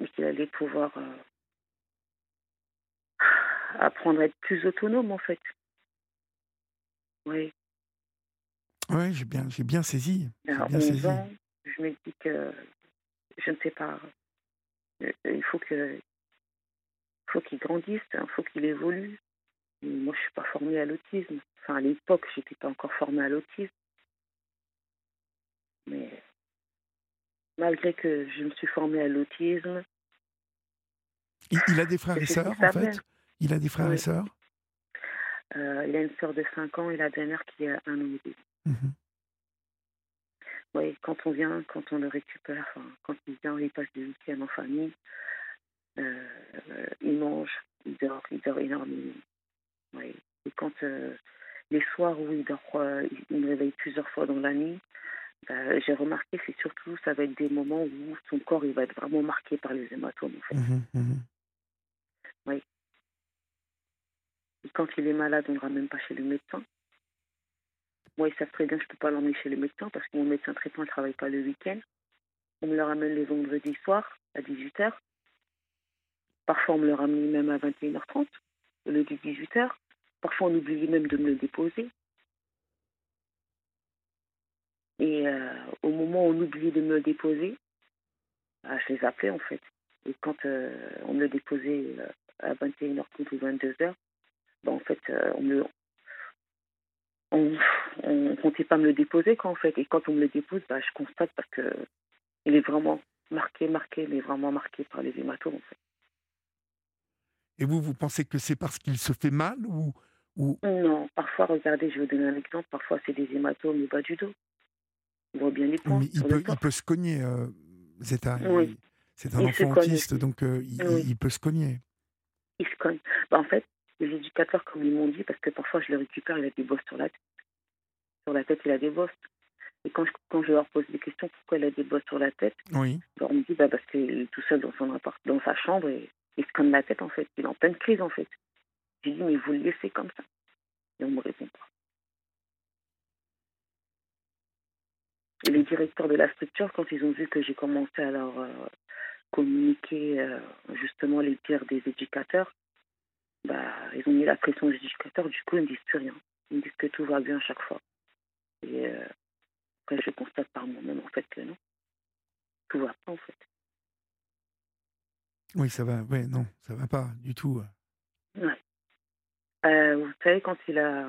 Et qu'il allait pouvoir euh, apprendre à être plus autonome, en fait. Oui. Oui, j'ai bien, j'ai bien saisi. J'ai À bien 11 saisi. ans, je me dis que je ne sais pas. euh, Il faut que faut qu'il grandisse, il faut qu'il évolue. Et moi, je suis pas formée à l'autisme. Enfin, à l'époque, j'étais pas encore formée à l'autisme. Mais malgré que je me suis formée à l'autisme, Il, il a des frères et sœurs, en fait? Il a des frères et sœurs? Euh, il a une sœur de 5 ans et la dernière qui a un an et demi. Mhm. Oui, quand on vient, quand on le récupère, enfin, quand il vient, il passe des week-ends en famille, euh, euh, il mange, il dort, il dort énormément. Oui. Et quand euh, les soirs où il dort, euh, il- me réveille plusieurs fois dans la nuit, bah, j'ai remarqué c'est surtout, ça va être des moments où son corps il va être vraiment marqué par les hématomes. En fait. Mhm, mhm. Et quand il est malade, on ne le ramène pas chez le médecin. Moi, ils savent très bien que je ne peux pas l'emmener chez le médecin parce que mon médecin traitant ne travaille pas le week-end. On me le ramène les vendredis soirs à 18h. Parfois, on me le ramène même à 21h30, au lieu de 18h. Parfois, on oublie même de me le déposer. Et euh, au moment où on oubliait de me le déposer, bah, je les appelais en fait. Et quand euh, on me le déposait euh, à 21h30 ou 22h, bah, en fait, on me on, on comptait pas me le déposer quoi en fait. Et quand on me le dépose, bah, je constate parce que il est vraiment marqué, marqué, mais vraiment marqué par les hématomes en fait. Et vous, vous pensez que c'est parce qu'il se fait mal ou, ou... Non, parfois, regardez, je vais vous donner un exemple. Parfois, c'est des hématomes au bas du dos. On voit bien les points Mais il peut, le il peut se cogner, euh. Oui. C'est un Il se enfant cogne autiste, donc euh, il, Oui. il peut se cogner. Il se cogne. Bah, en fait, les éducateurs, comme ils m'ont dit, parce que parfois je le récupère, il a des bosses sur la tête. Sur la tête, il a des bosses. Et quand je, quand je leur pose des questions, pourquoi il a des bosses sur la tête, Oui. bah, on me dit bah, parce qu'il est tout seul dans, son appart, dans sa chambre et il se cogne la tête en fait. Il est en pleine crise en fait. J'ai dit mais vous le laissez comme ça. Et on me répond pas. Et les directeurs de la structure, quand ils ont vu que j'ai commencé à leur euh, communiquer euh, justement les dires des éducateurs, bah, ils ont mis la pression aux éducateurs, du coup ils ne disent plus rien. Ils me disent que tout va bien chaque fois. Et euh, après je constate par moi-même en fait que non. Tout va pas en fait. Oui, ça va. Ouais, non, ça va pas du tout. Ouais. Euh, vous savez, quand il a,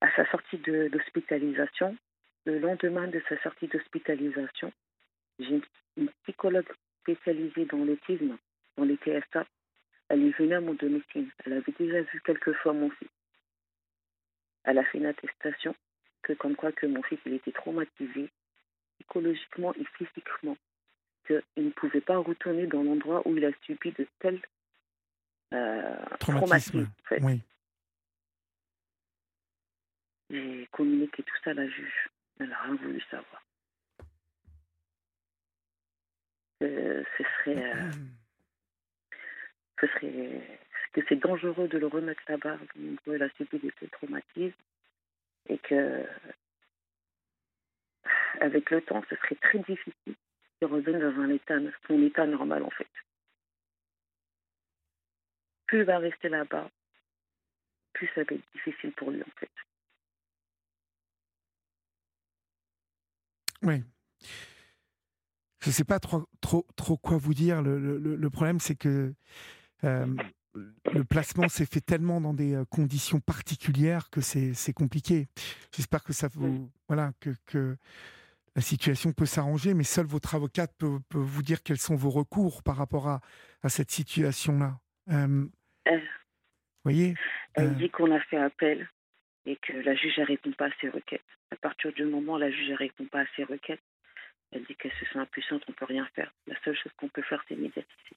à sa sortie de- d'hospitalisation, le lendemain de sa sortie d'hospitalisation, j'ai une, une psychologue spécialisée dans l'autisme, dans les TSA. Elle est venue à mon domicile. Elle avait déjà vu quelques fois mon fils. Elle a fait une attestation que comme quoi que mon fils il était traumatisé psychologiquement et physiquement, qu'il ne pouvait pas retourner dans l'endroit où il a subi de tels euh, Traumatisme. traumatismes. en fait. Oui. J'ai communiqué tout ça à la juge. Elle n'a rien voulu savoir. Euh, ce serait, euh, ce serait que c'est dangereux de le remettre là-bas. Il a subi des traumatismes et que avec le temps, ce serait très difficile qu'il revienne dans un état, son état normal, en fait. Plus il va rester là-bas, plus ça va être difficile pour lui, en fait. Oui. Je ne sais pas trop, trop, trop quoi vous dire. Le problème, c'est que euh, le placement s'est fait tellement dans des euh, conditions particulières que c'est compliqué. J'espère que ça vous, voilà, que, que la situation peut s'arranger, mais seul votre avocate peut, peut, vous dire quels sont vos recours par rapport à, à cette situation-là. Euh, euh voyez Elle dit qu'on a fait appel et que la juge ne répond pas à ses requêtes. À partir du moment où la juge ne répond pas à ses requêtes, elle dit qu'elle se sent impuissante, on ne peut rien faire. La seule chose qu'on peut faire, c'est médiatiser.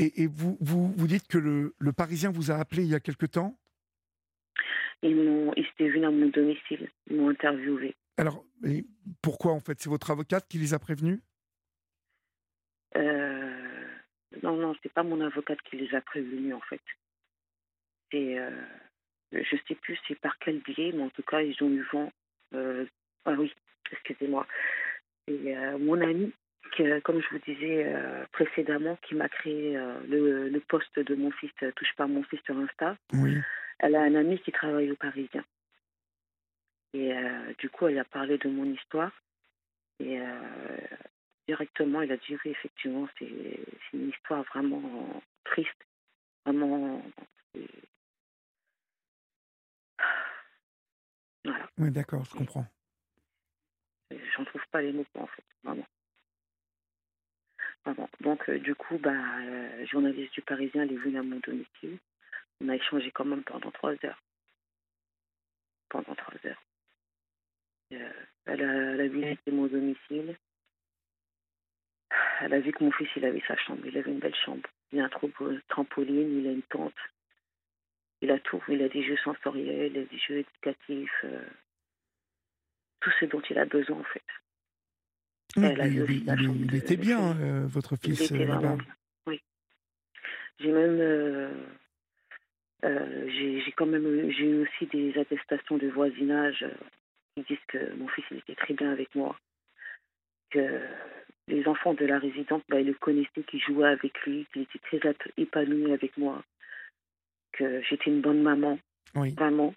Et, et vous, vous, vous, dites que le, le, Parisien vous a appelé il y a quelque temps? Ils, m'ont, ils étaient venus à mon domicile, ils m'ont interviewé. Alors, et pourquoi en fait? C'est votre avocate qui les a prévenus? Euh, Non, non, c'est pas mon avocate qui les a prévenus en fait. C'est, euh, je sais plus c'est par quel biais, mais en tout cas, ils ont eu vent. Euh, ah oui, excusez-moi. C'est euh, mon ami que, comme je vous disais euh, précédemment, qui m'a créé euh, le, le, poste de mon fils euh, Touche pas mon fils sur Insta. Oui. Elle a un ami qui travaille au Parisien. Et du coup, elle a parlé de mon histoire. Et directement, elle a dit oui, effectivement, c'est une histoire vraiment triste. Vraiment. Voilà. Oui, d'accord, je comprends. J'en trouve pas les mots, en fait, vraiment. Donc, euh, du coup, bah, euh, journaliste du Parisien, elle est venue à mon domicile. On a échangé quand même pendant trois heures. Pendant trois heures. Euh, elle, a, elle, a, visité mon domicile. Elle a vu que mon fils, il avait sa chambre. Il avait une belle chambre. Il a un trampoline, il a une tente. Il a tout. Il a des jeux sensoriels, des jeux éducatifs. Euh, tout ce dont il a besoin, en fait. Oui, il, était bien, euh, votre fils là-bas. Oui. J'ai même, euh, euh, j'ai quand même, j'ai eu aussi des attestations de voisinage qui disent que mon fils il était très bien avec moi, que les enfants de la résidence, bah, ils le connaissaient, qu'ils jouaient avec lui, qu'il était très épanoui avec moi, que j'étais une bonne maman, oui. vraiment,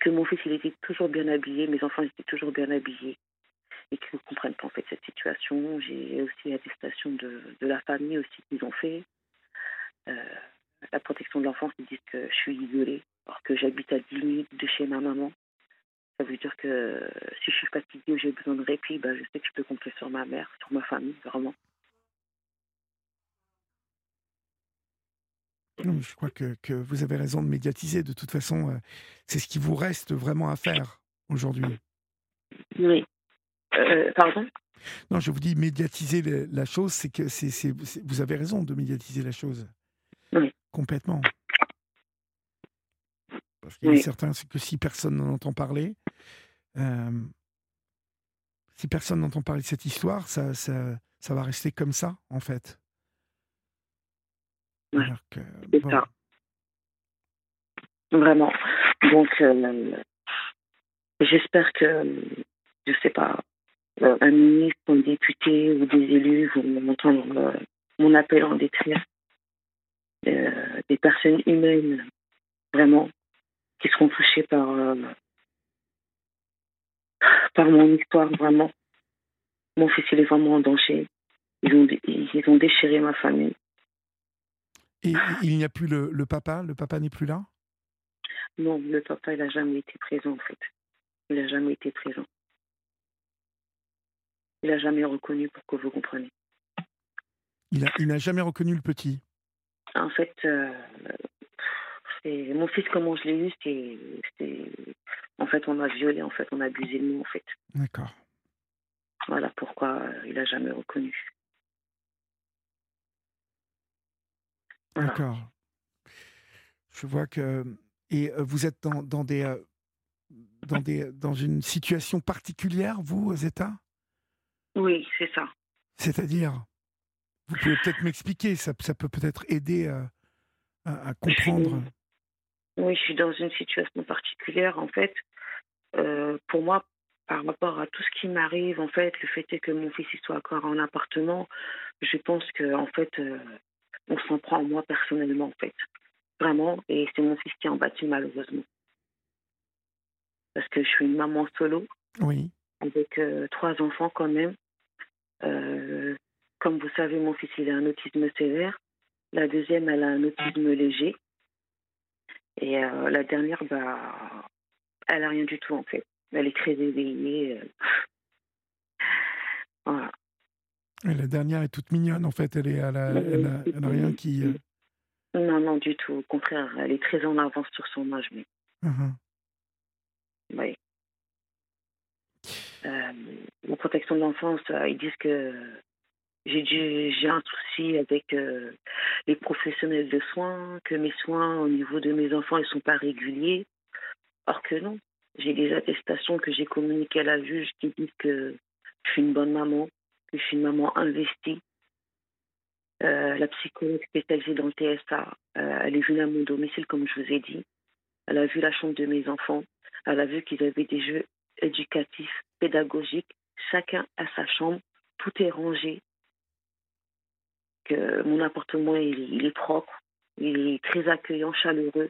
que mon fils il était toujours bien habillé, mes enfants étaient toujours bien habillés et qui ne comprennent pas en fait cette situation. J'ai aussi l'attestation de, de, la famille aussi qu'ils ont fait. Euh, la protection de l'enfance, ils disent que je suis isolée, alors que j'habite à 10 minutes de chez ma maman. Ça veut dire que si je suis fatiguée ou j'ai besoin de répit, bah, je sais que je peux compter sur ma mère, sur ma famille, vraiment. Non, je crois que, que, vous avez raison de médiatiser. De toute façon, euh, c'est ce qui vous reste vraiment à faire aujourd'hui. Oui. Euh, pardon? Non, je vous dis médiatiser la chose, c'est que c'est, c'est, vous avez raison de médiatiser la chose. Oui. Complètement. Parce qu'il oui. est certain que si personne n'en entend parler, euh, si personne n'entend parler de cette histoire, ça, ça, ça, va rester comme ça, en fait. Ouais. Que, c'est bon. ça. Vraiment. Donc, euh, j'espère que, je sais pas, un ministre, un député ou des élus vont entendre euh, mon appel en détresse. Euh, des personnes humaines, vraiment, qui seront touchées par, par mon histoire, vraiment. Mon fils, il est vraiment en danger. Ils ont, ils ont déchiré ma famille. Et il n'y a plus le, le papa? Le papa n'est plus là? Non, le papa, il n'a jamais été présent, en fait. Il n'a jamais été présent. Il n'a jamais reconnu, pour que vous compreniez. Il n'a jamais reconnu le petit En fait, euh, mon fils, comment je l'ai eu, c'est. En fait, on a violé, en fait, on a abusé de nous, en fait. D'accord. Voilà pourquoi euh, il n'a jamais reconnu. Voilà. D'accord. Je vois que. Et vous êtes dans, dans des. Dans, des, dans une situation particulière, vous, Zeta oui, c'est ça. C'est-à-dire Vous pouvez peut-être m'expliquer, ça, ça, peut peut-être aider à, à, à comprendre. Oui, je suis dans une situation particulière. En fait, euh, pour moi, par rapport à tout ce qui m'arrive, en fait, le fait est que mon fils il soit encore en appartement, je pense que en fait, euh, on s'en prend à moi personnellement, en fait. Vraiment, et c'est mon fils qui est en battu malheureusement. Parce que je suis une maman solo. Oui. Avec euh, trois enfants quand même. Euh, comme vous savez, mon fils il a un autisme sévère. La deuxième, elle a un autisme léger. Et la dernière, bah, elle a rien du tout en fait. Elle est très éveillée. Euh. voilà. Et la dernière est toute mignonne, en fait. Elle, est, elle, a, rien qui. Euh. Non, non, du tout. Au contraire, elle est très en avance sur son âge. Mais... Uh-huh. Oui. Euh, en protection de l'enfance, ils disent que j'ai un souci avec les professionnels de soins, que mes soins au niveau de mes enfants ne sont pas réguliers. Or que non. J'ai des attestations que j'ai communiquées à la juge qui disent que je suis une bonne maman, que je suis une maman investie. Euh, la psychologue spécialisée dans le TSA, euh, elle est venue à mon domicile, comme je vous ai dit. Elle a vu la chambre de mes enfants. Elle a vu qu'ils avaient des jeux éducatifs, pédagogiques. Chacun a sa chambre. Tout est rangé. Que mon appartement, il est propre. Il est très accueillant, chaleureux.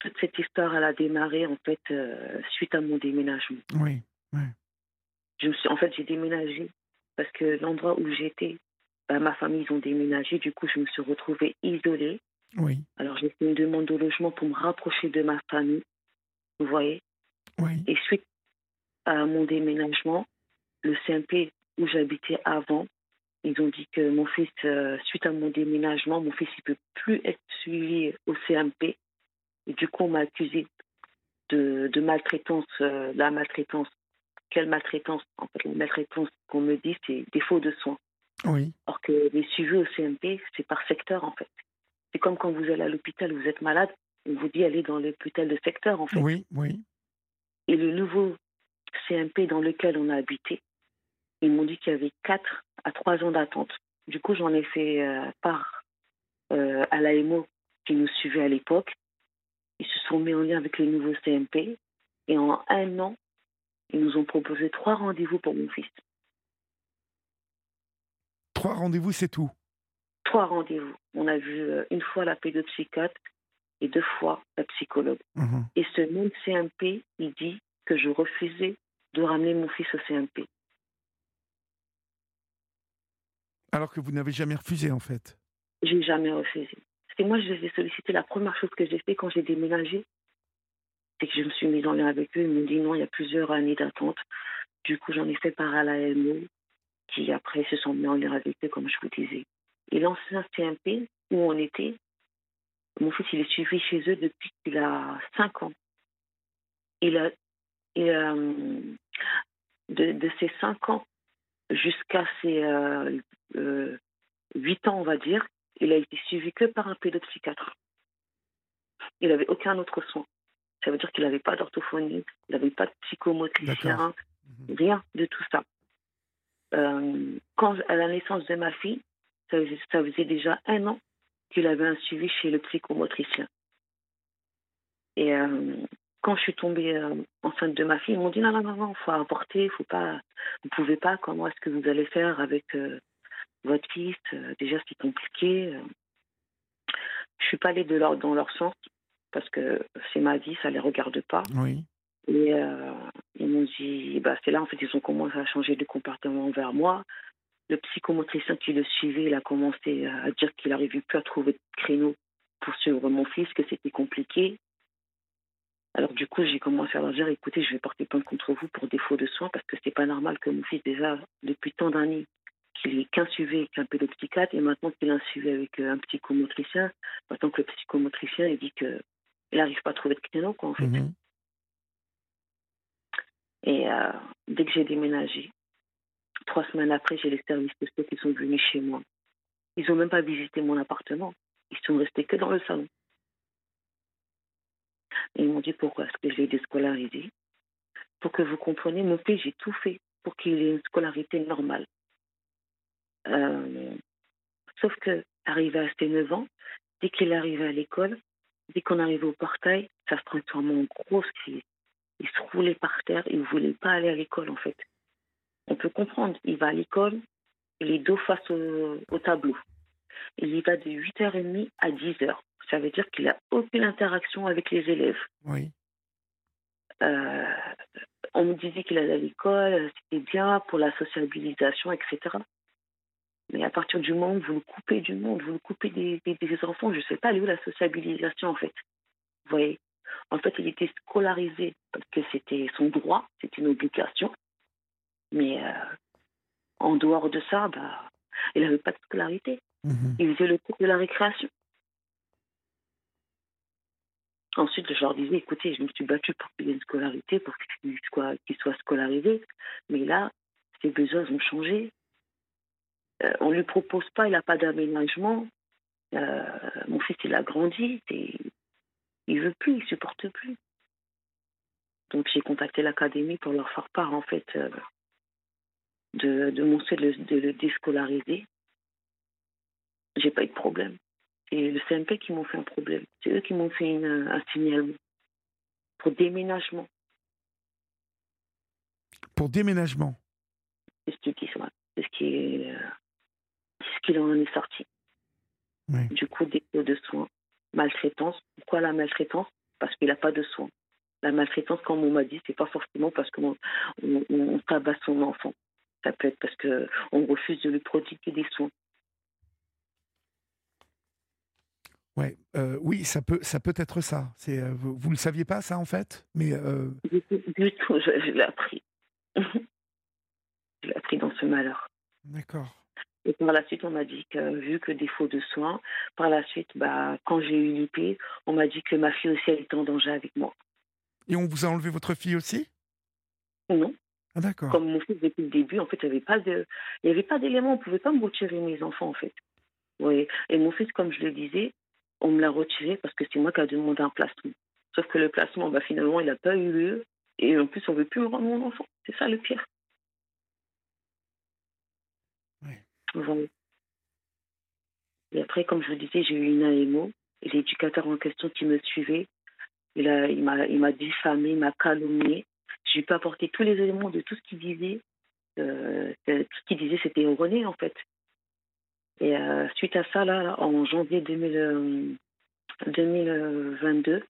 toute cette histoire, elle a démarré en fait euh, suite à mon déménagement. Oui, oui. Je me suis, en fait, j'ai déménagé parce que l'endroit où j'étais, bah, ma famille, ils ont déménagé. Du coup, je me suis retrouvée isolée. Oui. Alors, j'ai fait une demande de logement pour me rapprocher de ma famille. Vous voyez Oui. Et suite à mon déménagement, le CMP où j'habitais avant, ils ont dit que mon fils, euh, suite à mon déménagement, mon fils ne peut plus être suivi au CMP et du coup, on m'a accusé de, maltraitance, euh, la maltraitance. Quelle maltraitance? En fait, la maltraitance qu'on me dit, c'est défaut de soins. Oui. Alors que les suivis au CMP, c'est par secteur, en fait. C'est comme quand vous allez à l'hôpital, vous êtes malade, on vous dit aller dans l'hôpital de secteur, en fait. Oui, oui. Et le nouveau CMP dans lequel on a habité, ils m'ont dit qu'il y avait 4 à 3 ans d'attente. Du coup, j'en ai fait euh, part euh, à l'AMO qui nous suivait à l'époque. Ils se sont mis en lien avec le nouveau CMP et en un an, ils nous ont proposé trois rendez-vous pour mon fils. Trois rendez-vous, c'est tout? Trois rendez-vous. On a vu euh, une fois la pédopsychiatre et deux fois la psychologue. Mhm. Et ce même CMP, il dit que je refusais de ramener mon fils au CMP. Alors que vous n'avez jamais refusé, en fait J'ai jamais refusé. Et moi, je les ai sollicités. La première chose que j'ai fait quand j'ai déménagé, c'est que je me suis mise en lien avec eux. Ils m'ont dit non, il y a plusieurs années d'attente. Du coup, j'en ai fait part à l'AMO, qui après se sont mis en lien avec eux, comme je vous disais. Et l'ancien CMP, où on était, mon fils, il est suivi chez eux depuis qu'il a 5 ans. Il a, de, de, ses 5 ans jusqu'à ses euh, euh, 8 ans, on va dire, il a été suivi que par un pédopsychiatre. Il n'avait aucun autre soin. Ça veut dire qu'il n'avait pas d'orthophonie, il n'avait pas de psychomotricien, mhm. rien de tout ça. Euh, quand, à la naissance de ma fille, ça faisait, déjà un an qu'il avait un suivi chez le psychomotricien. Et euh, quand je suis tombée euh, enceinte de ma fille, ils m'ont dit non, non, non, non, faut avorter, faut pas, vous pouvez pas, comment est-ce que vous allez faire avec votre fils, euh, déjà c'est compliqué. Euh. Je suis pas allée de leur, dans leur sens parce que c'est ma vie, ça les regarde pas. Oui. Et euh, ils m'ont dit, bah, c'est là en fait ils ont commencé à changer de comportement envers moi. Le psychomotricien qui le suivait, il a commencé à dire qu'il n'arrivait plus à trouver de créneau pour suivre mon fils, que c'était compliqué. Alors du coup, j'ai commencé à leur dire, écoutez, je vais porter plainte contre vous pour défaut de soins parce que c'est pas normal que mon fils déjà depuis tant d'années qu'il est qu'un suivi avec un pédopsychiatre et maintenant qu'il a un suivi avec euh, un psychomotricien, maintenant que le psychomotricien il dit qu'il n'arrive pas à trouver de créneau, quoi, en fait. Mhm. Et euh, dès que j'ai déménagé, trois semaines après, j'ai les services sociaux qui sont venus chez moi. Ils n'ont même pas visité mon appartement. Ils sont restés que dans le salon. Ils m'ont dit pourquoi est-ce que je l'ai déscolarisé. Pour que vous compreniez, mon fils, j'ai tout fait pour qu'il ait une scolarité normale. Euh, sauf que, arrivé à ses 9 ans, dès qu'il arrivé à l'école, dès qu'on arrivait au portail, ça se transformait en grosse crise. Il se roulait par terre, il ne voulait pas aller à l'école en fait. On peut comprendre, il va à l'école, il est dos face au, tableau. Il y va de 8h30 à 10h. Ça veut dire qu'il n'a aucune interaction avec les élèves. Oui. Euh, on me disait qu'il allait à l'école, c'était bien pour la sociabilisation, etc. Mais à partir du moment où vous le coupez du monde, vous le coupez des, enfants, je ne sais pas, où la sociabilisation en fait? Vous voyez? En fait, il était scolarisé parce que c'était son droit, c'était une obligation. Mais euh, en dehors de ça, bah, il n'avait pas de scolarité. Mhm. Il faisait le cours de la récréation. Ensuite, je leur disais, écoutez, je me suis battue pour qu'il ait une scolarité, pour qu'il soit, soit scolarisé. Mais là, ses besoins ont changé. Euh, on ne lui propose pas, il n'a pas d'aménagement. Euh, mon fils, il a grandi. Et il veut plus, il supporte plus. Donc, j'ai contacté l'académie pour leur faire part, en fait, euh, de, de mon de le, déscolariser. J'ai pas eu de problème. Et le CMP qui m'ont fait un problème. C'est eux qui m'ont fait un signalement pour déménagement. Pour déménagement C'est ce qui, c'est ce qui ce qu'il en est sorti. Du coup, défaut de soins, maltraitance. Pourquoi la maltraitance? Parce qu'il n'a pas de soins. La maltraitance, comme on m'a dit, c'est pas forcément parce qu'on on, on tabasse son enfant. Ça peut être parce qu'on refuse de lui prodiguer des soins. Ouais, euh, oui, ça peut, ça peut être ça. C'est, euh, vous ne le saviez pas, ça, en fait? Mais euh... du, tout, je, l'ai appris. je l'ai appris dans ce malheur. D'accord. Et par la suite, on m'a dit que, vu que défaut de soins, par la suite, bah, quand j'ai eu l'IP, on m'a dit que ma fille aussi, elle était en danger avec moi. Et on vous a enlevé votre fille aussi? Non. Ah, d'accord. Comme mon fils, depuis le début, en fait, il n'y avait pas de, il y avait pas d'éléments. On ne pouvait pas me retirer mes enfants, en fait. Oui. Et mon fils, comme je le disais, on me l'a retiré parce que c'est moi qui ai demandé un placement. Sauf que le placement, bah, finalement, il n'a pas eu lieu. Et en plus, on ne veut plus me rendre mon enfant. C'est ça le pire. Et après, comme je vous disais, j'ai eu une AMO. Et l'éducateur en question qui me suivait, il, a, il m'a diffamé, il m'a calomnié. Je n'ai pas apporté tous les éléments de tout ce qu'il disait. Euh, tout ce qu'il disait, c'était erroné, en fait. Et euh, suite à ça, là, en janvier 2022, euh,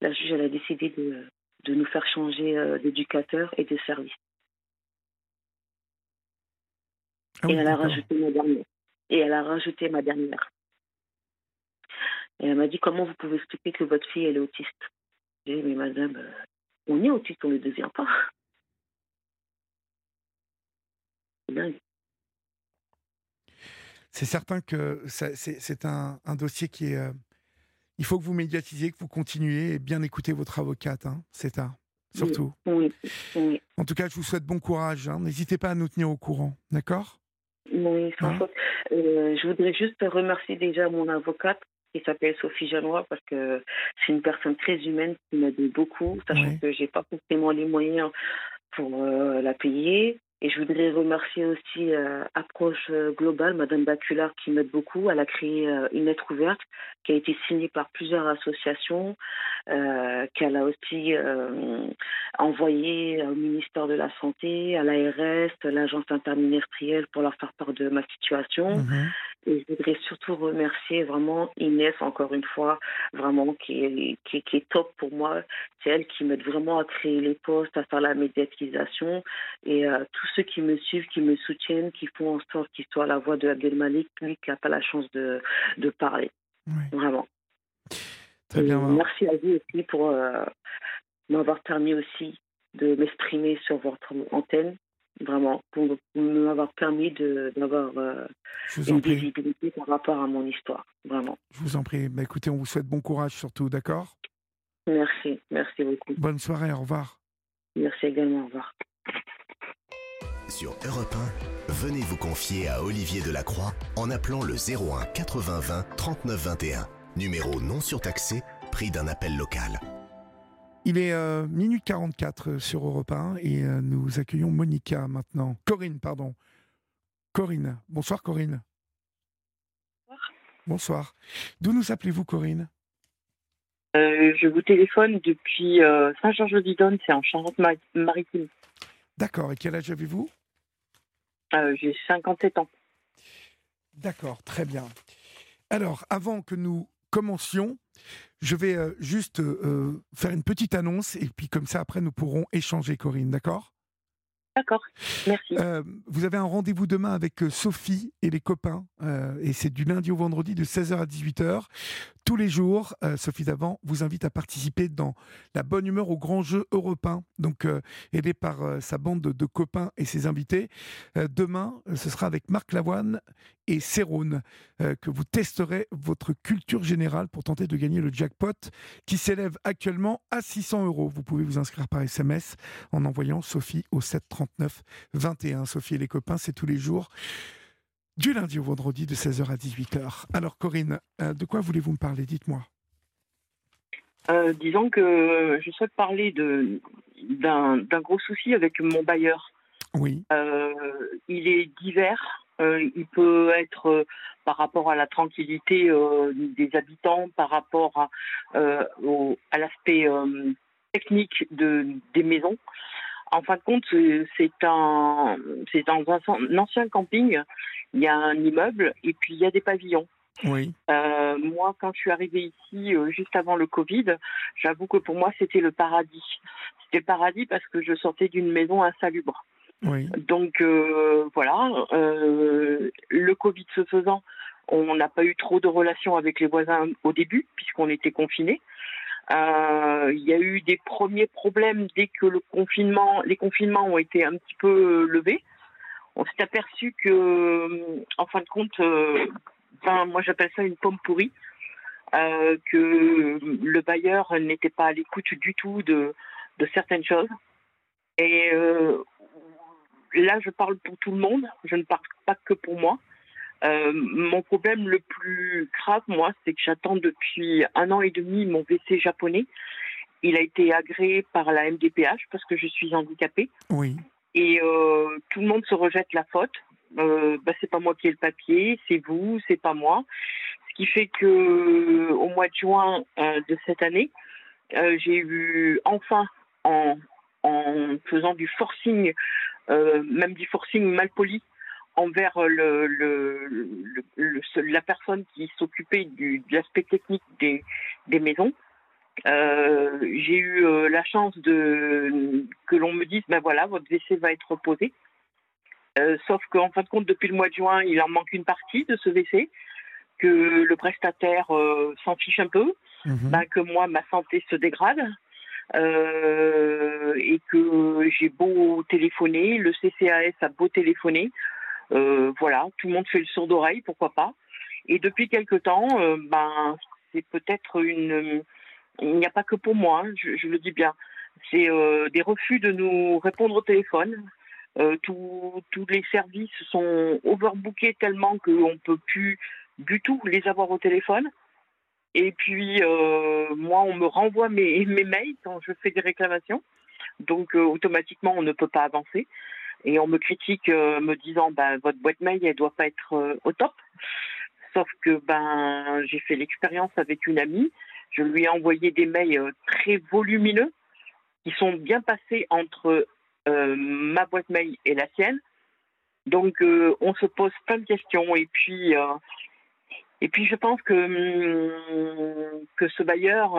la juge elle a décidé de, de nous faire changer d'éducateur et de service. Ah et elle a rajouté ma dernière. Et elle a rajouté ma dernière. Et elle m'a dit comment vous pouvez expliquer que votre fille elle est autiste? J'ai dit mais madame, on est autiste, on ne le devient pas. C'est certain que c'est un, un, dossier qui est. Euh, il faut que vous médiatisiez, que vous continuez et bien écouter votre avocate. Hein, c'est un surtout. Oui, En tout cas, je vous souhaite bon courage. Hein. N'hésitez pas à nous tenir au courant, d'accord? Oui, sans faute. Euh, je voudrais juste remercier déjà mon avocate qui s'appelle Sophie Janois parce que c'est une personne très humaine qui m'aide beaucoup, sachant que j'ai pas forcément les moyens pour euh, la payer. Et je voudrais remercier aussi euh, Approche Globale, Madame Baculard, qui m'aide beaucoup. Elle a créé euh, une lettre ouverte qui a été signée par plusieurs associations, euh, qu'elle a aussi euh, envoyée au ministère de la Santé, à l'ARS, l'Agence interministérielle pour leur faire part de ma situation. Mhm. Et je voudrais surtout remercier vraiment Inès, encore une fois, vraiment qui est, qui, qui est top pour moi. C'est elle qui m'aide vraiment à créer les postes, à faire la médiatisation. Et euh, tous ceux qui me suivent, qui me soutiennent, qui font en sorte qu'il soit la voix de Abdelmalik, lui qui n'a pas la chance de, de parler. Vraiment. Très bien. merci à vous aussi pour euh, m'avoir permis aussi de m'exprimer sur votre antenne vraiment, pour, m'avoir permis d'avoir euh, une visibilité par rapport à mon histoire, vraiment. Je vous en prie. Bah, écoutez, on vous souhaite bon courage surtout, d'accord? Merci, merci beaucoup. Bonne soirée, au revoir. Merci également, au revoir. Sur Europe 1, venez vous confier à Olivier Delacroix en appelant le 01 80 20 39 21. Numéro non surtaxé, prix d'un appel local. Il est euh, minuit 44 euh, sur Europe 1 et euh, nous accueillons Monica maintenant. Corinne, pardon. Corinne. Bonsoir Corinne. Bonsoir. Bonsoir. D'où nous appelez-vous Corinne? Euh, je vous téléphone depuis Saint-Georges-de-Didonne, c'est en Charente-Maritime. D'accord. Et quel âge avez-vous? J'ai 57 ans. D'accord, très bien. Alors, avant que nous commencions, je vais juste faire une petite annonce et puis comme ça, après, nous pourrons échanger, Corinne, d'accord? D'accord, merci. Euh, vous avez un rendez-vous demain avec euh, Sophie et les copains, euh, et c'est du lundi au vendredi de 16h à 18h. Tous les jours, Sophie Davant vous invite à participer dans la bonne humeur au grand jeu européen, donc aidé par sa bande de, copains et ses invités. demain, ce sera avec Marc Lavoine et Céroun que vous testerez votre culture générale pour tenter de gagner le jackpot qui s'élève actuellement à 600 euros. Vous pouvez vous inscrire par SMS en envoyant Sophie au 730 39 21. Sophie et les copains, c'est tous les jours du lundi au vendredi de 16h à 18h. Alors Corinne, euh, de quoi voulez-vous me parler? Dites-moi. Euh, disons que je souhaite parler d'un, gros souci avec mon bailleur. Oui. Euh, il est divers. Il peut être par rapport à la tranquillité des habitants, par rapport à, à l'aspect technique de, des maisons. En fin de compte, c'est un, c'est dans un, ancien camping. Il y a un immeuble et puis il y a des pavillons. Oui. Euh, moi, quand je suis arrivée ici, euh, juste avant le Covid, j'avoue que pour moi, c'était le paradis. C'était le paradis parce que je sortais d'une maison insalubre. Donc euh, voilà, le Covid se faisant, on n'a pas eu trop de relations avec les voisins au début puisqu'on était confinés. Euh, il y a eu des premiers problèmes dès que les confinements ont été un petit peu levés. On s'est aperçu que, en fin de compte, euh, moi j'appelle ça une pomme pourrie, euh, que le bailleur n'était pas à l'écoute du tout de, certaines choses. Et là, je parle pour tout le monde, je ne parle pas que pour moi. Euh, mon problème le plus grave, moi, c'est que j'attends depuis un an et demi mon WC japonais. Il a été agréé par la MDPH parce que je suis handicapée. Oui. Et euh, tout le monde se rejette la faute. Euh, bah, c'est pas moi qui ai le papier, c'est vous, c'est pas moi. Ce qui fait que au mois de juin euh, de cette année, j'ai eu enfin en, en faisant du forcing, même du forcing mal poli, envers le, le, la personne qui s'occupait de l'aspect technique des, des maisons. Euh, j'ai eu euh, la chance de que l'on me dise ben voilà votre WC va être reposé. Euh, sauf qu'en fin de compte depuis le mois de juin il en manque une partie de ce WC, que le prestataire s'en fiche un peu, mhm. ben, que moi ma santé se dégrade. Et que j'ai beau téléphoner, le CCAS a beau téléphoner, euh, voilà, tout le monde fait le sourd d'oreille, pourquoi pas. Et depuis quelque temps, euh, ben, c'est peut-être une. Il n'y a pas que pour moi, hein, je, le dis bien. C'est euh, des refus de nous répondre au téléphone. tous les services sont overbookés tellement qu'on ne peut plus du tout les avoir au téléphone. Et puis, moi, on me renvoie mes, mails quand je fais des réclamations. Donc, automatiquement, on ne peut pas avancer et on me critique euh, me disant ben votre boîte mail elle doit pas être euh, au top. Sauf que ben j'ai fait l'expérience avec une amie, je lui ai envoyé des mails euh, très volumineux qui sont bien passés entre ma boîte mail et la sienne. Donc on se pose plein de questions et puis et puis je pense que hum, ce bailleur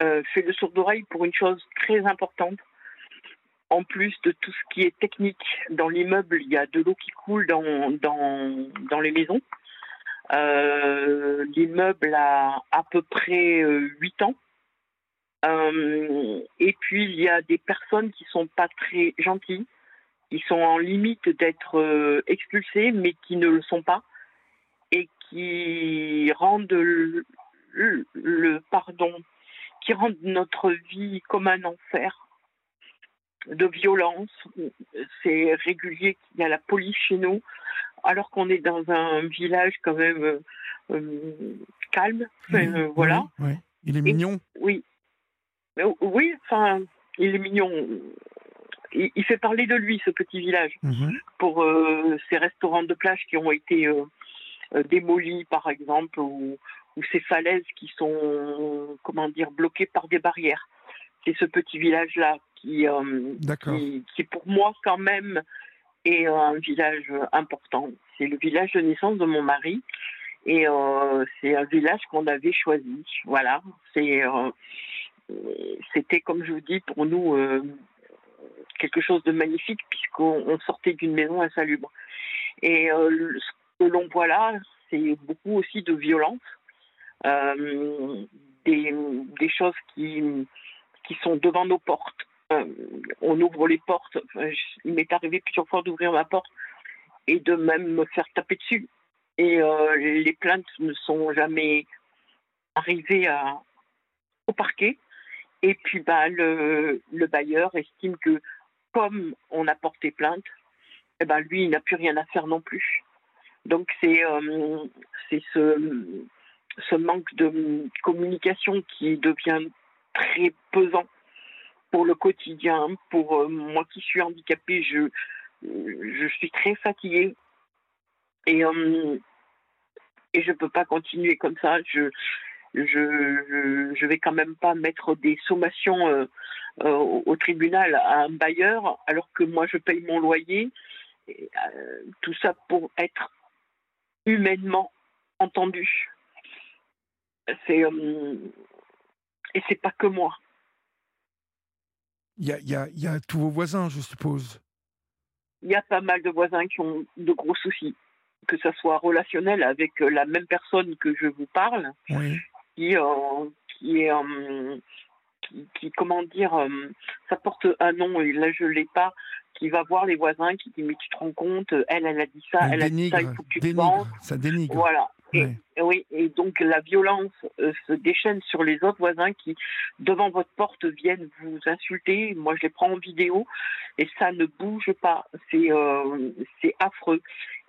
fait le sourd d'oreille pour une chose très importante, en plus de tout ce qui est technique dans l'immeuble, il y a de l'eau qui coule dans, les maisons. Euh, l'immeuble a à peu près 8 euh, ans. Euh, et puis, il y a des personnes qui sont pas très gentilles, qui sont en limite d'être expulsées, mais qui ne le sont pas, qui rendent le, le pardon, qui rendent notre vie comme un enfer de violence. C'est régulier qu'il y a la police chez nous, alors qu'on est dans un village quand même euh, euh, calme. Euh, voilà. Il est mignon. oui. Oui, enfin, il est mignon. Il, fait parler de lui, ce petit village, mhm. pour ces restaurants de plage qui ont été démolis, par exemple, ou, ou ces falaises qui sont, comment dire, bloquées par des barrières. C'est ce petit village-là qui, qui, qui, pour moi, quand même, est un village important. C'est le village de naissance de mon mari. Et c'est un village qu'on avait choisi. Voilà. C'est, c'était, comme je vous dis, pour nous, quelque chose de magnifique puisqu'on sortait d'une maison insalubre. Et ce que l'on voit là, c'est beaucoup aussi de violence, euh, des, choses qui, qui sont devant nos portes. Euh, on ouvre les portes. il m'est arrivé plusieurs fois d'ouvrir ma porte et de même me faire taper dessus. Et euh, les plaintes ne sont jamais arrivées au parquet. Et puis bah, le, le bailleur estime que comme on a porté plainte, eh ben, lui, il n'a plus rien à faire non plus. Donc c'est euh, c'est ce, ce manque de communication qui devient très pesant pour le quotidien. Pour euh, moi qui suis handicapée, je, je suis très fatiguée. Et, euh, et je ne peux pas continuer comme ça. Je, je, je vais quand même pas mettre des sommations au, au, tribunal à un bailleur alors que moi je paye mon loyer. Et, tout ça pour être humainement entendu. C'est euh, et c'est pas que moi. Il y a, y, a, y a, tous vos voisins, je suppose. Il y a pas mal de voisins qui ont de gros soucis, que ce soit relationnel avec la même personne que je vous parle, qui, euh, qui est euh, qui, qui, comment dire, ça porte un nom et là je l'ai pas, qui va voir les voisins, qui dit mais tu te rends compte, elle, elle a dit ça, elle, a dit ça, il faut que tu dénigre, Ça dénigre. Voilà. Et, oui, et donc la violence euh, se déchaîne sur les autres voisins qui, devant votre porte, viennent vous insulter. Moi, je les prends en vidéo et ça ne bouge pas. C'est euh, c'est affreux.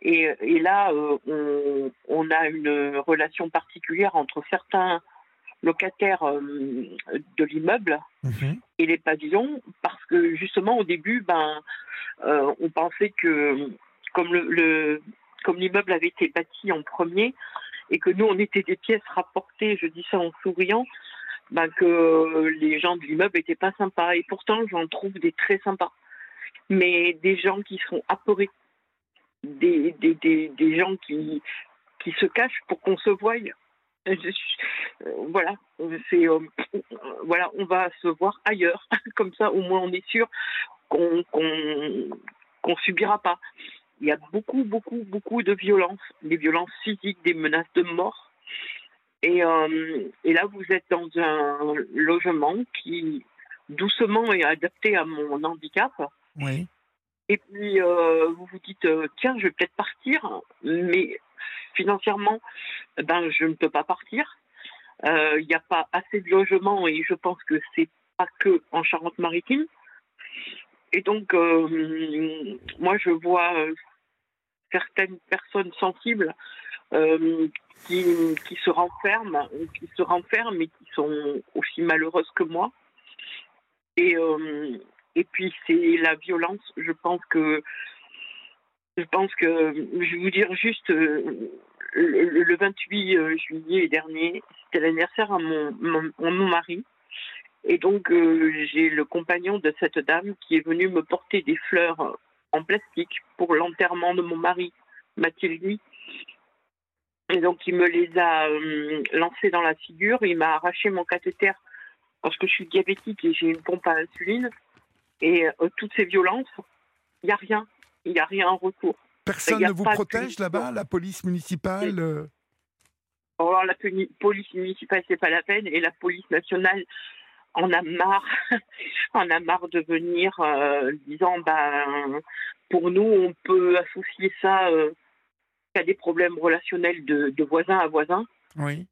Et, et là, euh, on, on, a une relation particulière entre certains locataires de l'immeuble mhm. et les pavillons parce que justement au début ben euh, on pensait que comme le, le comme l'immeuble avait été bâti en premier et que nous on était des pièces rapportées je dis ça en souriant ben que les gens de l'immeuble étaient pas sympas et pourtant j'en trouve des très sympas mais des gens qui sont apeurés des, des, des, des gens qui qui se cachent pour qu'on se voie euh, voilà, c'est euh, voilà, on va se voir ailleurs. Comme ça, au moins, on est sûr qu'on qu'on subira pas. Il y a beaucoup, beaucoup, beaucoup de violences, des violences physiques, des menaces de mort. Et, euh, et là, vous êtes dans un logement qui doucement est adapté à mon handicap. Oui. Et puis, vous vous dites, tiens, je vais peut-être partir, mais financièrement, ben, je ne peux pas partir. Il euh, n'y a pas assez de logements et je pense que c'est pas que en Charente-Maritime. Et donc, euh, moi, je vois euh, certaines personnes sensibles qui, se renferment, qui se renferment et qui sont aussi malheureuses que moi. Et, et puis, c'est la violence. Je pense que je pense que je vais vous dire juste le, 28 euh, juillet dernier, c'était l'anniversaire à mon, mon, mari. Et donc, euh, j'ai le compagnon de cette dame qui est venu me porter des fleurs en plastique pour l'enterrement de mon mari, Mathilde. Et donc, il me les a euh, lancées dans la figure. Il m'a arraché mon cathéter parce que je suis diabétique et j'ai une pompe à insuline. Et toutes ces violences, il n'y a rien. Il n'y a rien en retour. Personne ne vous protège là-bas, la police municipale euh Alors, la police municipale, c'est pas la peine, et la police nationale en a marre, en a marre de venir euh, disant, ben, pour nous, on peut associer ça euh, à des problèmes relationnels de, voisin à voisin. Oui.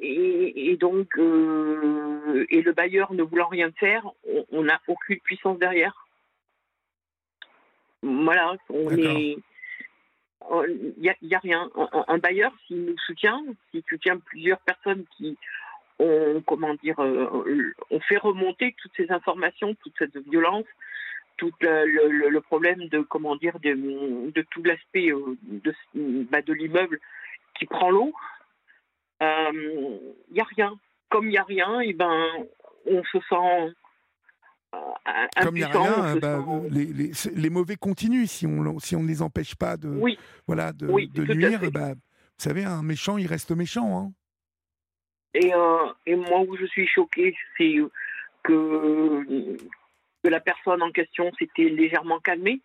et, donc, et le bailleur ne voulant rien faire, on n'a aucune puissance derrière. Voilà, on est. Il n'y a, a, rien. Un, bailleur, s'il nous soutient, s'il soutient plusieurs personnes qui ont, comment dire, euh, ont fait remonter toutes ces informations, toute cette violence, tout le, le, problème de, comment dire, de, de tout l'aspect euh, de, bah, de l'immeuble qui prend l'eau, il n'y a rien. Comme il n'y a rien, et ben, on se sent comme il n'y a rien, bah, les, les, les, mauvais continuent si on si on ne les empêche pas de voilà de, de nuire. Bah, vous savez, un méchant, il reste méchant. Hein. Et, euh, et moi où je suis choquée, c'est que, que la personne en question s'était légèrement calmée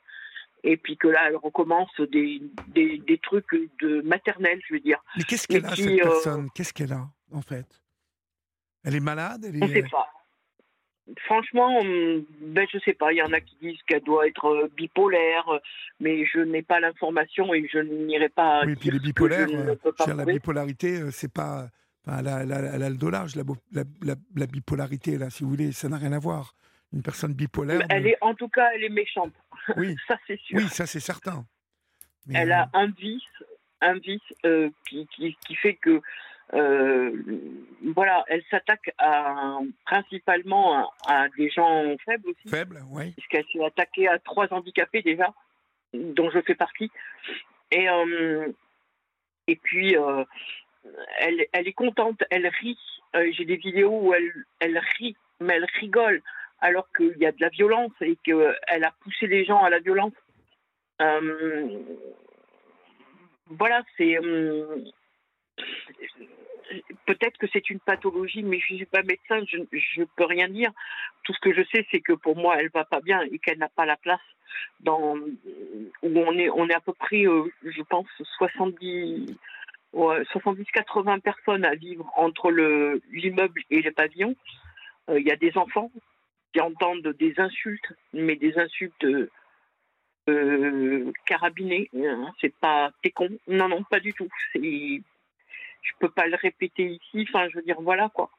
et puis que là elle recommence des, des, des trucs de maternelle, je veux dire. Mais qu'est-ce qu'elle a cette euh, personne? Qu'est-ce qu'elle a en fait? Elle est malade? Elle est... On ne sait pas. Franchement, ben, je sais pas. Il y en a qui disent qu'elle doit être euh, bipolaire, mais je n'ai pas l'information et je n'irai pas. Oui, puis les bipolaires, la bipolarité, c'est pas elle, a, le dos large, la, bipolarité, là, si vous voulez, ça n'a rien à voir. Une personne bipolaire. Elle est, en tout cas, elle est méchante. Oui, ça c'est sûr. Oui, ça c'est certain. elle a euh, un vice, un vice euh, qui, qui, fait que, euh, voilà, elle s'attaque à, principalement à, des gens faibles aussi. Faibles, oui. Puisqu'elle s'est attaquée à trois handicapés déjà, dont je fais partie. Et, et puis, elle, elle est contente, elle rit. Euh, j'ai des vidéos où elle, elle rit, mais elle rigole, alors qu'il y a de la violence et qu'elle a poussé les gens à la violence. Euh, voilà, c'est. Euh, peut-être que c'est une pathologie, mais je ne suis pas médecin, je ne peux rien dire. Tout ce que je sais, c'est que pour moi, elle va pas bien et qu'elle n'a pas la place dans où on est. On est à peu près, je pense, 70 70-80 personnes à vivre entre l'immeuble et le pavillon. Euh, il y a des enfants qui entendent des insultes, mais des insultes euh, carabinées. Hein, c'est pas t'es con. Non, non, pas du tout. Je peux pas le répéter ici. Enfin, je veux dire, voilà quoi.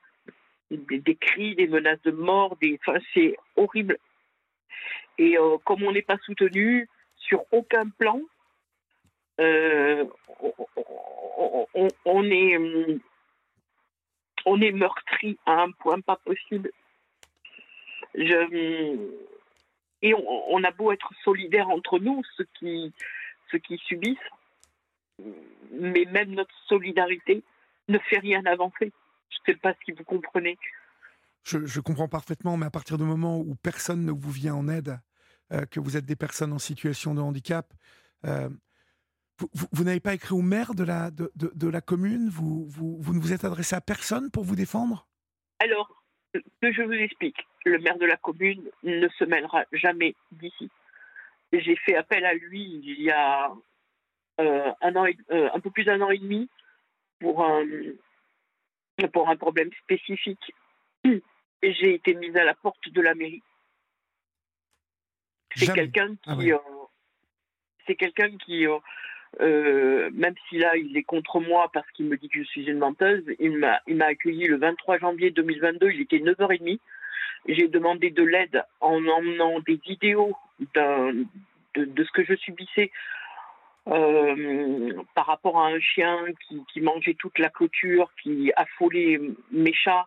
Des, cris, des menaces de mort, des, enfin, c'est horrible. Et euh, comme on n'est pas soutenu sur aucun plan, euh, on, est, on est meurtri à un point pas possible. Et on, a beau être solidaires entre nous, ceux qui, ceux qui subissent, mais même notre solidarité ne fait rien avancer. Je ne sais pas si vous comprenez. Je, comprends parfaitement, mais à partir du moment où personne ne vous vient en aide, euh, que vous êtes des personnes en situation de handicap, euh, vous, n'avez pas écrit au maire de la, de, de, la commune vous, vous, ne vous êtes adressé à personne pour vous défendre? Alors, que je vous explique. Le maire de la commune ne se mêlera jamais d'ici. J'ai fait appel à lui il y a un, an euh, un peu plus d'un an et demi pour un, pour un problème spécifique. Et j'ai été mise à la porte de la mairie. C'est quelqu'un ah qui. Euh, c'est quelqu'un qui, euh, même si là, il est contre moi parce qu'il me dit que je suis une menteuse, il m'a, il m'a accueilli le 23 janvier 2022, il était 9h30. J'ai demandé de l'aide en emmenant des vidéos de, de, ce que je subissais euh, par rapport à un chien qui, qui, mangeait toute la clôture, qui affolait mes chats.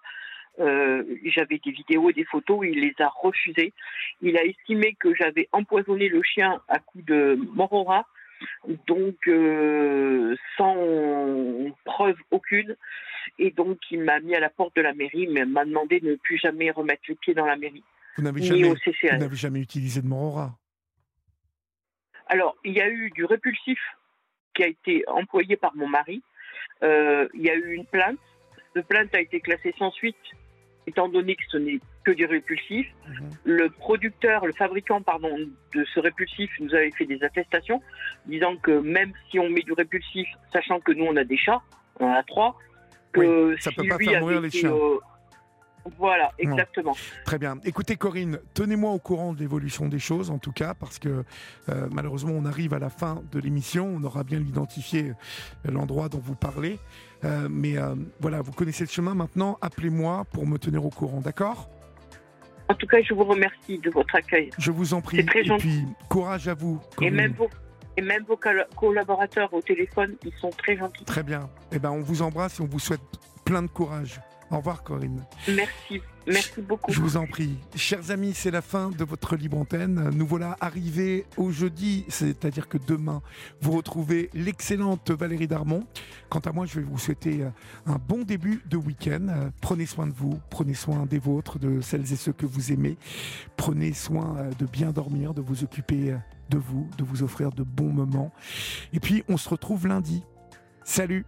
Euh, j'avais des vidéos et des photos, il les a refusées. Il a estimé que j'avais empoisonné le chien à coups de morora donc euh, sans preuve aucune. Et donc il m'a mis à la porte de la mairie, mais m'a demandé de ne plus jamais remettre le pied dans la mairie. Vous n'avez jamais, jamais utilisé de Morora? Alors, il y a eu du répulsif qui a été employé par mon mari. Euh, il y a eu une plainte. Cette plainte a été classée sans suite étant donné que ce n'est que du répulsif. Mhm. Le producteur, le fabricant, pardon, de ce répulsif nous avait fait des attestations disant que même si on met du répulsif, sachant que nous on a des chats, on en a trois, que ça peut pas faire mourir les chiens. Euh, voilà, exactement. Très bien. Écoutez, Corinne, tenez-moi au courant de l'évolution des choses, en tout cas, parce que euh, malheureusement, on arrive à la fin de l'émission. On aura bien identifié euh, l'endroit dont vous parlez. Euh, mais voilà, vous connaissez le chemin maintenant. Appelez-moi pour me tenir au courant, d'accord? En tout cas, je vous remercie de votre accueil. Je vous en prie. Très Et puis, courage à vous. Et même vos, et même vos collaborateurs au téléphone, ils sont très gentils. Très bien. Eh ben, on vous embrasse et on vous souhaite plein de courage. Au revoir Corinne. Merci, merci beaucoup. Je vous en prie. Chers amis, c'est la fin de votre libre antenne. Nous voilà arrivés au jeudi, c'est-à-dire que demain, vous retrouvez l'excellente Valérie Darmon. Quant à moi, je vais vous souhaiter euh, un bon début de week-end. Euh, prenez soin de vous, prenez soin des vôtres, de celles et ceux que vous aimez. Prenez soin euh, de bien dormir, de vous occuper de vous, de vous offrir de bons moments. Et puis, on se retrouve lundi. Salut